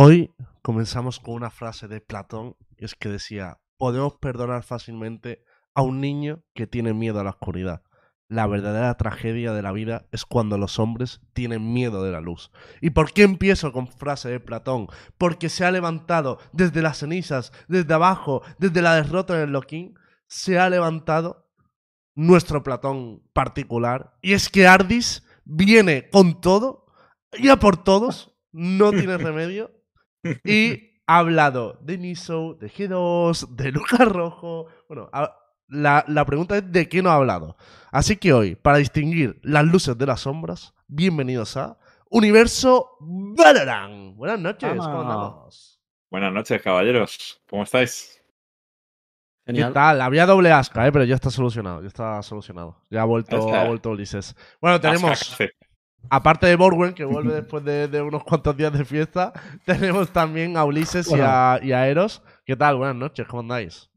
Hoy comenzamos con una frase de Platón, y es que decía, podemos perdonar fácilmente a un niño que tiene miedo a la oscuridad. La verdadera tragedia de la vida es cuando los hombres tienen miedo de la luz. ¿Y por qué empiezo con frase de Platón? Porque se ha levantado desde las cenizas, desde abajo, desde la derrota en el Loquín, se ha levantado nuestro Platón particular. Y es que Ardis viene con todo, y a por todos, no tiene remedio. Y ha hablado de Niso, de G2, de Lucas Rojo. Bueno, la, la pregunta es de qué no ha hablado. Así que hoy, para distinguir las luces de las sombras, bienvenidos a Universo Valorant. Buenas noches, ¿cómo andamos? Buenas noches, caballeros. ¿Cómo estáis? ¿Qué Genial. tal? Había doble asca, ¿eh? pero ya está solucionado. Ya está solucionado. Ya ha vuelto, ha vuelto Ulises. Bueno, tenemos, Asca, aparte de Borwen, que vuelve después de, de unos cuantos días de fiesta, tenemos también a Ulises y, Bueno. a, y a Eros. ¿Qué tal? Buenas noches, ¿cómo andáis?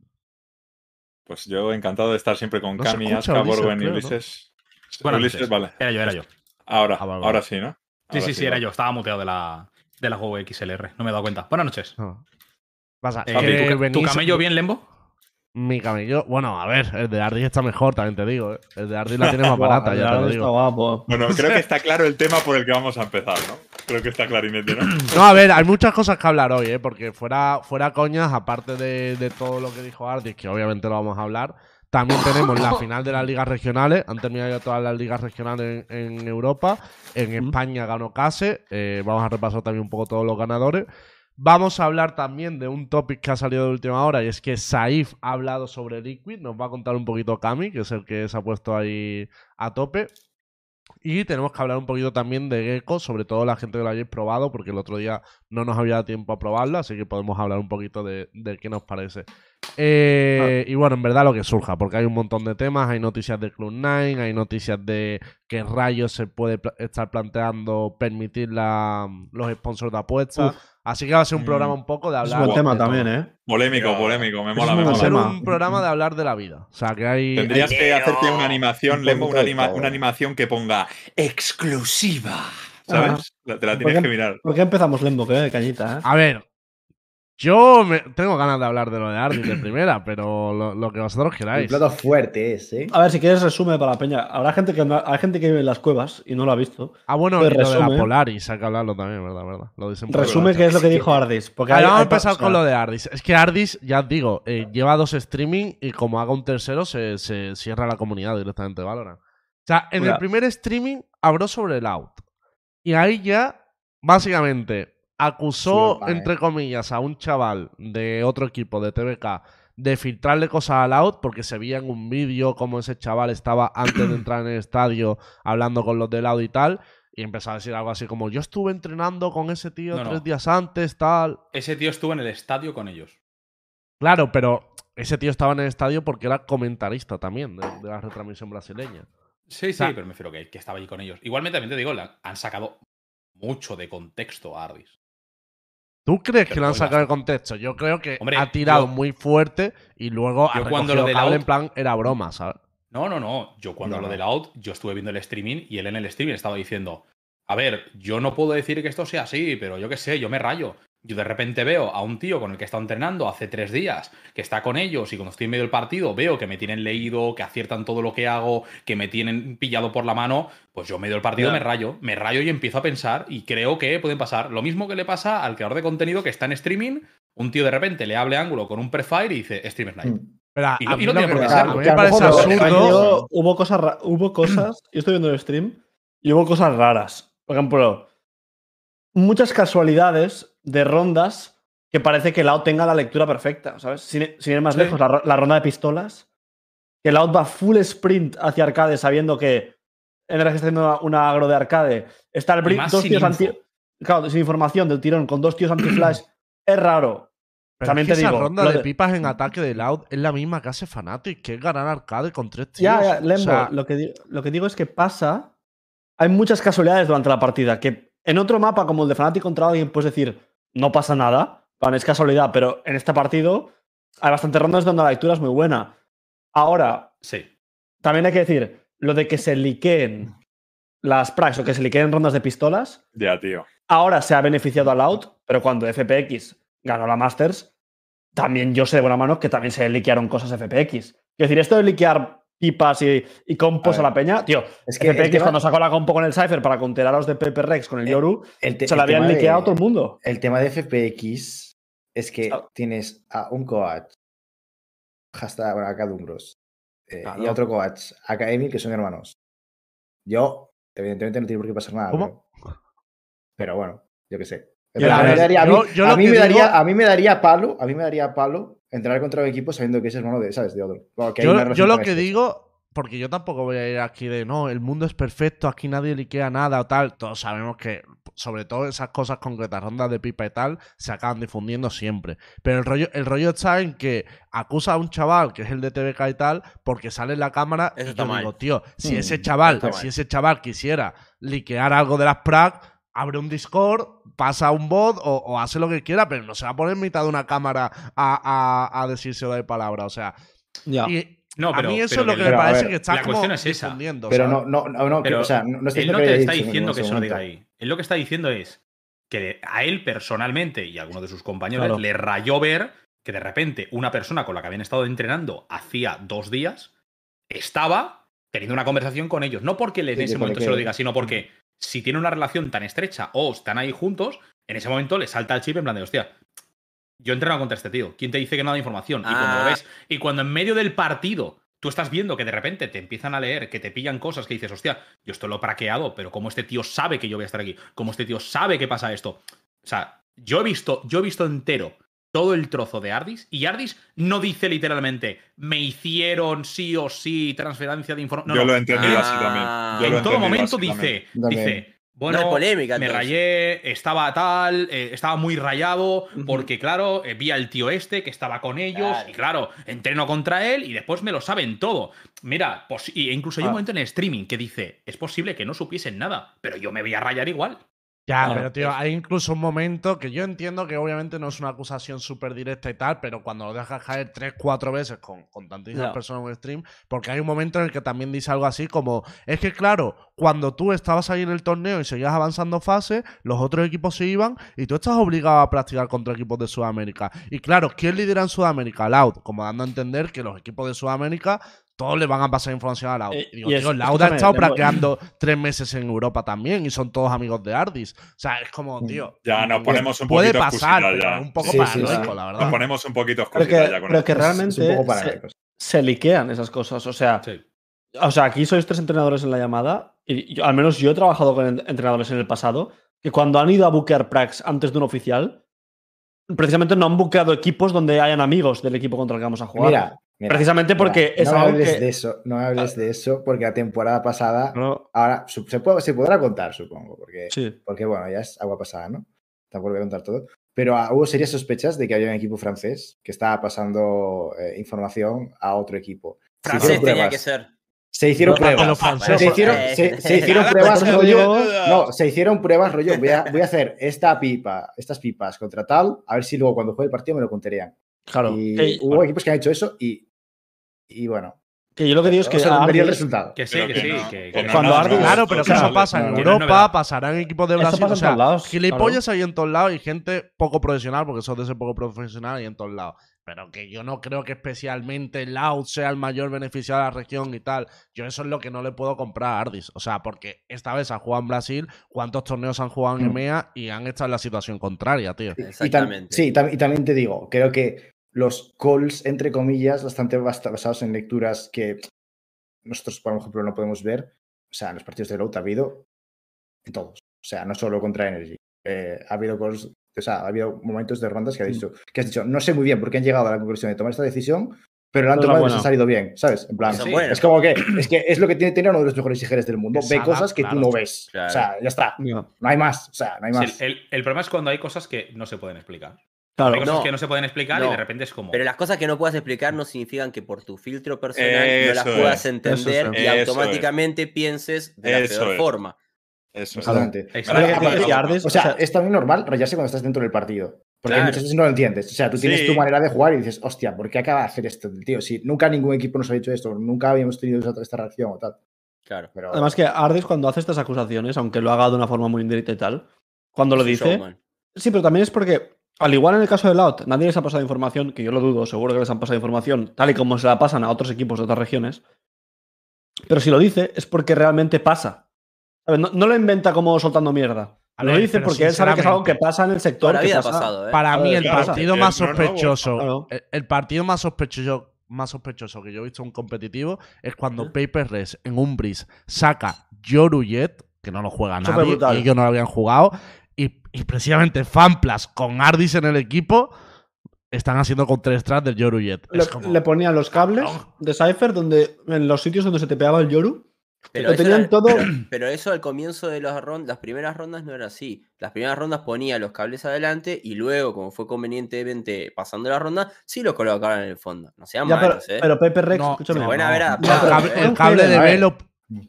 Pues yo encantado de estar siempre con No Cami, Aska, Ulises, Borwen y. Ulises. Buenas Ulises, vale. Era yo, era yo. Ahora, Ah, vale, vale. ahora sí, ¿no? Sí, sí, sí, era vale. yo. Estaba muteado de la, de la juego XLR. No me he dado cuenta. Buenas noches. No. Pasa, Eh, que ¿tu, ca- venís- tu camello bien, Lembo? Mi camello, bueno, a ver, el de Ardis está mejor, también te digo. ¿eh? El de Ardis la tiene más barata, ya te lo digo. guapo. Bueno, creo que está claro el tema por el que vamos a empezar, ¿no? Creo que está clarinete, ¿no? No, a ver, hay muchas cosas que hablar hoy, ¿eh? porque fuera, fuera coñas, aparte de, de todo lo que dijo Ardis, que obviamente lo vamos a hablar, también tenemos la final de las ligas regionales. Han terminado ya todas las ligas regionales en, en Europa. En España ganó Case. eh, vamos a repasar también un poco todos los ganadores. Vamos a hablar también de un topic que ha salido de última hora y es que Saif ha hablado sobre Liquid. Nos va a contar un poquito Cami, que es el que se ha puesto ahí a tope. Y tenemos que hablar un poquito también de Gecko, sobre todo la gente que lo hayáis probado, porque el otro día no nos había dado tiempo a probarlo, así que podemos hablar un poquito de, qué nos parece. Eh, Y bueno, en verdad lo que surja, porque hay un montón de temas, hay noticias de Club 9, hay noticias de que Rayos se puede estar planteando permitir la- los sponsors de apuestas. Así que va a ser un Mm. programa un poco de Es hablar. un buen tema también, ¿eh? Polémico, polémico. Me es mola, me Va a ser mola. un programa de hablar de la vida. O sea, que hay. Tendrías que hacerte una animación, Un Lembo, una, anima- animación que ponga exclusiva. ¿Sabes? Te la tienes que mirar. ¿Por qué empezamos Lembo, que de cañita, eh? A ver, yo me- tengo ganas de hablar de lo de Ardis de primera, pero lo, lo que vosotros Un queráis. plato fuerte es, ¿eh? A ver, si quieres resume para la peña. Habrá gente que no- hay gente que vive en las cuevas y no lo ha visto. Ah, bueno, Pues y lo de la. Polaris, hay que hablarlo también, ¿verdad? ¿verdad? Lo dicen por Resume el qué es lo que dijo Ardis. Porque Ahora hay- vamos a empezar con lo de Ardis. Es que Ardis, ya os digo, eh, lleva dos streaming y como haga un tercero se, se cierra la comunidad directamente de Valorant. O sea, en el primer streaming habló sobre el out. Y ahí ya, básicamente, acusó, eh. entre comillas, a un chaval de otro equipo de TVK de filtrarle cosas al out porque se veía en un vídeo como ese chaval estaba antes de entrar en el estadio hablando con los del out y tal. Y empezó a decir algo así como, yo estuve entrenando con ese tío No, no. tres días antes, tal. Ese tío estuvo en el estadio con ellos. Claro, pero ese tío estaba en el estadio porque era comentarista también de, de la retransmisión brasileña. Sí, sí, sea- pero me refiero que, que estaba allí con ellos. Igualmente, también te digo, han sacado mucho de contexto a Ardis. ¿Tú crees que lo han sacado de bastante. contexto? Yo creo que Hombre, ha tirado yo- muy fuerte y luego ha yo cuando lo del cable out- en plan era broma, ¿sabes? No, no, no. Yo cuando No, lo no. del out, yo estuve viendo el streaming y él en el streaming estaba diciendo, a ver, yo no puedo decir que esto sea así, pero yo qué sé, yo me rayo. Yo de repente veo a un tío con el que he estado entrenando hace tres días, que está con ellos y cuando estoy en medio del partido veo que me tienen leído, que aciertan todo lo que hago, que me tienen pillado por la mano, pues yo en medio del partido me rayo, me rayo y empiezo a pensar y creo que pueden pasar lo mismo que le pasa al creador de contenido que está en streaming, un tío de repente le hable ángulo con un prefire y dice, stream snipe. Mm. Pero a, Y no- a y mí no lo tiene que por qué serlo. me parece absurdo. Hubo cosas, hubo cosas. Yo estoy viendo el stream y hubo cosas raras. Por ejemplo, muchas casualidades de rondas que parece que Loud tenga la lectura perfecta, ¿sabes? Sin, sin ir más Sí. lejos, la, ro- la ronda de pistolas. Que Loud va full sprint hacia arcade sabiendo que en el está haciendo una, agro de arcade. Está el brin- dos tíos anti. Claro, sin información del tirón, con dos tíos anti-flash. es raro. Pero También es que te esa digo, ronda de de- pipas en ataque de Loud es la misma que hace Fnatic, que es ganar arcade con tres tíos. Ya, ya, O Lembo, sea, lo, que lo que digo es que pasa. Hay muchas casualidades durante la partida. Que en otro mapa, como el de Fnatic contra alguien, puedes decir, no pasa nada. es casualidad. Pero en este partido hay bastantes rondas donde la lectura es muy buena. Ahora, Sí. también hay que decir, lo de que se liqueen las prax o que se le queden rondas de pistolas, Ya, tío. ahora se ha beneficiado a Loud, pero cuando FPX ganó la Masters, también yo sé de buena mano que también se liquearon cosas FPX. Es decir, esto de liquear pipas y, y compos A a, la peña, tío, Es que FPX tema- cuando sacó la compo con el Cypher para contener a los de Paper Rex con el Eh, Yoru, El se la habían liqueado a todo el mundo. El tema de FPX es que Ah. tienes a un coach, hasta bueno, acá Dumbros, eh, y a otro coach, acá Emil, que son hermanos. Yo, evidentemente, no tiene por qué pasar nada. ¿Cómo? Pero, pero bueno, yo qué sé. A mí me daría palo, a mí me daría palo entrar contra un equipo sabiendo que es hermano de, ¿sabes? De otro. Que Yo, lo que estrecha. digo, porque yo tampoco voy a ir aquí de no, el mundo es perfecto, aquí nadie liquea nada o tal. Todos sabemos que, sobre todo esas cosas concretas, rondas de pipa y tal, se acaban difundiendo siempre. Pero el rollo, el rollo está en que acusa a un chaval, que es el de TVK y tal, porque sale en la cámara Eso y está yo digo, tío, si Mm, ese chaval, si ese chaval quisiera liquear algo de las prac, abre un Discord, pasa a un bot o, o hace lo que quiera, pero no se va a poner en mitad de una cámara a, a, a decirse de palabra. O sea, Ya. y No, pero, a mí eso pero es lo que me parece ver, que está la como cuestión es esa. difundiendo, Pero ¿sabes? no, no, no, no, que- Pero o sea, no, no estoy él no que te está diciendo que se lo diga ahí. Él lo que está diciendo es que a él personalmente y a algunos de sus compañeros Claro. le rayó ver que de repente una persona con la que habían estado entrenando hacía dos días estaba teniendo una conversación con ellos. No porque en Sí, ese momento se lo diga, sino porque si tiene una relación tan estrecha o están ahí juntos, en ese momento le salta el chip en plan de hostia. Yo he entrenado contra este tío. ¿Quién te dice que no da información? Y cuando lo Ah. ves, y cuando en medio del partido tú estás viendo que de repente te empiezan a leer, que te pillan cosas que dices, hostia, yo esto lo he praqueado, pero como este tío sabe que yo voy a estar aquí, como este tío sabe que pasa esto. O sea, yo he visto, yo he visto entero todo el trozo de Ardis y Ardis no dice literalmente, me hicieron sí o sí transferencia de información. Yo No, lo no. he entendido Ah. así también. Yo lo en todo momento dice, También. dice, no bueno, polémica. me entonces. rayé, estaba tal, eh, estaba muy rayado, porque claro, eh, vi al tío este que estaba con ellos, Claro. y claro, entreno contra él y después me lo saben todo. Mira, pos- y incluso hay un Ah. momento en el streaming que dice, es posible que no supiesen nada, pero yo me voy a rayar igual. Ya, Claro. pero tío, hay incluso un momento que yo entiendo que obviamente no es una acusación súper directa y tal, pero cuando lo dejas caer tres, cuatro veces con, con tantísimas personas en un stream, porque hay un momento en el que también dice algo así como, es que claro, cuando tú estabas ahí en el torneo y seguías avanzando fase, los otros equipos se iban y tú estás obligado a practicar contra equipos de Sudamérica. Y claro, ¿quién lidera en Sudamérica? Loud, como dando a entender que los equipos de Sudamérica todos le van a pasar información a Loud. Eh, Y digo, y tío, es- Loud ha estado praqueando tres meses en Europa también y son todos amigos de Ardis. O sea, es como, tío. Ya, nos mm, ponemos un Puede poquito pasar, pero ya. un poco Sí, sí, paranoico, sí. la Nos verdad. ponemos un poquito que, ya con pero que realmente es un poco se, liquean esas cosas. O sea, Sí. o sea, aquí sois tres entrenadores en la llamada. Y yo- al menos yo he trabajado con en- entrenadores en el pasado. Que cuando han ido a buquear prax antes de un oficial, precisamente no han buqueado equipos donde hayan amigos del equipo contra el que vamos a jugar. Mira, mira, precisamente porque mira, es no me algo hables que. Ah. de eso, no me hables de eso, porque la temporada pasada, No, ahora se, puede- se podrá contar, supongo, porque, sí. porque bueno, ya es agua pasada, ¿no? Tampoco voy a contar todo. Pero ah, hubo serias sospechas de que había un equipo francés que estaba pasando eh, información a otro equipo. Se Francés hicieron tenía pruebas. que ser. Se hicieron pruebas. Se hicieron, Eh, se, se hicieron nada, pruebas, rollo. No, se hicieron pruebas, rollo. Voy a, voy a hacer esta pipa, estas pipas contra tal, a ver si luego cuando juegue el partido me lo contarían. Claro. y hubo equipos que han hecho eso y, y bueno, que yo lo que digo es que. se a vería el resultado. Que sí, que, que sí. no, que- que que Cuando no, Claro, pero o que sea, eso pasa en Europa, pasará en equipos de Eso Brasil. pasa O en sea, todos lados, gilipollas hay en todos lados y gente poco profesional, porque eso de ser poco profesional hay en todos lados. Pero que yo no creo que especialmente Loud sea el mayor beneficiado de la región y tal. Yo eso es lo que no le puedo comprar a Ardis. O sea, porque esta vez ha jugado en Brasil, ¿cuántos torneos han jugado en Mm. EMEA y han estado en la situación contraria, tío? Y tam- Exactamente. sí, tam- y también te digo, creo que los calls, entre comillas, bastante basta- basados en lecturas que nosotros, por ejemplo, no podemos ver. O sea, en los partidos de Load ha habido en todos. O sea, no solo contra Energy. Eh, ha habido calls, o sea, ha habido momentos de rondas que, has dicho, que has dicho, no sé muy bien por qué han llegado a la conclusión de tomar esta decisión, pero la han tomado y les ha salido bien, ¿sabes? En plan, sí, es como que es, que es lo que tiene tener uno de los mejores IGRs del mundo. Ve cosas que claro. tú no ves. Claro. O sea, ya está. No, No hay más. O sea, no hay Sí, más. el, el problema es cuando hay cosas que no se pueden explicar. Claro. Hay cosas No. que no se pueden explicar y de repente es como. Pero las cosas que no puedas explicar no significan que por tu filtro personal no las puedas es. entender y es. automáticamente pienses de la peor es. forma. Eso es. Exactamente. Exacto. Pero que Aparte- te- que Ardis- O sea, es también normal rayarse cuando estás dentro del partido. Porque Claro. muchas veces no lo entiendes. O sea, tú tienes Sí. tu manera de jugar y dices, hostia, ¿por qué acaba de hacer esto, tío? Si nunca ningún equipo nos ha dicho esto, nunca habíamos tenido esta reacción o tal. Claro. Pero, Además que Ardis cuando hace estas acusaciones, aunque lo haga de una forma muy indirecta y tal, cuando lo dice... showman. Sí, pero también es porque, al igual en el caso de Loud, nadie les ha pasado información, que yo lo dudo, seguro que les han pasado información, tal y como se la pasan a otros equipos de otras regiones. Pero si lo dice, es porque realmente pasa. No, no lo inventa como soltando mierda. A lo ver, dice porque él sabe que es algo que pasa en el sector. Que pasa- pasado, ¿eh? Para A mí ver, el claro, partido nuevo, sospechoso, claro. el, el partido más sospechoso, más sospechoso que yo he visto en un competitivo es cuando Paper Res en un Breeze saca Yorujet, que no lo juega nadie, y ellos no lo habían jugado, y, y precisamente Fanplas con Ardis en el equipo están haciendo counter strike del Yorujet. Le, Es como, le ponían los cables de Cypher donde, en los sitios donde se te pegaba el Yoru. Pero lo eso tenían era- todo. Pero eso al comienzo de las rondas, las primeras rondas no era así. Las primeras rondas ponía los cables adelante y luego, como fue convenientemente pasando la ronda, sí los colocaban en el fondo. No sean Ya, pero, malos, ¿eh? pero Paper Rex, No, escúchame. el cable, ¿eh? el cable de A B ver. lo-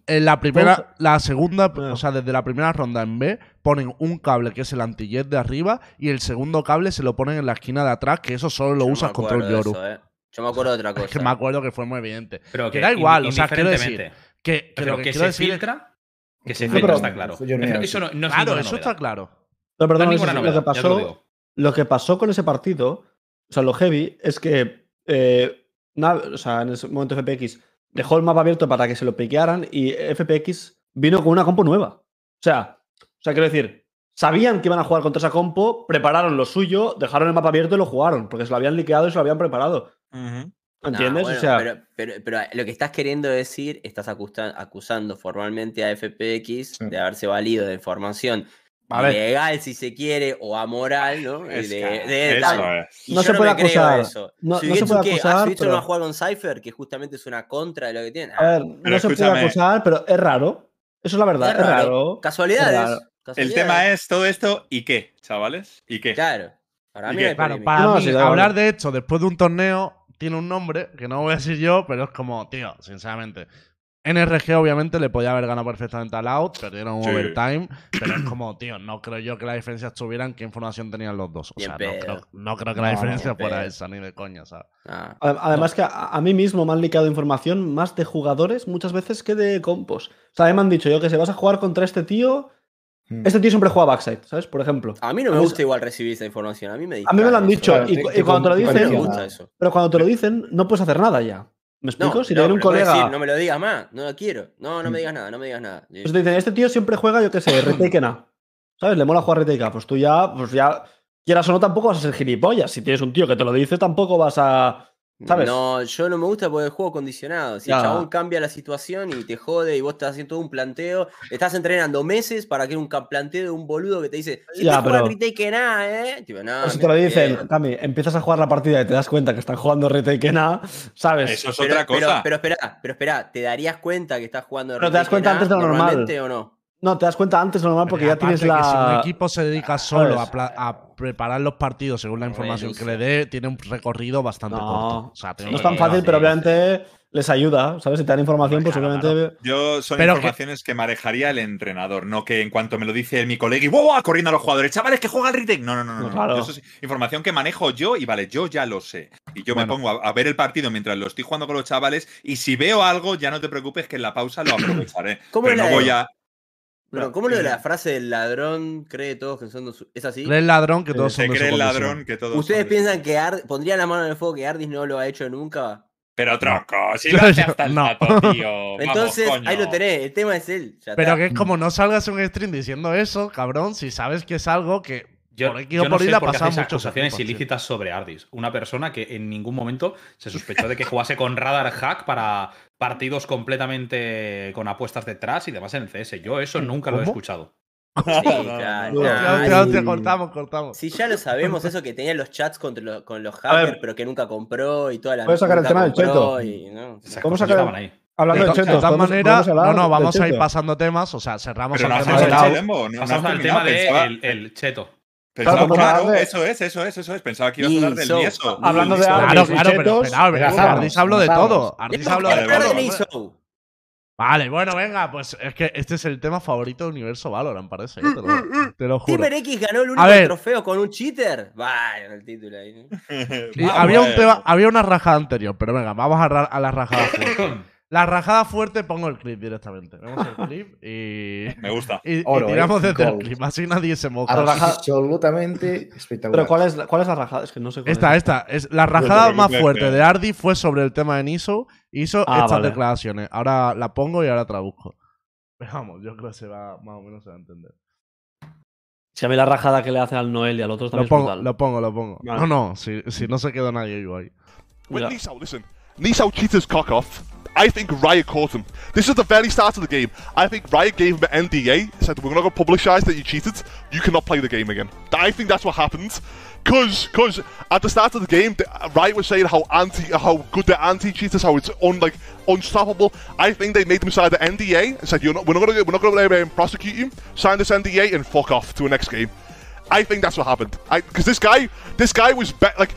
en la primera, la segunda, Ah. o sea, desde la primera ronda en B, ponen un cable que es el anti-jet de arriba y el segundo cable se lo ponen en la esquina de atrás, que eso solo lo usas contra el Yoru. eso, ¿eh? Yo me acuerdo de otra cosa. Es que me acuerdo que fue muy evidente. Pero Que da igual, o sea, quiero decir, indiferentemente. Que, que Pero lo que, que, se es- filtra, que se No, filtra, está claro. yo no- Eso no, no es claro, eso novedad. está claro. No, No perdón, ninguna es novedad, lo que lo pasó. Lo que pasó con ese partido, o sea, lo heavy, es que eh, Nav- o sea, en ese momento FPX dejó el mapa abierto para que se lo piquearan y FPX vino con una compo nueva. O sea, o sea, quiero decir, sabían que iban a jugar contra esa compo, prepararon lo suyo, dejaron el mapa abierto y lo jugaron, porque se lo habían liqueado y se lo habían preparado. ¿Entiendes? bueno, o sea, pero, pero, pero lo que estás queriendo decir, estás acusa- acusando formalmente a FPX Sí. de haberse valido de información A ver. ilegal, si se quiere, o amoral, ¿no? Es de, de eso tal. es. Y No se puede acusar. eso. No- no se puede acusar, ¿A Suigetsu no va a pero- jugar con Cypher? Que justamente es una contra de lo que tiene. a ver, no Pero se puede acusar, pero es raro. Eso es la verdad, es es raro. raro. Casualidades. Es raro. El tema es todo esto y qué, chavales. ¿Y qué? Claro. Para ¿Y mí qué? no hay Claro, polémica. para No, mí, sí, da igual. hablar de esto después de un torneo tiene un nombre que no voy a decir yo, pero es como, tío, sinceramente. NRG obviamente le podía haber ganado perfectamente al out, perdieron un Sí. overtime, pero es como, tío, no creo yo que la diferencia estuviera en qué información tenían los dos. O sea, no creo, no creo que la No, diferencia fuera pedo. esa, ni de coña, ¿sabes? Ah. Ade- Además que a, a mí mismo me han liqueado información más de jugadores muchas veces que de compos. O sea, a mí me han dicho yo que se vas a jugar contra este tío. Mm. Este tío siempre juega backside, ¿sabes? Por ejemplo. A mí no me gusta igual recibir esa información. A mí me A mí me lo han dicho. Claro, y, te- cuando te lo dicen, confía. gusta eso. pero cuando te lo dicen no puedes hacer nada ya. ¿Me explico? No, si no, te un colega, decir, no me lo digas más, no lo quiero. No, no me digas nada, no me digas nada. pues te dicen, este tío siempre juega, yo qué sé, Retaken A. ¿Sabes? Le mola jugar Retake. Pues tú ya, pues ya, quieras o no, tampoco vas a ser gilipollas. Si tienes un tío que te lo dice, tampoco vas a. ¿Sabes? No, yo no me gusta porque el juego condicionado. Si Ya. el chabón cambia la situación y te jode y vos estás haciendo todo un planteo, estás entrenando meses para que era un planteo de un boludo que te dice, si Ya, te pero- retake nada, ¿eh? Tipo, no, O si me te lo dicen, entiendo. Cami, empiezas a jugar la partida y te das cuenta que están jugando Retake A, ¿sabes? Eso es Pero, otra pero, cosa. pero espera, pero espera, ¿te darías cuenta que estás jugando Pero te das retake cuenta nada antes de lo normal. normalmente o no? No, te das cuenta antes normal porque ya tienes que si un la. equipo se dedica solo a, preparar los partidos según la información que le dé, tiene un recorrido bastante No, corto. O sea, No es tan fácil, sí, pero sí. obviamente les ayuda, ¿sabes? Si te dan información, pues Claro, obviamente. Yo son Pero informaciones que... manejaría el entrenador, no que en cuanto me lo dice mi colega y ¡wow! corriendo a los jugadores, chavales, que juega el retake. No, no, no, no. Claro. Eso es información que manejo yo y vale, yo ya lo sé. Y yo Bueno. me pongo a, a ver el partido mientras lo estoy jugando con los chavales y si veo algo, ya no te preocupes que en la pausa lo aprovecharé. ¿Cómo Pero la no de- voy a. Pero, No, ¿cómo lo de eh, la frase del ladrón cree todos que son de su... ¿Es así? Cree el ladrón que todos Se son de su cree el condición. ladrón que todo. ¿Ustedes piensan que Ard... pondrían la mano en el fuego que Ardis no lo ha hecho nunca? Pero tronco, si Yo- lo hace hasta el no. tato, tío. Vamos, Entonces, coño. ahí lo tenés, el tema es él. ya Pero está. que es como no salgas un stream diciendo eso, cabrón, si sabes que es algo que Yo, por yo o no por Y sé por qué a hacéis acusaciones sí. ilícitas sobre Ardis. Una persona que en ningún momento se sospechó de que jugase con radar hack para partidos completamente con apuestas detrás y demás en el CS. Yo eso nunca lo he ¿Cómo? escuchado. Sí, claro, cortamos, cortamos. Sí, ya lo sabemos, eso que tenía los chats contra lo- con los A hackers, pero que nunca compró y toda la Puedes sacar el tema del cheto. y, ¿no? A cosas sacar- estaban ahí. Hablando De, de to- de podemos hablar no, no, vamos a ir cheto. pasando temas, o sea, cerramos Pero el no tema de no- no Pasamos al del el cheto. Pensaba, Claro, de- eso es, eso es, eso es. Pensaba que ibas a hablar del Niso. Nieso. Hablando de. Ardis Claro, pero Ardis habló de todo. Ardis Vale, de todo. vale. Niso. Vale, bueno, venga, pues es que este es el tema favorito del universo Valorant, parece, eh, te lo, te lo juro. Teamer X ganó el único trofeo con un cheater. Vaya, el título ahí. ¿no? Y Ah, había, un tema, había una rajada anterior, pero venga, vamos a, la rajada. La rajada fuerte pongo el clip directamente. Vemos el clip y. Me gusta. Y, Oro, ¿eh? tiramos desde el clip, así nadie se moja. raja- Absolutamente espectacular. Pero ¿cuál es, la- ¿cuál es la rajada? Es que no sé cuál Esta, es. esta. Es la rajada más fuerte de Ardi fue sobre el tema de Niso. Hizo Ah, estas vale. declaraciones. Ahora la pongo y ahora traduzco. Pero vamos, yo creo que se va, más o menos se va a entender. Si a mí la rajada que le hace al Noel y al otro también Lo es pongo, brutal. lo pongo, lo pongo. Vale. No, no, si, si no se quedó nadie vivo ahí. With. Nisao, listen. Nisao cheated his cock off. I think Riot caught him. This is the very start of the game. I think Riot gave him an NDA, said we're not going to publicize that you cheated. You cannot play the game again. I think that's what happened. Cause, cause at the start of the game, the, Riot was saying how anti, how good the anti-cheaters, how it's un, like unstoppable. I think they made him sign the NDA and said, "You're not, we're not going to, we're not to um, prosecute you. Sign this NDA and fuck off to the next game." I think that's what happened. I, Because this guy, this guy was like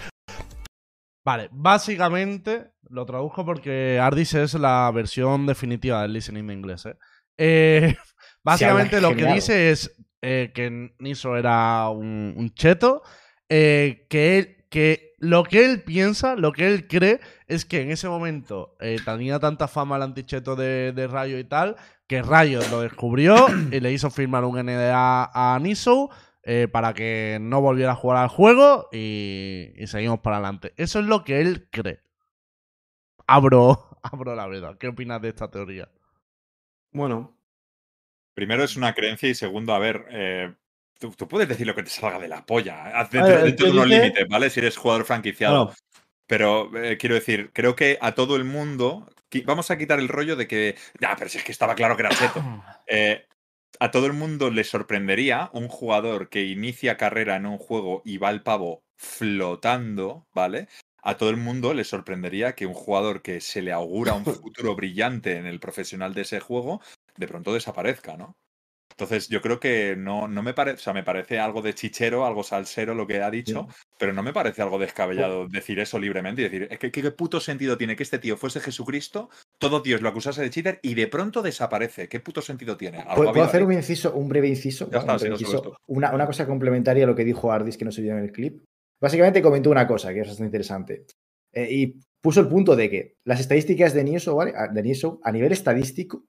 Vale, básicamente lo traduzco porque Ardis es la versión definitiva del listening de inglés. ¿eh? Eh, básicamente lo que dice es eh, que Niso era un, un cheto, que, él, que lo que él piensa, lo que él cree es que en ese momento tenía tanta fama el anticheto de, de Rayo y tal, que Rayo lo descubrió y le hizo firmar un NDA a Niso eh, para que no volviera a jugar al juego y, y seguimos para adelante. Eso es lo que él cree. Abro, abro la veda. ¿Qué opinas de esta teoría? Bueno, Primero es una creencia y segundo, a ver, eh, tú, tú puedes decir lo que te salga de la polla. Haz A Dentro, ver, el dentro de unos dice- límites, ¿vale? Si eres jugador franquiciado. Pero eh, quiero decir, creo que a todo el mundo. Vamos a quitar el rollo de que. Ya, pero si es que estaba claro que era cheto. Eh, a todo el mundo le sorprendería un jugador que inicia carrera en un juego y va al pavo flotando, ¿vale? A todo el mundo le sorprendería que un jugador que se le augura un futuro brillante en el profesional de ese juego, de pronto desaparezca, ¿no? Entonces, yo creo que no, no me parece, o sea, me parece algo de chichero, algo salsero lo que ha dicho, pero no me parece algo descabellado decir eso libremente y decir, es que ¿qué puto sentido tiene que este tío fuese Jesucristo, todo Dios lo acusase de cheater y de pronto desaparece? ¿Qué puto sentido tiene? ¿Puedo, hacer ahí. un inciso, un breve inciso? Ya ¿vale? está, Un sí, breve no solo inciso. esto. Una, una cosa complementaria a lo que dijo Ardis que no se vio en el clip. Básicamente comentó una cosa que es bastante interesante. Eh, y puso el punto de que las estadísticas de Niso, ¿vale? A- De a nivel estadístico.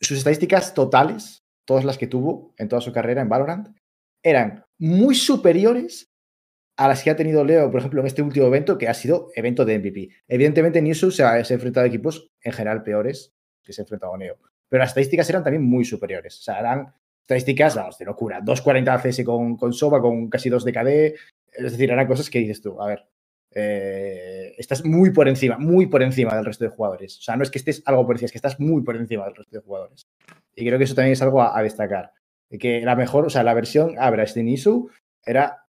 Sus estadísticas totales, todas las que tuvo en toda su carrera en Valorant, eran muy superiores a las que ha tenido Leo, por ejemplo, en este último evento, que ha sido evento de MVP. Evidentemente, Niso se ha, enfrentado a equipos en general peores que se ha enfrentado a Neo. Pero las estadísticas eran también muy superiores. O sea, eran estadísticas, vamos, de locura. 2.40 CS con, con Soba, con casi 2 de KD. Es decir, eran cosas que dices tú, a ver, eh, estás muy por encima, muy por encima del resto de jugadores. O sea, no es que estés algo por encima, es que estás muy por encima del resto de jugadores. Y creo que eso también es algo a, a destacar. De Que la mejor, o sea, la versión Average de Nisu era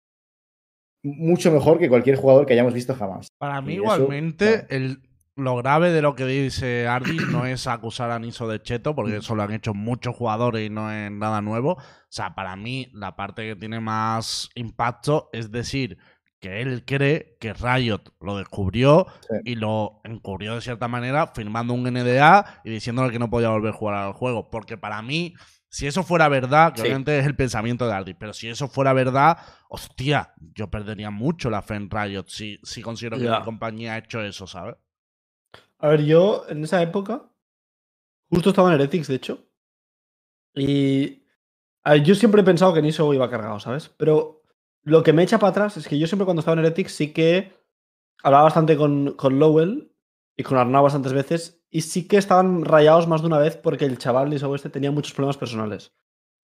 mucho mejor que cualquier jugador que hayamos visto jamás. Para mí, Y eso, igualmente, el, lo grave de lo que dice Ardis no es acusar a Niso de cheto, porque eso lo han hecho muchos jugadores y no es nada nuevo. O sea, para mí, la parte que tiene más impacto es decir que él cree que Riot lo descubrió Sí. y lo encubrió de cierta manera firmando un NDA y diciéndole que no podía volver a jugar al juego. Porque para mí, si eso fuera verdad, que Sí. obviamente es el pensamiento de Ardis, pero si eso fuera verdad, hostia, yo perdería mucho la fe en Riot si, si considero que mi compañía ha hecho eso, ¿sabes? A ver, yo en esa época, justo estaba en Heretics, de hecho. Y yo siempre he pensado que Niso iba cargado, ¿sabes? Pero lo que me echa para atrás es que yo siempre cuando estaba en Heretics sí que hablaba bastante con, con Lowell y con Arnau bastantes veces. Y sí que estaban rayados más de una vez porque el chaval Niso este tenía muchos problemas personales.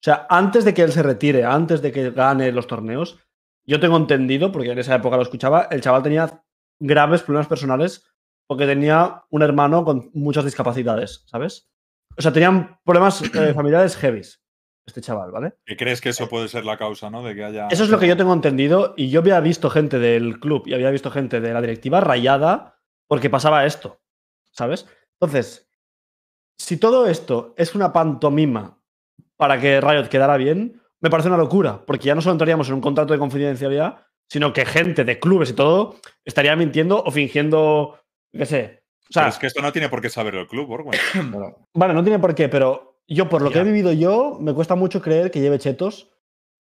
O sea, antes de que él se retire, antes de que gane los torneos, yo tengo entendido, porque en esa época lo escuchaba, el chaval tenía graves problemas personales porque tenía un hermano con muchas discapacidades, ¿sabes? O sea, tenían problemas eh, familiares heavies, este chaval, ¿vale? ¿Y crees que eso puede ser la causa, ¿no? De que haya. Eso es lo que yo tengo entendido y yo había visto gente del club y había visto gente de la directiva rayada porque pasaba esto, ¿sabes? Entonces, si todo esto es una pantomima para que Riot quedara bien, me parece una locura, porque ya no solo entraríamos en un contrato de confidencialidad, sino que gente de clubes y todo estaría mintiendo o fingiendo, qué sé. O sea, Pero es que esto no tiene por qué saber el club, Orwell. Bueno, Vale, no tiene por qué, pero yo, por lo que he vivido yo, me cuesta mucho creer que lleve chetos,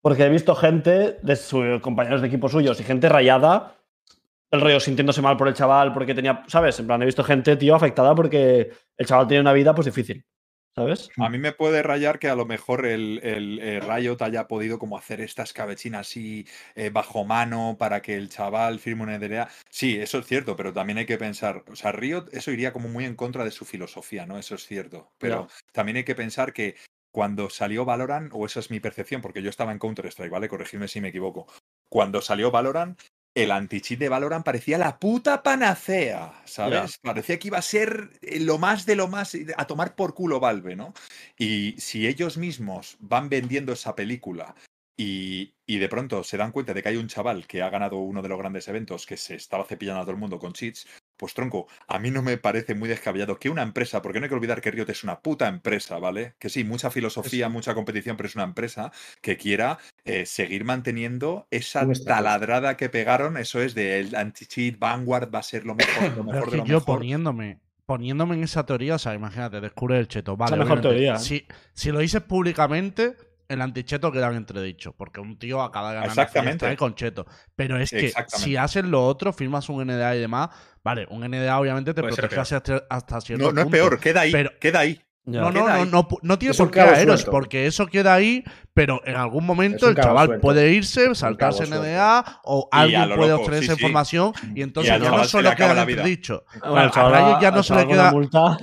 porque he visto gente de sus compañeros de equipo suyos y gente rayada el rollo sintiéndose mal por el chaval porque tenía, ¿sabes? En plan, he visto gente, tío, afectada porque el chaval tiene una vida pues difícil, ¿sabes? A mí me puede rayar que a lo mejor el, el, eh, Riot haya podido como hacer esta escabechina así eh, bajo mano para que el chaval firme una NDA. Sí, eso es cierto, pero también hay que pensar, o sea, Riot eso iría como muy en contra de su filosofía, ¿no? Eso es cierto. Pero también hay que pensar que cuando salió Valorant, o esa es mi percepción, porque yo estaba en Counter-Strike, ¿vale? Corregidme si me equivoco. Cuando salió Valorant, el anti-cheat de Valorant parecía la puta panacea, ¿sabes? Parecía que iba a ser eh, lo más de lo más, a tomar por culo Valve, ¿no? Y si ellos mismos van vendiendo esa película y, y, de pronto se dan cuenta de que hay un chaval que ha ganado uno de los grandes eventos que se estaba cepillando a todo el mundo con cheats, pues tronco, a mí no me parece muy descabellado que una empresa, porque no hay que olvidar que Riot es una puta empresa, ¿vale? Que sí, mucha filosofía, mucha competición, pero es una empresa que quiera eh, seguir manteniendo esa taladrada que pegaron, eso es de el anti-cheat Vanguard va a ser lo mejor, lo mejor de lo yo mejor. poniéndome poniéndome en esa teoría, o sea, imagínate, descubre el cheto. Vale, la mejor teoría. Si, si lo dices públicamente, el anticheto queda en entredicho, porque un tío acaba de ganar Exactamente. con cheto. Pero es que si haces lo otro, firmas un NDA y demás, vale, un NDA obviamente te protege hasta, hasta cierto No, no es peor, queda ahí, Pero- queda ahí. Ya. No, no, no, no, no tiene por qué caeros, suelto. porque eso queda ahí, pero en algún momento el chaval suelto. puede irse, saltarse suelto. NDA, o Y a alguien lo puede obtener esa sí. información, y entonces al ya no solo queda en vida. entredicho. Bueno, el chaval, a ya no al se le queda- multa.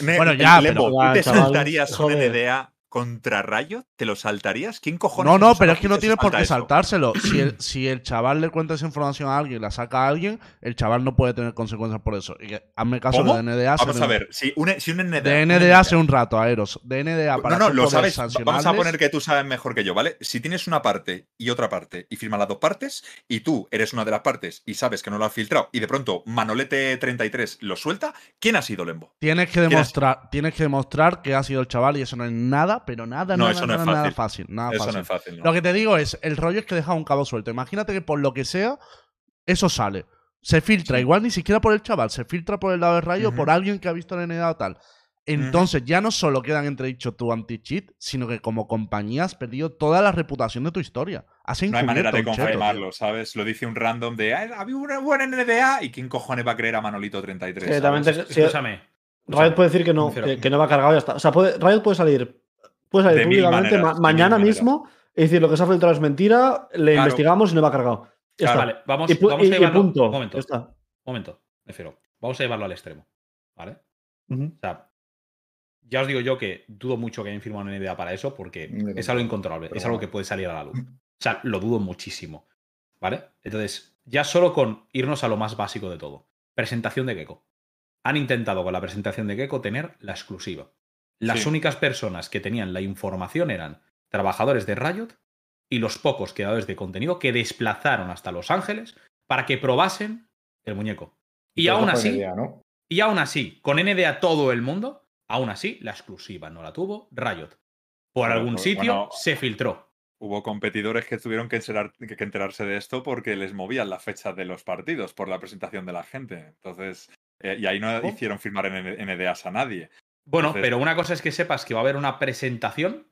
Bueno, ya, pero- ¿tú Ya, te saltarías un. NDA contra Riot? ¿Te lo saltarías? ¿Quién cojones? No, no, pero es que no tienes por qué eso? saltárselo. Si el, si el chaval le cuenta esa información a alguien, la saca a alguien, el chaval no puede tener consecuencias por eso. Y que, hazme caso ¿Cómo? de NDA Vamos a ver, si un, si un NDA. De un NDA hace un rato, Aeros. De NDA para No, no, lo sabes. Vamos a poner que tú sabes mejor que yo, ¿vale? Si tienes una parte y otra parte y firman las dos partes y tú eres una de las partes y sabes que no lo has filtrado y de pronto Manolete33 lo suelta, ¿quién ha sido Lembo? Tienes que ¿Quieres- demostrar, tienes que demostrar que ha sido el chaval y eso no es nada, pero nada, No, nada, eso no es nada, nada fácil. fácil. Nada Eso fácil. no es fácil, ¿no? Lo que te digo es, el rollo es que deja un cabo suelto. Imagínate que por lo que sea, eso sale. Se filtra, igual ni siquiera por el chaval, se filtra por el lado de rayo, Ujú. por alguien que ha visto el NDA o tal. Entonces ya no solo quedan entredicho tu anti-cheat, sino que como compañía has perdido toda la reputación de tu historia. Has No hay manera de cheto, confirmarlo, ¿sabes? Lo dice un random de "Ah, había una buena NDA y quién cojones va a creer a Manolito33. Que también ¿sabes? te- si- Escúchame. Riot puede decir que no, que, que no va cargado y ya está. O sea, puede, Riot puede salir, puede salir públicamente maneras, ma- mañana mismo y decir lo que se ha filtrado es mentira, le Claro. investigamos y no va cargado. Ya Claro, está. Vale, vamos, y, pu- vamos y- a y llevarlo. punto. Un momento, está. un momento, me refiero. Vamos a llevarlo al extremo. ¿Vale? Ujú. O sea, ya os digo yo que dudo mucho que hayan firmado una idea para eso porque es algo incontrolable, es algo que puede salir a la luz. O sea, lo dudo muchísimo. ¿Vale? Entonces, ya solo con irnos a lo más básico de todo. Presentación de Gecko. Han intentado con la presentación de Gecko tener la exclusiva. Las Sí. únicas personas que tenían la información eran trabajadores de Riot y los pocos creadores de contenido que desplazaron hasta Los Ángeles para que probasen el muñeco. Y Pero aún así, NDA, ¿no? y aún así, con NDA todo el mundo, aún así, la exclusiva no la tuvo Riot. Por Bueno, algún pues, sitio bueno, se filtró. Hubo competidores que tuvieron que, enterar- que enterarse de esto porque les movían la fecha de los partidos por la presentación de la gente. Entonces, eh, y ahí no ¿Cómo? hicieron firmar NDAs a nadie. Bueno, Entonces- pero una cosa es que sepas que va a haber una presentación.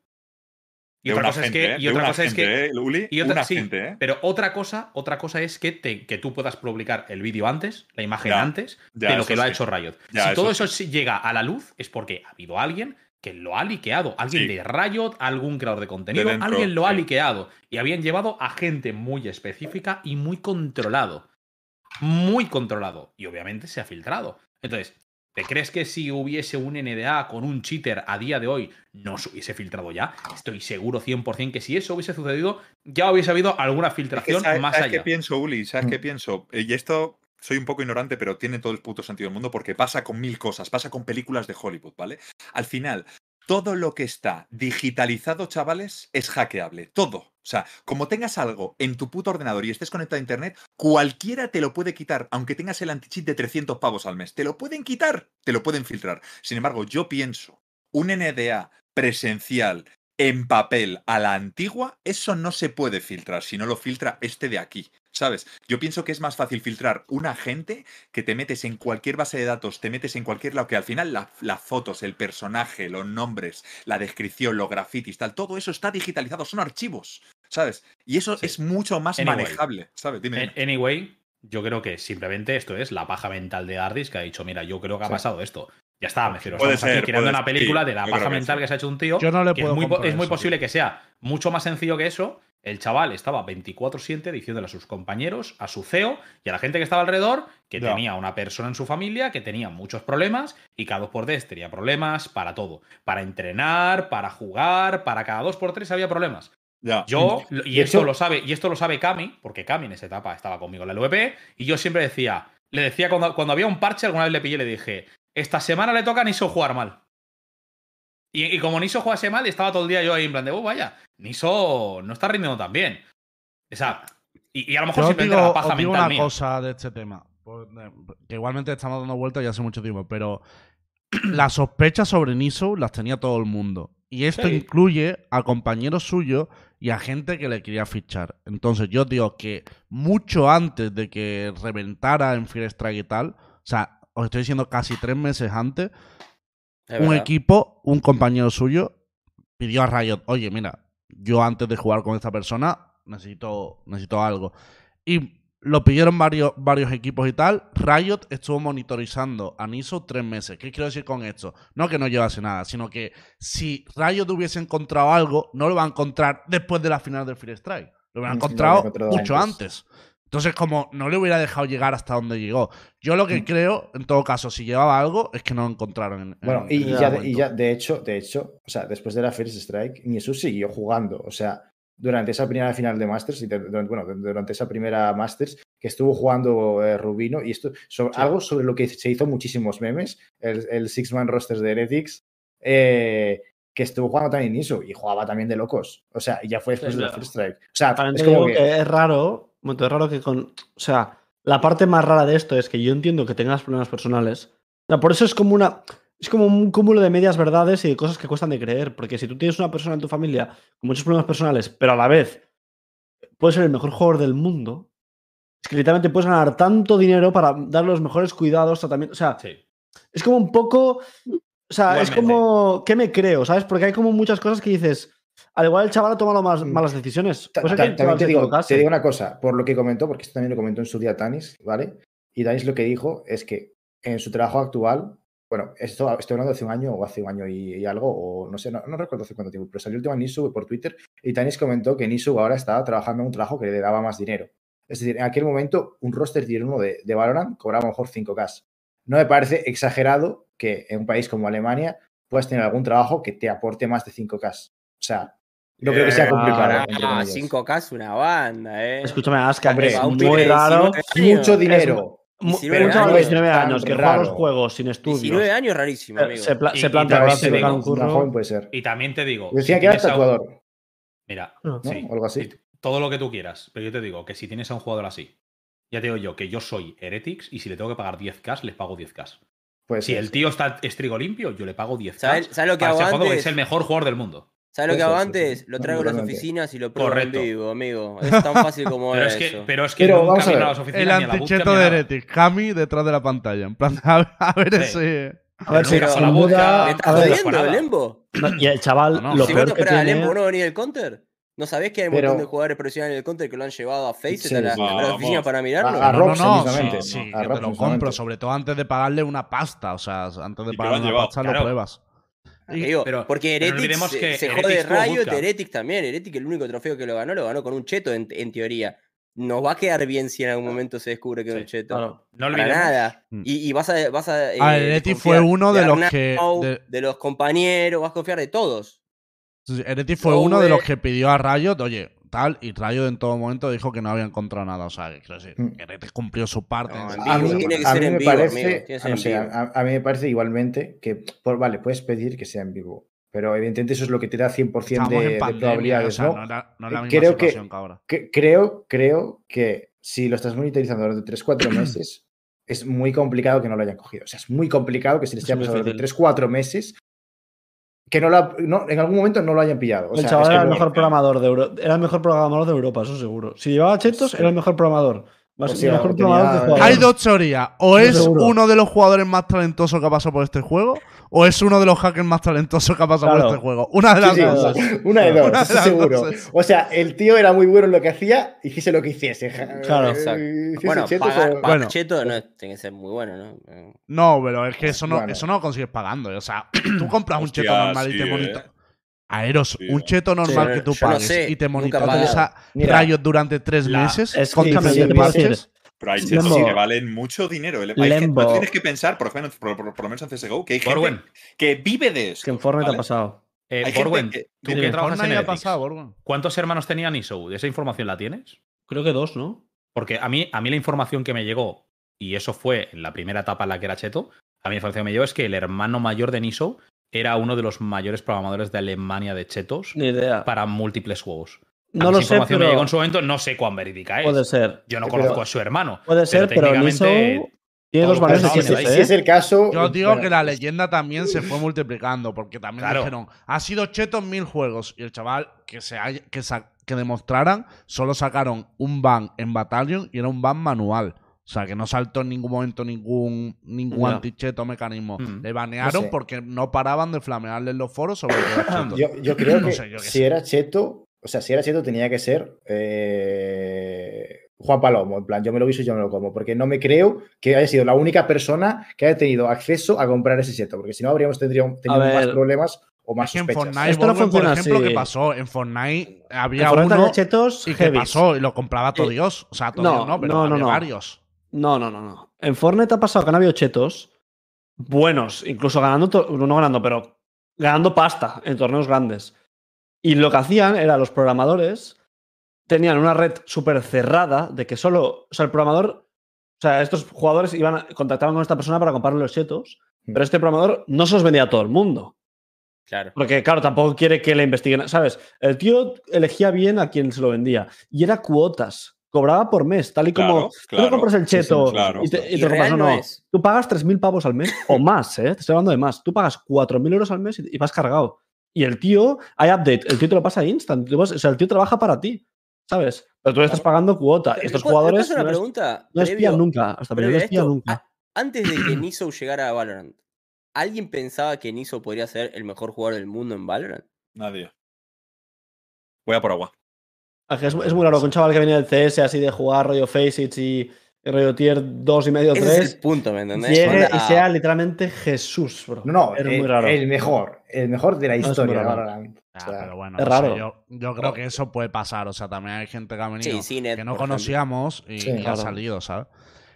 Y otra cosa gente, es ¿eh? que. Y De otra cosa es que. ¿eh, Uli? y otra- sí, gente, ¿eh? Pero otra cosa, otra cosa es que, te- que tú puedas publicar el vídeo antes, la imagen Ya, antes, ya, de lo que lo ha hecho Riot. Ya, si eso todo eso sí llega a la luz, es porque ha habido alguien que lo ha liqueado. Alguien Sí. de Riot, algún creador de contenido, De dentro, alguien lo ha liqueado. Y habían llevado a gente muy específica y muy controlado. Muy controlado. Y obviamente se ha filtrado. Entonces, ¿te crees que si hubiese un NDA con un cheater a día de hoy no se hubiese filtrado ya? Estoy seguro 100% que si eso hubiese sucedido, ya hubiese habido alguna Es que filtración ¿sabes, más ¿sabes allá. qué pienso, Uli? ¿Sabes Mm. qué pienso? Eh, Y esto soy un poco ignorante, pero tiene todo el puto sentido del mundo porque pasa con mil cosas, pasa con películas de Hollywood, ¿vale? Al final, todo lo que está digitalizado, chavales, es hackeable. Todo. O sea, como tengas algo en tu puto ordenador y estés conectado a internet, cualquiera te lo puede quitar, aunque tengas el anti-cheat de 300 pavos al mes. Te lo pueden quitar, te lo pueden filtrar. Sin embargo, yo pienso, un NDA presencial en papel a la antigua, eso no se puede filtrar si no lo filtra este de aquí. ¿Sabes? Yo pienso que es más fácil filtrar un agente que te metes en cualquier base de datos, te metes en cualquier lado, que al final la- las fotos, el personaje, los nombres, la descripción, los grafitis, tal, todo eso está digitalizado, son archivos, ¿sabes? Y eso Sí. es mucho más Anyway. manejable, ¿sabes? Dime. En- dime. Anyway, Yo creo que simplemente esto es la paja mental de Ardis que ha dicho, mira, yo creo que ha Sí. pasado esto. Ya está, me refiero. Puede Estamos aquí ser, creando puede- una película sí, de la paja que mental sí. que se ha hecho un tío. Yo no le que puedo es muy, es muy eso, posible tío. que sea mucho más sencillo que eso. El chaval estaba 24-7 diciéndole a sus compañeros, a su CEO y a la gente que estaba alrededor que tenía una persona en su familia que tenía muchos problemas y cada dos por tres tenía problemas para todo. Para entrenar, para jugar, para cada dos por tres había problemas. Yo, y esto lo sabe, y esto lo sabe Cami, porque Cami en esa etapa estaba conmigo en la LVP, y yo siempre decía, le decía cuando, cuando había un parche, alguna vez le pillé y le dije, esta semana le toca a Niso jugar mal. Y, y como Niso jugase mal, estaba todo el día yo ahí en plan de, oh, vaya, Niso no está rindiendo tan bien. O sea, y, y a lo mejor Yo simplemente digo, la paja os digo mental una mía. cosa de este tema. Que igualmente estamos dando vueltas ya hace mucho tiempo, pero las sospechas sobre Niso las tenía todo el mundo. Y esto Sí. incluye a compañeros suyos y a gente que le quería fichar. Entonces yo digo que mucho antes de que reventara en Fear Strike y tal, o sea, os estoy diciendo casi tres meses antes, Es un verdad. equipo, un compañero suyo, pidió a Riot, oye, mira, yo antes de jugar con esta persona necesito, necesito algo. Y lo pidieron varios, varios equipos y tal. Riot estuvo monitorizando a Niso tres meses. ¿Qué quiero decir con esto? No que no llevase nada, sino que si Riot hubiese encontrado algo, no lo va a encontrar después de la final del Free Strike. Lo hubiera encontrado mucho antes. antes. Entonces, como no le hubiera dejado llegar hasta donde llegó. Yo lo Mm. que creo, en todo caso, si llevaba algo, es que no lo encontraron. En, Bueno, en- y, en y ese ya, de, y ya, de hecho, de hecho, o sea, después de la First Strike, Nisu siguió jugando. O sea, durante esa primera final de Masters, y de- durante, bueno, durante esa primera Masters, que estuvo jugando eh, Rubino, y esto, sobre, algo sobre lo que se hizo muchísimos memes, el, el Six Man Roster de Heretics, eh, que estuvo jugando también Nisu, y jugaba también de locos. O sea, y ya fue después Sí, de la. First Strike. O sea, es como que es raro, un momento, es raro que con. O sea, la parte más rara de esto es que yo entiendo que tengas problemas personales. O sea, por eso es como una. Es como un cúmulo de medias verdades y de cosas que cuestan de creer. Porque si tú tienes una persona en tu familia con muchos problemas personales, pero a la vez puede ser el mejor jugador del mundo, es que literalmente puedes ganar tanto dinero para dar los mejores cuidados, tratamiento. O sea, Sí. es como un poco. O sea, es Igualmente. como. ¿Qué me creo? ¿Sabes? Porque hay como muchas cosas que dices. Al igual el chaval ha tomado más, Mm. malas decisiones. Que el también te digo, te digo una cosa, por lo que comentó, porque esto también lo comentó en su día Tanis, ¿vale? Y Tanis lo que dijo es que en su trabajo actual, bueno, esto estoy hablando hace un año o hace un año y, y algo, o no sé, no, no recuerdo hace cuánto tiempo, pero salió el tema de Nisu por Twitter y Tanis comentó que Nisu ahora estaba trabajando en un trabajo que le daba más dinero. Es decir, en aquel momento un roster tier 1 de, de Valorant cobraba a lo mejor 5K. No me parece exagerado que en un país como Alemania puedas tener algún trabajo que te aporte más de 5K. O sea, no creo que sea Eh, complicado. Ah, entre comillas. 5K es una banda, ¿eh? Escúchame, Aska, Hombre, es muy raro. 19 años. Mucho dinero. Mu- 19 Un chaval de años. 19 Tan años que juega los juegos sin estudios. 19 años rarísimo, se- amigo. se, pla- Y- se y sacar un curro. joven puede ser. Y también te digo. Decía si que era tatuador. Mira, ¿no? sí. Algo así. sí, Todo lo que tú quieras. Pero yo te digo que si tienes a un jugador así, ya te digo yo que yo soy Heretics y si le tengo que pagar 10k, les pago 10k. Puede Si el tío está estrigo limpio, yo le pago 10k. ¿Sabes, sabes lo que hago antes? es el mejor jugador del mundo. ¿Sabes lo que Eso, hago eso, sí. antes? Lo No, traigo a las oficinas y lo pruebo Correcto. en vivo, amigo. Es tan fácil como Pero es, eso. que, pero es que Pero nunca vamos a vino ver. a las oficinas El la anticheto de. Heretic, Cami detrás de la pantalla. En plan, a ver, a ver Sí. ese. A ver, si la duda- bootcamp, a ¿Me estás jodiendo. Lembo? Y el chaval, No, no. lo Si peor que tiene. Lembo, ¿no va a venir el counter? ¿No sabés que hay un Pero- montón de jugadores profesionales del counter que lo han llevado a Faceit Sí, a, la, a las Vamos. oficinas para mirarlo? A- a No, no, no, sí, ¿no? sí, A que te lo compro, sobre todo antes de pagarle una pasta. O sea, antes de pagarle una pasta claro. lo pruebas. Pero- porque pero no Heretics olvidemos se, que se jode Riot. Heretics también. Heretics, el único trofeo que lo ganó, lo ganó con un cheto en, en teoría. Nos va a quedar bien si en algún momento se descubre que es Sí, un cheto. Claro. No Para nada. Mm. Y, y vas a. Vas a, eh, Ah, Heretics desconfiar fue uno de los que- de- de los compañeros, vas a confiar de todos. Heretic fue uno de los que pidió a Riot, oye, tal, y Riot en todo momento dijo que no había encontrado nada. O sea, que quiero decir, Mm. que cumplió su parte. A mí, tiene que a ser mí en me vivo, parece, a, a mí me parece igualmente que, por, vale, puedes pedir que sea en vivo, pero evidentemente eso es lo que te da 100% Estamos de, de probabilidades, o sea, ¿no? no era, no era la misma Creo que- situación que ahora. Que- creo, creo que si lo estás monitorizando durante 3-4 meses, es muy complicado que no lo hayan cogido. O sea, es muy complicado que si les Es haya pasado durante difícil. 3-4 meses, que no, la- no- en algún momento no lo hayan pillado. O el sea, chaval es que era el mejor programador de Euro- era el mejor programador de Europa, eso seguro. Si llevaba chetos, Sí. era el mejor programador. O sea, mejor. Hay dos teorías. O es seguro. uno de los jugadores más talentosos que ha pasado por este juego, o es uno de los hackers más talentosos que ha pasado Claro. por este juego. Una de las Sí, sí, dos. una de dos, Una de seguro. dos. O sea, el tío era muy bueno en lo que hacía, hiciese lo que hiciese. Claro. eh, Exacto. hiciese Bueno, chetos pagar, o- Bueno. cheto no tiene que ser muy bueno, ¿no? No, pero es que eso no, Bueno. eso no lo consigues pagando. O sea, tú compras un cheto normal y te eh. monita. Aeros, Sí, un eh. cheto normal Sí, que tú yo no pagues sé, y te monitoriza rayos durante tres la- meses es con que diferentes te parches. Pero hay chetos que valen mucho dinero. Hay gente- Lembo. no tienes que pensar, por, ejemplo, por, por- por lo menos en CSGO, que hay gente que vive de eso. que en Fortnite ¿vale? ha pasado. eh, Hay gente Borwen, que- tú Dime, que trabajas en ha pasado, Borwen. ¿cuántos hermanos tenía Nisou? ¿Esa información la tienes? Creo que dos, ¿no? Porque a mí, a mí la información que me llegó, y eso fue en la primera etapa en la que era Cheto, a mí la información que me llegó es que el hermano mayor de Nisou era uno de los mayores programadores de Alemania de Chetos Ni idea. para múltiples juegos. A No lo sé, información me pero llegó en su momento, no sé cuán verídica es. puede ser. Yo no Pero- conozco a su hermano. Puede ser, pero, técnicamente, tiene dos lo si, es- si es ¿eh? el caso. Yo digo bueno, que la leyenda también se fue multiplicando, porque también Claro. dijeron, ha sido cheto en mil juegos. Y el chaval que se haya- que, sa- que demostraran, solo sacaron un ban en Battalion y era un ban manual. O sea, que no saltó en ningún momento ningún, ningún Ya. anticheto mecanismo. Mm. Le banearon sé. porque no paraban de flamearle en los foros sobre que era cheto. Yo, yo creo No que sé, yo qué si sé. era Cheto, o sea, si era Cheto tenía que ser eh, Juan Palomo. En plan, yo me lo viso y yo me lo como. Porque no me creo que haya sido la única persona que haya tenido acceso a comprar ese Cheto. Porque si no, habríamos tenido más problemas o más Es que en. Fortnite, Esto no Borgen, por funciona ejemplo, así. ¿qué pasó? En Fortnite En había Fortnite uno chetos y ¿qué heavies. pasó? Y lo compraba todo Eh, Dios. O sea, todo no, Dios no, pero no, no, había no. varios. No, no, no, no. En Fortnite ha pasado que han habido chetos buenos, incluso ganando, no ganando, pero ganando pasta en torneos grandes. Y lo que hacían era los programadores tenían una red súper cerrada de que solo, o sea, el programador, o sea, estos jugadores iban a- contactaban con esta persona para comprarle los chetos, pero este programador no se los vendía a todo el mundo. Claro. Porque, claro, tampoco quiere que le investiguen. ¿Sabes? El tío elegía bien a quien se lo vendía. Y era cuotas. Cobraba por mes, tal y como. Claro, Tú no compras el Sí, sí, cheto claro. y te, y Y te compras no es. Tú pagas 3.000 pavos al mes o más, ¿eh? Te estoy hablando de más. Tú pagas 4.000 euros al mes y, y vas cargado. Y el tío, hay update, el tío te lo pasa instant. Tú vas- O sea, el tío trabaja para ti, ¿sabes? Pero tú le estás pagando cuota. Estos ¿Te puedo- te puedo jugadores una no, es- pregunta? no espían Previo- nunca. Hasta no espían esto, nunca. a- antes de que Niso llegara a Valorant, ¿alguien pensaba que Niso podría ser el mejor jugador del mundo en Valorant? Nadie. Voy a por agua. Es, es muy raro que un chaval que viene del CS así de jugar rollo Faceit y, y rollo tier 2 y medio, Ese es 3, el punto, ¿me entendés? llegue Onda- y sea literalmente Jesús, bro. No, no, es eh, muy raro. el mejor, el mejor de la historia. Ah, O sea, pero bueno, es raro. yo, yo creo que eso puede pasar. O sea, también hay gente que ha venido Sí, que no ejemplo. conocíamos y, Sí, y ha salido, ¿sabes?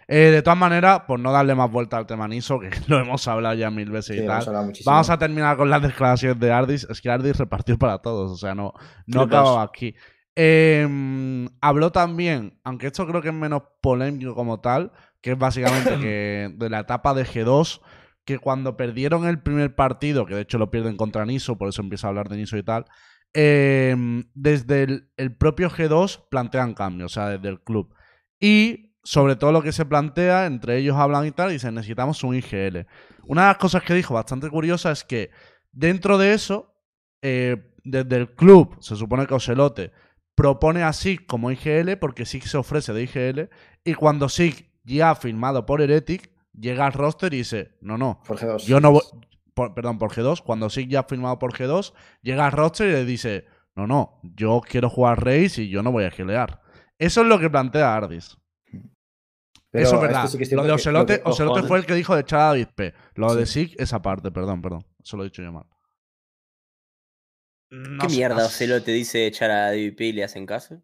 Eh, de todas maneras, por no darle más vuelta al tema Niso, que lo hemos hablado ya mil veces sí, y tal. Vamos a terminar con las declaraciones de Ardis. Es que Ardis repartió para todos, o sea, no, no acababa aquí. Eh, habló también, aunque esto creo que es menos polémico como tal, que es básicamente que de la etapa de G2, que cuando perdieron el primer partido, que de hecho lo pierden contra Niso, por eso empieza a hablar de Niso y tal, eh, desde el, el propio G2 plantean cambios, o sea, desde el club. Y sobre todo lo que se plantea, entre ellos hablan y tal, y dicen, necesitamos un IGL. Una de las cosas que dijo bastante curiosa es que dentro de eso, eh, desde el club, se supone que Ocelote propone a SIG como IGL porque SIG se ofrece de IGL y cuando SIG ya ha firmado por Heretic, llega al roster y dice, no, no, Por G2. yo no voy, por- perdón, por G2, cuando SIG ya ha firmado por G2, llega al roster y le dice, no, no, yo quiero jugar Race y yo no voy a gilear. Eso es lo que plantea Ardis. Pero Eso es verdad. sí que es lo de Ocelote, que- Ocelote fue el que dijo de echar a David P. Lo de. SIG, esa parte, perdón, perdón. Eso lo he dicho yo mal. No ¿Qué mierda no sé. Ocelote dice echar a DVP y le hacen caso?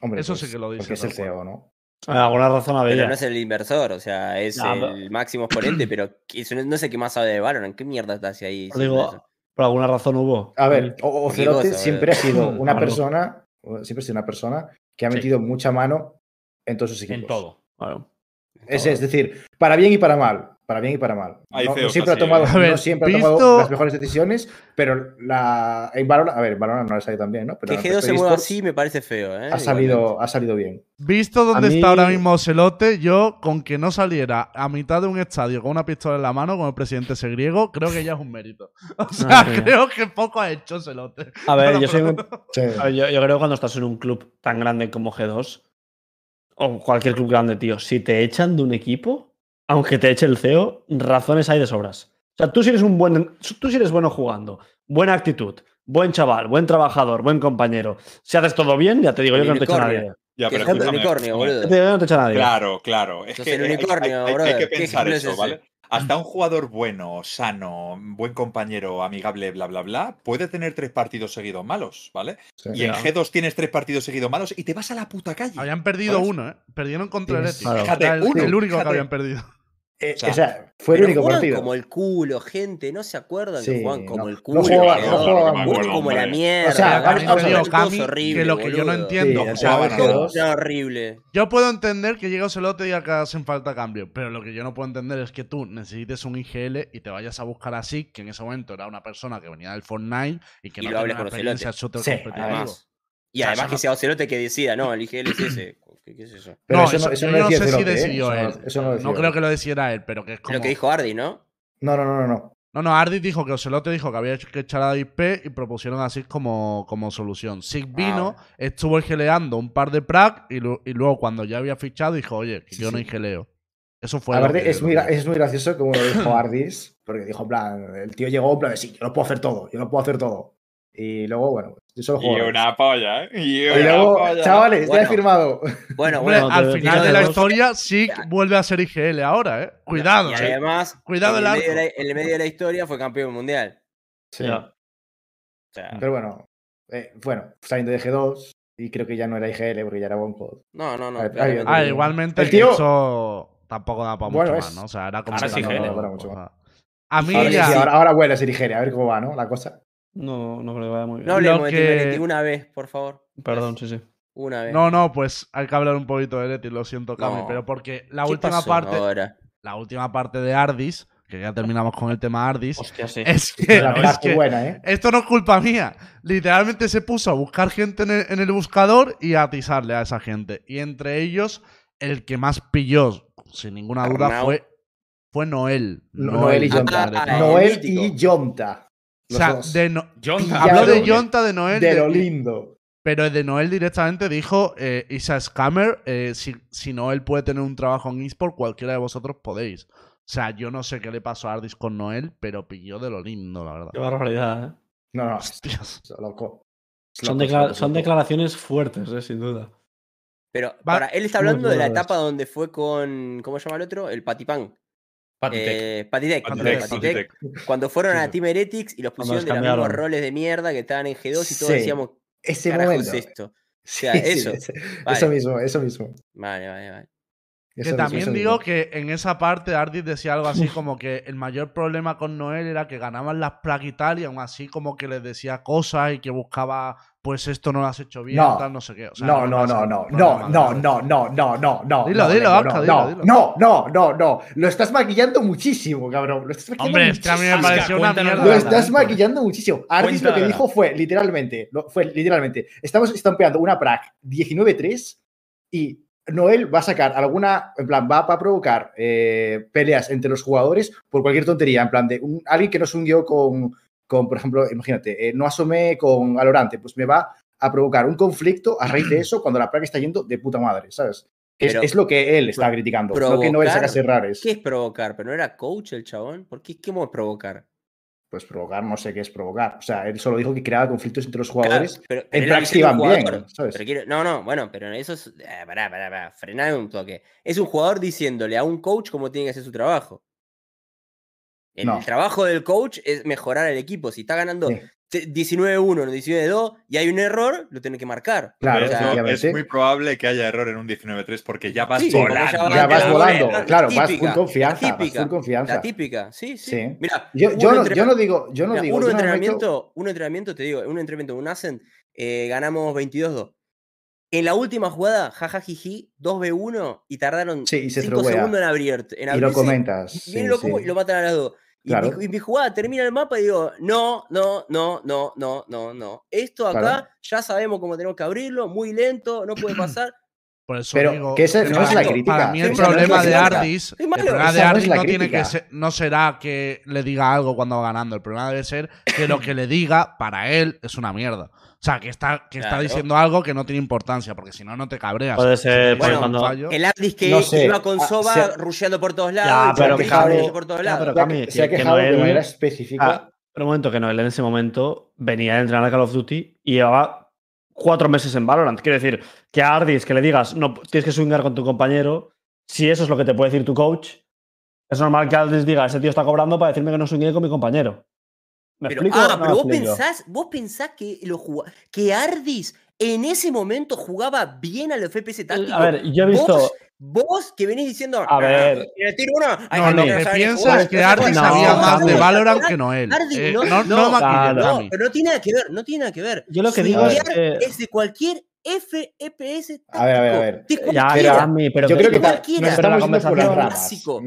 Hombre, Eso pues, sí que lo dice, Porque es el. CEO, ¿no? Alguna razón Pero había. no es el inversor, o sea, es pero- el máximo exponente, pero no, sé qué más sabe de Valorant. ¿Qué mierda está hacia ahí? Pero digo, por alguna razón hubo. A ver, o- Ocelote cosa, siempre ha sido una Algo. persona, siempre ha sido una persona que ha Sí. metido mucha mano en todos sus equipos. En todo. Bueno, Es, es decir, para bien y para mal. Para bien y para mal. No, siempre, ha tomado. A ver, no siempre ha tomado las mejores decisiones, pero la, en Valorant, a ver, en Valorant no le salido tan bien, ¿no? Pero Que en el G2 resto se mueva así me parece feo, ¿eh? ha, salido, Igualmente. ha salido bien. Visto dónde está ahora mismo Ocelote, yo con que no saliera a mitad de un estadio con una pistola en la mano, como el presidente ese griego, creo que ya es un mérito. O sea, Ah, sí. creo que poco ha hecho Ocelote. A ver, yo soy muy- Sí. A ver, yo, yo creo que cuando estás en un club tan grande como G2, o cualquier club grande, tío, si te echan de un equipo, aunque te eche el CEO, razones hay de sobras. O sea, tú si eres un buen, tú si eres bueno jugando, buena actitud, buen chaval, buen trabajador, buen compañero, si haces todo bien, ya te digo yo que no te echa nadie. Ya, pero es el unicornio, boludo. Ya te digo yo que no te echa nadie. Claro, claro. Es que el hay- hay- unicornio, hay, hay que ¿Qué pensar es eso? ¿vale? Hasta un jugador bueno, sano, buen compañero, amigable, bla, bla, bla, puede tener tres partidos seguidos malos, ¿vale? Sí. Y en Ya. G2 tienes tres partidos seguidos malos y te vas a la puta calle. Habían perdido ¿Sabes? uno, ¿eh? Perdieron contra el. Fíjate, uno, el único que habían perdido. Eh, O sea, o sea, fue el único juegan partido. como el culo, gente. ¿No se acuerdan Sí, que juegan como no. el No culo? no juegan Juegan mal, como la mierda. O sea, Cami, todos horribles, que lo que yo no entiendo, Sí, o sea, horribles. Yo puedo entender que llega Ocelote y que hacen falta cambio, pero lo que yo no puedo entender es que tú necesites un IGL y te vayas a buscar a Sig, que en ese momento era una persona que venía del Fortnite y que Y no tenía experiencia Ocelote. shooter Sí, competitivo. Además. Y además que no- sea Ocelote que decida, no, el IGL es ese. ¿Qué, qué es eso? Pero no, eso, eso, no, eso yo no no decía sé si ¿eh? decidió Eso no- él. Eso no, creo que lo decidiera él, pero que es como... Lo que dijo Ardi, ¿no? No, no, no, no, no. No, no, Ardis dijo que Ocelote dijo que había que echar a IP y propusieron a Sig como, como solución. Sig vino, estuvo geleando un par de prac y, lu- y luego cuando ya había fichado dijo, oye, que Sí, yo no sí. geleo. Eso fue... lo Aparte, que- es muy, es muy gracioso como lo dijo Ardis, porque dijo, en plan, el tío llegó en plan de sí, yo lo puedo hacer todo, yo lo puedo hacer todo. Y luego, bueno, yo solo Y una polla, ¿eh? Y luego, polla. chavales, ya he Bueno. firmado. Bueno, bueno. al final de la historia, Sig vuelve a ser IGL ahora, ¿eh? Cuidado, Y ¿eh? además, Cuidado en el medio de arco. la, en el medio de la historia fue campeón mundial. Sí. Ya. O sea, Pero bueno, eh, bueno, saliendo de G2, y creo que ya no era IGL porque ya era Bonecode. no, no, no. Ver, Ah, el- igualmente el tío- eso tampoco da para mucho Bueno, más, ¿no? O sea, era como... Ahora sí, IGL. no- Ahora mucho más. A mí Ahora, sí, ya... sí, ahora, ahora vuelve a ser IGL, a ver cómo va, ¿no? La cosa. No, no creo que vaya muy bien. No hablemos de que- Timeretti una vez, por favor. Perdón, sí, sí. Una vez. No, no, pues hay que hablar un poquito de Leti, lo siento, Cami, No. pero porque la ¿Qué última pasó parte, ahora? la última parte de Ardis, que ya terminamos con el tema Ardis, Hostia, sí. es que, La es que buena, ¿eh? esto no es culpa mía. Literalmente se puso a buscar gente en el, en el buscador y a atizarle a esa gente. Y entre ellos, el que más pilló, sin ninguna duda, Arnau. fue, fue Noel. No- Noel y Ah, Jonta. ah, el Noel y O sea, dos. de no- Jonta. habló de Pillaron Jonta, de Noel, de de- lo lindo. pero de Noel directamente dijo, eh, Isa Scammer, eh, si, si Noel puede tener un trabajo en eSport, cualquiera de vosotros podéis. O sea, yo no sé qué le pasó a Ardis con Noel, pero pilló de lo lindo, la verdad. Qué barbaridad, ¿eh? No, no, Hostias. loco. Son, decla- son declaraciones fuertes, eh, sin duda. Pero para, él está hablando de la etapa donde fue con. ¿Cómo se llama el otro? El Patipán. Patitec. Eh, Patitec. Patitec, Patitec. Patitec. Cuando fueron a. Team Heretics y los pusieron de los mismos roles de mierda que estaban en G2 y todos Sí. decíamos, Ese momento. es esto? Sí, sea, sí, eso. Vale. Eso mismo, eso mismo. Vale, vale, vale. Que también digo que en esa parte Ardis decía algo así como que el mayor problema con Noel era que ganaban las tal, y aún así como que les decía cosas y que buscaba, pues esto no lo has hecho bien, No. tal, no sé qué. O sea, No, no, no, no, no, no, no, no, no, no, no. Dilo, no, dilo, no, dilo, no, dilo. no, no, no, no. Lo estás maquillando muchísimo, cabrón. Lo estás maquillando Hombre, es que a mí me muchísimo. pareció una mierda. Lo estás maquillando muchísimo. Ardis lo que dijo fue literalmente, lo- fue literalmente, estamos estampeando una prac 19-3 y Noel va a sacar alguna, en plan, va, a provocar eh, peleas entre los jugadores por cualquier tontería, en plan de un- alguien que no se hundió con, con por ejemplo, imagínate, eh, no asomé con Alorante, pues me va a provocar un conflicto a raíz de eso cuando la prac está yendo de puta madre, ¿sabes? Es, es lo que él está criticando, no que Noel provocar- sacase rares. ¿Qué es provocar? ¿Pero no era coach el chabón? ¿Por qué? ¿Cómo es provocar? Pues provocar, no sé qué es provocar. O sea, él solo dijo que creaba conflictos entre los jugadores. Claro, pero, en pero un que iban bien, jugador. ¿sabes? Pero quiero- no, no, bueno, pero eso es. Eh, pará, pará, pará. Frenar un toque. Es un jugador diciéndole a un coach cómo tiene que hacer su trabajo. El No. trabajo del coach es mejorar el equipo. Si está ganando Sí. Te- 19-1, 19-2 y hay un error, lo tiene que marcar. Claro, O sea, es muy probable que haya error en un 19-3 porque ya vas Sí, volando. ya Ya vas la- volando, la- la claro, vas típica, full confianza, la vas full típica, confianza. La típica, sí, sí. Sí. Mira, Yo, yo un no, yo no digo, yo no Mira, digo. un yo entrenamiento, un entrenamiento, te digo, un entrenamiento, un Ascent, eh, ganamos 22-2. En la última jugada, jajajiji, 2v1 y tardaron Sí, y se 5 segundos en abrirte. En y lo comentas. y sí, viene lo como sí. y lo matan a las dos. Y, Claro. mi, jugada termina el mapa y digo, no, no, no, no, no, no, no. Esto acá Claro. ya sabemos cómo tenemos que abrirlo, muy lento, no puede pasar. Por eso Pero digo que esa que no es para, la crítica. para mí el no problema de. Ardis, el problema de no Ardis no, tiene crítica. que ser- no será que le diga algo cuando va ganando. El problema debe ser que lo que le diga para él es una mierda. O sea, que está, que está Claro. diciendo algo que no tiene importancia, porque si no, no te cabreas. Puede ser, un cuando- fallo- El Ardis que No sé. iba con Ah, Soba se- rusheando por todos lados. Ya, pero quejado- rusheando por todos lados. pero Cami, se ha que- que quejado de manera específica. Ah, pero un momento que Noel en ese momento venía a entrenar a Call of Duty y llevaba cuatro meses en Valorant. Quiero decir, que a Ardis que le digas, no tienes que swingar con tu compañero, si eso es lo que te puede decir tu coach, es normal que Ardis diga, ese tío está cobrando para decirme que no swingue con mi compañero. ¿Me Pero, explico? ah, no pero vos pensás, vos pensás que, lo que Ardis en ese momento jugaba bien al FPS táctico. A ver, yo he visto. Vos, que venís diciendo. A ver. "Ah, le tiro uno. hay No, lo que no piensas jugar". es que No, Ardis no, sabía no, más de Valorant que Noel. Ardis, Eh, no, no, no, no. No, pero no tiene nada que ver, no tiene nada que ver. Yo lo que digo es de cualquier FPS. A ver, a ver, a ver. Ya, pero, pero Yo creo que de ta- cualquiera. nos estamos conversación-. Básico.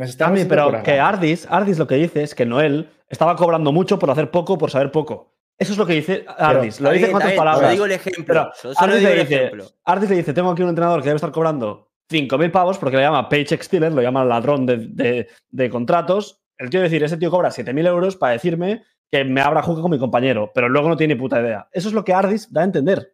Pero que. Ardis, Ardis lo que dice es que Noel estaba cobrando mucho por hacer poco, por saber poco. Eso es lo que dice Ardis. lo dice está bien, palabras. Yo digo el ejemplo. Pero yo solo Ardis le, dice. Ardis le dice, tengo aquí un entrenador que debe estar cobrando 5.000 pavos porque le llama paycheck stealer, lo llama ladrón de, de- de contratos. El tío decir, ese tío cobra 7.000 euros para decirme que me abra juego con mi compañero, pero luego no tiene ni puta idea. Eso es lo que Ardis da a entender.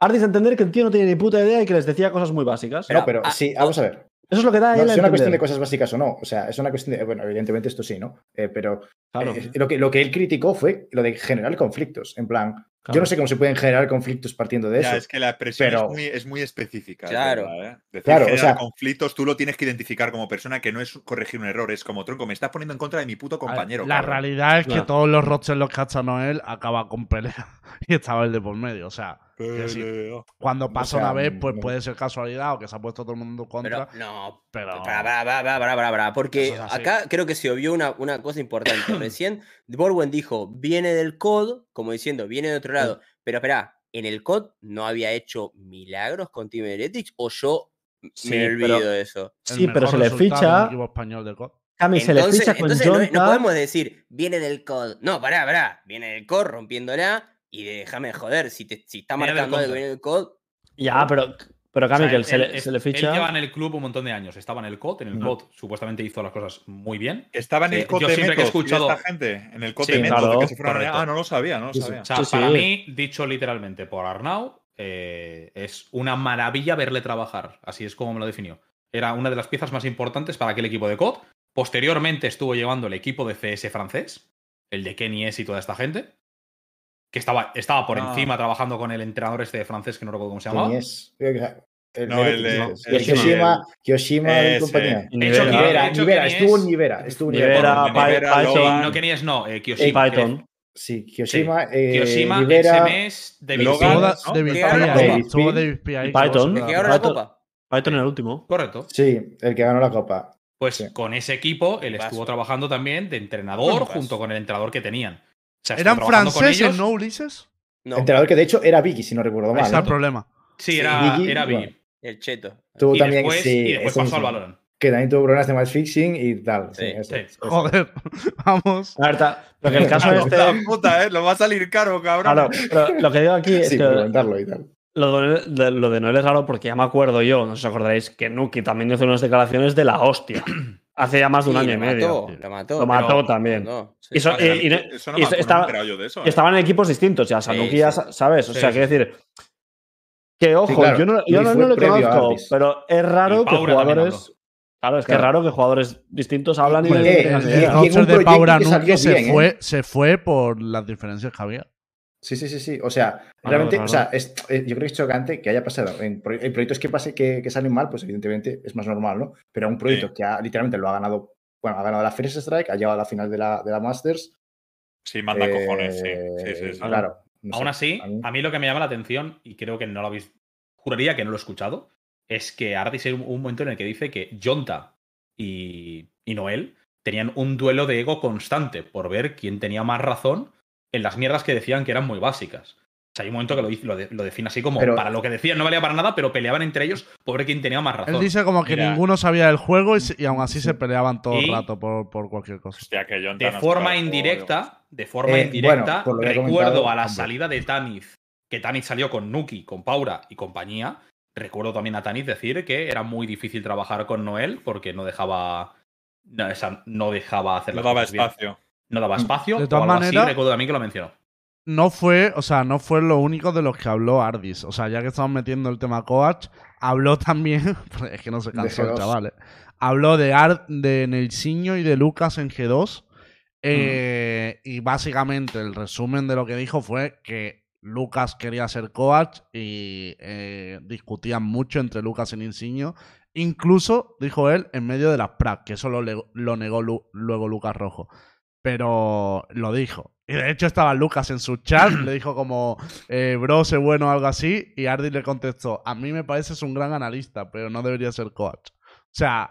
Ardis da a entender que el tío no tiene ni puta idea y que les decía cosas muy básicas. No, pero ah, sí, vamos a ver. Eso es lo que da a No, él a es una cuestión de cosas básicas o no. O sea, es una cuestión de. Bueno, evidentemente esto sí, ¿no? Eh, pero Claro, eh, lo, que, lo que él criticó fue lo de generar conflictos. En plan, yo claro. no sé cómo se pueden generar conflictos partiendo de Ya, eso. es que la expresión pero- es, muy, es muy específica. es Claro. verdad, ¿eh? Decir Claro, o generar sea- conflictos, tú lo tienes que identificar como persona que no es corregir un error, es como tronco, me estás poniendo en contra de mi puto compañero. La cabrón". realidad es que Claro. todos los rosters los que ha hecho Noel acaba con pelea y estaba el de por medio. O sea, que sí, Pelea. cuando pasa sea, una vez, pues no- puede ser casualidad o que se ha puesto todo el mundo contra. Pero no, Pero, Para, para, para, porque es acá creo que se obvió una, una cosa importante. Recién Borwen dijo, viene del COD, como diciendo, viene de otro lado. Pero espera, ¿en el COD no había hecho milagros con Team Heretics o yo Sí, me olvido pero- de eso? Sí, pero se le ficha- del español de COD. Cami, se le Entonces, ficha con entonces no, no podemos decir, viene del COD. No, pará, pará, viene del COD rompiéndola y déjame de joder, si, te, si está marcando algo viene del COD, Ya, pero, pero O Cami, sea, que él- él se, le, él- se le Él ficha. lleva en el club un montón de años. Estaba en el COD. En el No. COD supuestamente hizo las cosas muy bien. Estaba en Sí, el COD yo de siempre que he Metos, ¿y escuchado- esta gente, en el COD Sí, de Metos, claro, de que se fueron. Ah, no lo sabía, no lo Sí, sí. sabía. O sea, Sí, sí. para mí, dicho literalmente por Arnau, eh, es una maravilla verle trabajar. Así es como me lo definió. Era una de las piezas más importantes para aquel equipo de COD. Posteriormente estuvo llevando el equipo de CS francés, el de Kenny S y toda esta gente, que estaba, estaba por Ah. encima trabajando con el entrenador este de francés, que no recuerdo cómo se llamaba. ¿Quién es? El, No, el de- el, el- Kyoshima, Kyoshima y compañía. Y De hecho, Nivera. Nivera, estuvo en Nivera, estuvo Nivera, Nivera. Py- Nivera, Python. No, Kenny es no, eh, Kyoshima. Python. Sí, Kyoshima, eh, Kyoshima, Nivera, XMS, David Logan, Estuvo Silva. Da- ¿no? David Que ganaron la P. ahí, Copa. estuvo David P. ahí, Y que luego Python. se que ganó la Python. copa. Python el último. Correcto. Sí, el que ganó la copa. Pues Sí. con ese equipo él estuvo trabajando también de entrenador junto con el entrenador que tenían. O sea, ¿Eran franceses, no Ulises? No, Entrenador que de hecho era Vicky, si no recuerdo Ahí mal. está el ¿no? problema. Sí, era, Vicky, era bueno. El cheto. Tuvo Y también, después, sí, y después pasó al. Valorant. Que también tuvo problemas de match fixing y tal. Sí, Sí, eso, sí. eso. Joder, vamos. A ver, ta- lo que el caso este. La puta, ¿eh? Lo va a salir caro, cabrón. Claro, pero lo que digo aquí es Sí, que y tal. lo de, lo de Noel es raro porque ya me acuerdo yo, no sé si os acordaréis, que Nuki también hizo unas declaraciones de la hostia. Hace ya más de un Sí, año y lo medio. mató, Lo mató. Lo mató pero- también. ¿eh? estaban en equipos distintos ya, o sea, Sí, ya sí. sabes. O Sí, sea, quiero decir. Que ojo, claro, yo no, yo no, no lo conozco, pero es raro que jugadores. Claro, es que es raro que jugadores distintos hablan y Y- y- El de Paura se, ¿eh? fue, se fue por las diferencias que había. Sí, sí, sí, sí. O sea, realmente, o sea, es- eh, yo creo que es chocante que haya pasado. En, pro- en proyectos que pase que, que salen mal, pues evidentemente es más normal, ¿no? Pero un proyecto Sí. que ha- literalmente lo ha ganado, bueno, ha ganado la First Strike, ha llegado a la final de la, de la Masters. Sí, manda eh, cojones, sí. Sí, sí, sí. Claro. no Aún sé, así, a mí- a mí lo que me llama la atención, y creo que no lo habéis. Juraría que no lo he escuchado, es que hay un, un momento en el que dice que Jonta y, y Noel tenían un duelo de ego constante por ver quién tenía más razón en las mierdas que decían que eran muy básicas. O sea, hay un momento que lo, dice- lo, de- lo define así como Pero- para lo que decían no valía para nada, pero peleaban entre ellos por ver quién tenía más razón. Él dice como que Mira. ninguno sabía del juego y, aún así se peleaban todo el rato por, por cualquier cosa. Hostia, que John de forma juego, indirecta, de forma Eh, indirecta, bueno, recuerdo a la hombre. salida de Taniz, que Taniz salió con Nuki, con Paura y compañía, recuerdo también a Tanit decir que era muy difícil trabajar con Noel porque no dejaba. No, esa- no dejaba hacer No daba bien. No daba espacio. De o todas así, maneras- recuerdo a mí que lo mencionó. no fue, o sea, no fue lo único de los que habló Ardis. O sea, ya que estamos metiendo el tema coach, habló también, es que no se cansó el G2. chaval, ¿eh? habló de Ard, de Nelsinho y de Lucas en G2. eh, Y básicamente el resumen de lo que dijo fue que Lucas quería ser coach y eh, discutían mucho entre Lucas y Nelsinho. Incluso, dijo él, en medio de las prac, que eso lo, negó Lu- luego Lucas Rojo. Pero lo dijo. Y de hecho estaba Lucas en su chat, le dijo como, eh, bro, sé bueno o algo así. Y Ardi le contestó, a mí me pareces un gran analista, pero no debería ser coach. O sea,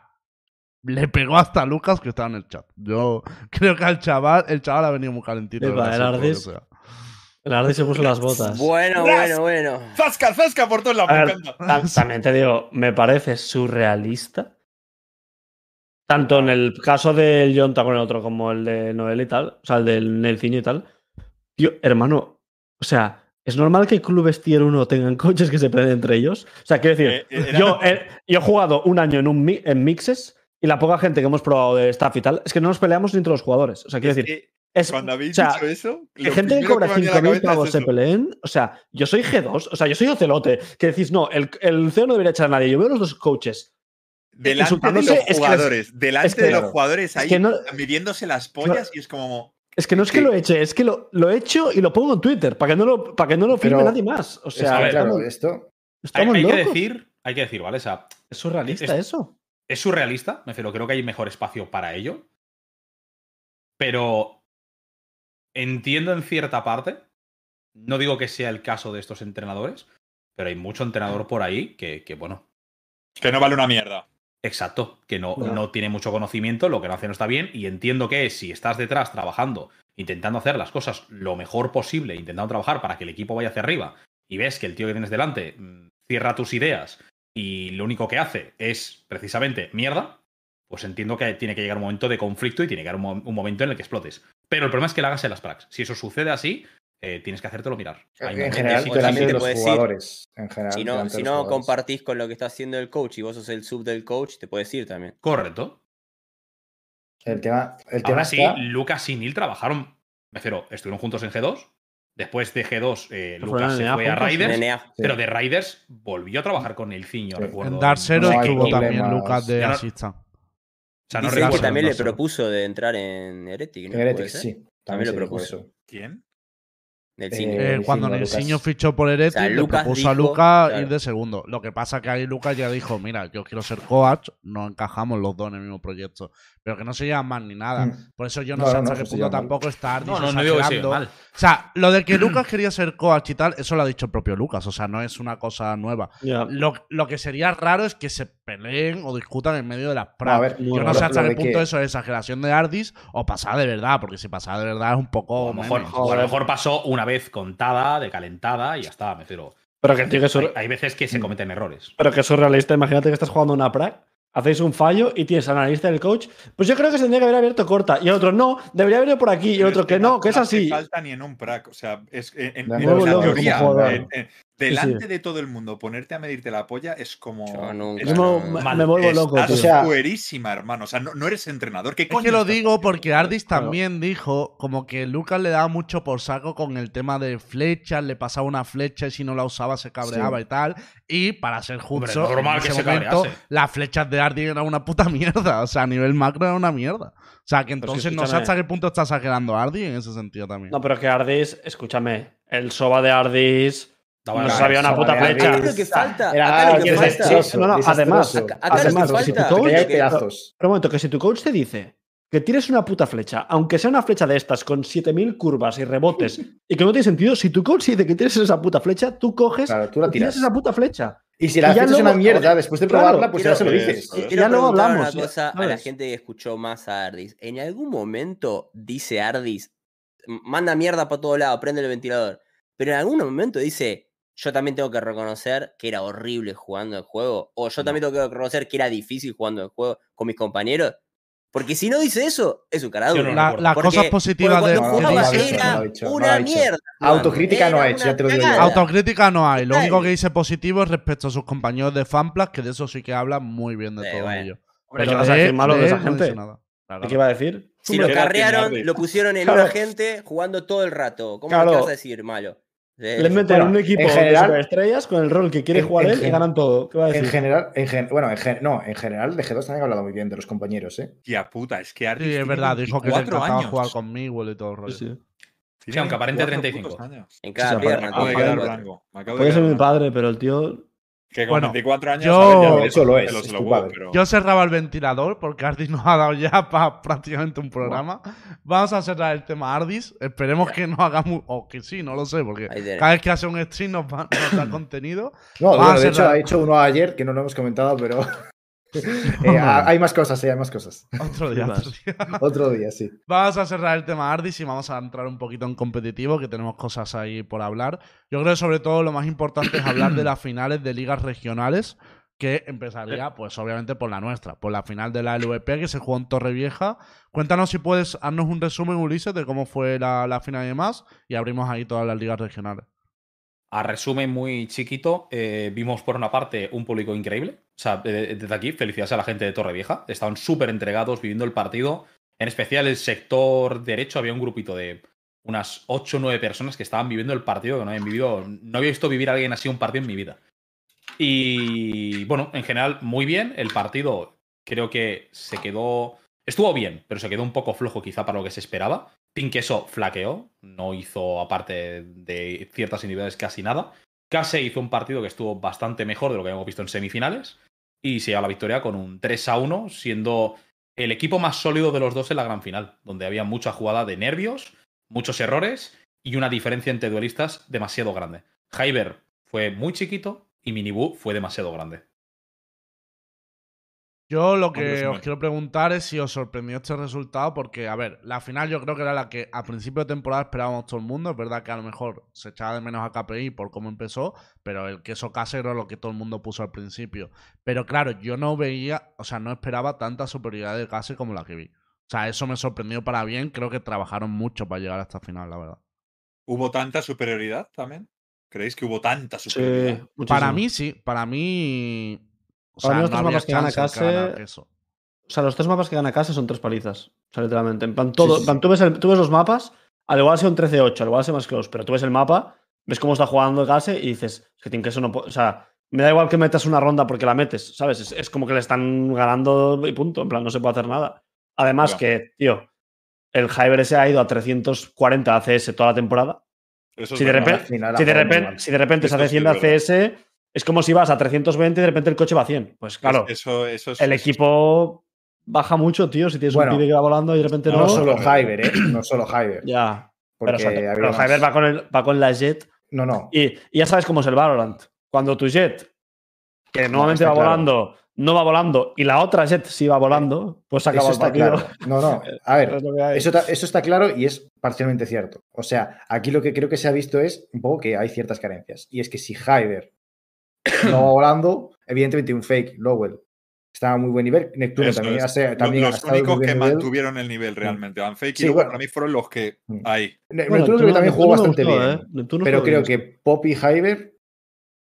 le pegó hasta a Lucas que estaba en el chat. Yo creo que al chaval, el chaval ha venido muy calentito. Brasil, el Ardis. sea. El Ardis se puso las botas. Bueno, bueno, bueno. ¡Zasca, zasca por todos lados! A Me ver, encanta. ta- también te digo, me parece surrealista. Tanto en el caso del Jonta con el otro como el de Noel y tal, o sea, el del Nelciño y tal. Tío, hermano, o sea, ¿es normal que clubes tier 1 tengan coches que se peleen entre ellos? O sea, quiero decir, Eh, eh, era- yo, he, yo he jugado un año en, un, mi- en mixes y la poca gente que hemos probado de staff y tal, es que no nos peleamos ni entre los jugadores. O sea, quiero Es decir, que es, cuando habéis o sea, dicho eso, que gente que cobra me venía a la 5.000 cabeza es pavos se peleen. O sea, yo soy G2, o sea, yo soy Ocelote. Que decís, no, el, el CEO no debería echar a nadie. Yo veo los dos coaches. Delante de los es que les- jugadores, delante es que- de los jugadores es ahí, que no- midiéndose las pollas y es como. Es que no es que lo eche, es que lo, lo he hecho y lo pongo en Twitter para que no lo, para que no lo firme Pero- nadie más. O sea, ver, claro, estamos, esto. Hay, estamos hay que decir, hay que decir, ¿vale? O sea, Es surrealista es- eso. es surrealista, me refiero, creo que hay mejor espacio para ello. Pero entiendo en cierta parte, no digo que sea el caso de estos entrenadores, pero hay mucho entrenador por ahí que, que, bueno, Que no vale una mierda. Exacto, que no, no tiene mucho conocimiento, lo que no hace no está bien, y entiendo que si estás detrás trabajando, intentando hacer las cosas lo mejor posible, intentando trabajar para que el equipo vaya hacia arriba, y ves que el tío que tienes delante mm, cierra tus ideas y lo único que hace es precisamente mierda, pues entiendo que tiene que llegar un momento de conflicto y tiene que llegar un, mo- un momento en el que explotes. Pero el problema es que lo hagas en las prax. Si eso sucede así, eh, tienes que hacértelo mirar. Hay En general, sí o que delante también de te los puede decir, jugadores. En general, Si no, si compartís con lo que está haciendo el coach y vos sos el sub del coach, te puedes ir también. Correcto. El tema, el tema Ahora sí. Lucas y Neil trabajaron, me refiero, estuvieron juntos en G2. Después de G2, eh, ¿Fueron Lucas se NA fue a? Raiders. NA. Sí. Pero de Raiders volvió a trabajar con el Ciño, Sí. recuerdo. En Dark Zero no estuvo también problemas. Lucas de no- asista. O sea, no Dicen que también le propuso de entrar en Heretic, ¿no? En Heretics, ¿Puede ser? sí. También También lo propuso. ¿Quién? Del Eh, cine. Eh, el cuando Nelsinho fichó por Heretic, O sea, le propuso a Lucas claro. ir de segundo. Lo que pasa que ahí Lucas ya dijo, mira, yo quiero ser coach, no encajamos los dos en el mismo proyecto. Pero que no se llevan mal ni nada. Mm. Por eso yo no, No, sé no, hasta no, qué punto mal. tampoco está Ardis No, no, no digo que mal. O sea, lo de que Lucas quería ser coach y tal, eso lo ha dicho el propio Lucas. O sea, no es una cosa nueva. Lo, lo que sería raro es que se peleen o discutan en medio de las ver, Yo no sé hasta qué punto que- eso es exageración de Ardis o pasada de verdad, porque si pasada de verdad es un poco. O a lo mejor, meme. o a lo mejor pasó una vez contada, de calentada y ya está, me refiero. Pero que, tío, que es Hay, hay veces que Mm. se cometen errores. pero que es surrealista. Imagínate que estás jugando una prac, hacéis un fallo y tienes al analista del coach. Pues yo creo que se tendría que haber abierto corta. Y el otro, no, debería haber ido por aquí. Y el otro, que no, que es así. falta ni en un prac. O sea, es, en, en- en la teoría, delante de todo el mundo, ponerte a medirte la polla es como. Nunca, es- no, me, vuelvo loco, Estás tío. O sea- fuerísima, hermano. O sea, no, no eres entrenador. ¿Qué Es coño que lo digo porque Ardis Claro. también dijo como que Lucas le daba mucho por saco con el tema de flechas, le pasaba una flecha y si no la usaba se cabreaba Sí. y tal. Y para ser Hombre, justo, normal en que ese se momento cabrease. las flechas de Ardis eran una puta mierda. O sea, a nivel macro era una mierda. O sea, que entonces no sé hasta qué punto está exagerando Ardis en ese sentido también. No, pero que Ardis, escúchame, el soba de Ardis Estaba no en la- sabía una puta flecha. Acá lo que falta, Era acá lo que falta. No, no, además, acá- acá que si tu coach, que- pedazos. Pero un momento, que si tu coach te dice que tienes una puta flecha, aunque sea una flecha de estas con 7000 curvas y rebotes y que no tiene sentido, si tu coach dice que tienes esa puta flecha, tú coges Claro, tú la y tienes tiras. esa puta flecha. Y si la Y ya flecha es una mierda después de Claro, probarla, pues ya se lo dices. Ya luego hablamos, una cosa a la gente que escuchó más a Ardis. ¿En algún momento dice Ardis, "M- manda mierda para todo lado, prende el ventilador? Pero en algún momento dice, yo también tengo que reconocer que era horrible jugando el juego. O yo también tengo que reconocer que era difícil jugando el juego con mis compañeros. Porque si no dice eso, es un cara Yo duro. no La- las cosas positivas de, No, que no, jugaba era no no una mierda. Autocrítica no ha hecho, ya te lo digo yo. Autocrítica no hay. Lo único que dice positivo es respecto a sus compañeros de Fanplas, que de eso sí que hablan muy bien de Eh, todos bueno. ellos. Hombre, ¿qué vas a decir malo de esa no dice gente? nada. Claro, ¿Qué iba a decir? Si lo carrearon, lo pusieron en Claro. una gente jugando todo el rato. ¿Cómo Claro. le vas a decir malo? Eh, Les meten Bueno, un equipo en general- de estrellas con el rol que quiere en- jugar en él y ganan todo. ¿Qué va a decir? En general, en gen- bueno, en gen- no, en general de G2 también ha hablado muy bien de los compañeros, ¿eh? Tía puta, es que Ardis Sí, es verdad, dijo que le 24 encantaba años. jugar conmigo y todo el rollo. Sí, sí. Tiene Sí, aunque aparente 24 35. putos años. En cada sí, Me pierna. acabo de quedar blanco. Me acabo de Puede ser mi padre, pero el tío. Que con Bueno, 24 años yo- ¿sabes? ya ves Eso lo es, huevos, pero- Yo cerraba el ventilador porque Ardis nos ha dado ya para prácticamente un programa. Vamos a cerrar el tema Ardis. Esperemos que no hagamos. O que sí, no lo sé, porque cada vez que hace un stream nos, va- nos da contenido. No, bueno, de hecho ha hecho uno ayer que no lo hemos comentado, pero eh, ha- hay más cosas, sí, hay más cosas. Otro día. Más. otro día. Otro día, sí. Vamos a cerrar el tema Ardis y vamos a entrar un poquito en competitivo, que tenemos cosas ahí por hablar. Yo creo que sobre todo lo más importante es hablar de las finales de ligas regionales, que empezaría, pues obviamente por la nuestra, por la final de la LVP que se jugó en Torrevieja. Cuéntanos si puedes darnos un resumen, Ulises, de cómo fue la, la final y demás, y abrimos ahí todas las ligas regionales. A resumen muy chiquito, eh, vimos por una parte un público increíble. O sea, desde aquí, felicidades a la gente de Torrevieja. Estaban súper entregados viviendo el partido. En especial el sector derecho, había un grupito de unas 8 o 9 personas que estaban viviendo el partido que no habían vivido. No había visto vivir a alguien así un partido en mi vida. Y bueno, en general, muy bien. El partido creo que se quedó. Estuvo bien, pero se quedó un poco flojo quizá para lo que se esperaba. Pinqueso flaqueó, no hizo, aparte de ciertas individuales, casi nada. Case hizo un partido que estuvo bastante mejor de lo que hemos visto en semifinales y se lleva la victoria con un 3 a 1, siendo el equipo más sólido de los dos en la gran final, donde había mucha jugada de nervios, muchos errores y una diferencia entre duelistas demasiado grande. Hyber fue muy chiquito y Minibu fue demasiado grande. Yo lo que os quiero preguntar es si os sorprendió este resultado, porque, a ver, la final yo creo que era la que a principio de temporada esperábamos todo el mundo. Es verdad que a lo mejor se echaba de menos a KPI por cómo empezó, pero el queso casero es lo que todo el mundo puso al principio. Pero claro, yo no veía, o sea, no esperaba tanta superioridad de Case como la que vi. O sea, eso me sorprendió para bien. Creo que trabajaron mucho para llegar a esta final, la verdad. ¿Hubo tanta superioridad también? ¿Creéis que hubo tanta superioridad? Para mí, sí. Para mí. O Para sea, los no tres mapas que gana de Case-. O sea, los tres mapas que gana casa son tres palizas. O sea, literalmente. En plan, todo. sí, en plan, tú, ves el- tú ves los mapas, al igual sea un 13-8, al igual sea más close, pero tú ves el mapa, ves cómo está jugando Case y dices, es que tiene que eso no puede. O sea, me da igual que metas una ronda porque la metes, ¿sabes? Es, es como que le están ganando y punto. En plan, no se puede hacer nada. Además, que, tío, el Hyber ese ha ido a 340 ACS toda la temporada. Eso es Si de repente, final si de ha jugado muy repente, si de repente se hace sí es 100 verdad. ACS, es como si vas a 320 y de repente el coche va a 100. Pues claro, Eso, eso es, el equipo baja mucho, tío. Si tienes Bueno, un pibe que va volando y de repente no. No solo. Hyber, ¿eh? No solo Hyber. Ya. Porque Pero, o sea, había pero más- Hyber va con, el, va con la Jet. No, no. Y, y ya sabes cómo es el Valorant. Cuando tu Jet, que normalmente está va claro. volando, no va volando, y la otra Jet sí va volando, pues se acaba Eso el está partido. claro. No, no. A ver. Eso, ta- eso está claro y es parcialmente cierto. O sea, aquí lo que creo que se ha visto es un poco que hay ciertas carencias. Y es que si Hyber no volando, evidentemente un fake, Lowell, estaba a muy buen nivel. Neptuno eso también, es. ha se- Lo- también los únicos que nivel. mantuvieron el nivel realmente. Van Fake y Sí, Logan bueno. para mí fueron los que Mm. Bueno, Neptuno creo que también jugó bastante gustó, bien. ¿eh? Pero creo bien. que Pop y Hyber,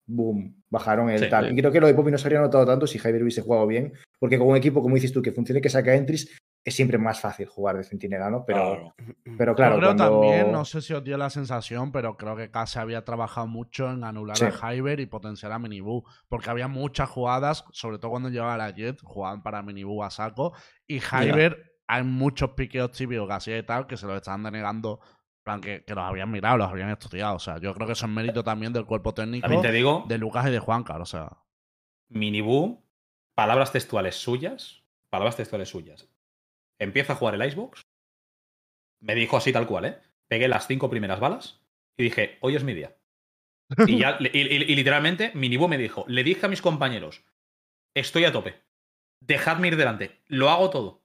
boom, bajaron el Sí. tal. Y creo que lo de Poppy no se habría notado tanto si Hyber hubiese jugado bien, porque con un equipo, como dices tú, que funcione que saca entries, es siempre más fácil jugar de centinela, ¿no? Pero Claro. pero claro, Yo creo cuando- también, no sé si os dio la sensación, pero creo que Case había trabajado mucho en anular Sí. a Hyber y potenciar a Minibu. Porque había muchas jugadas, sobre todo cuando llevaba la Jet, jugaban para Minibu a saco. Y Hyber, hay muchos piqueos típicos que hacía y tal, que se los estaban denegando. en plan, Que, que los habían mirado, los habían estudiado. O sea, yo creo que eso es mérito también del cuerpo técnico También te digo, de Lucas y de Juancar. O sea, Minibu, palabras textuales suyas, palabras textuales suyas. Empieza a jugar el Icebox. Me dijo así tal cual, ¿eh? Pegué las cinco primeras balas y dije, hoy es mi día. Y, ya, y, y- y literalmente, Minibu me dijo, le dije a mis compañeros, estoy a tope. Dejadme ir delante. Lo hago todo.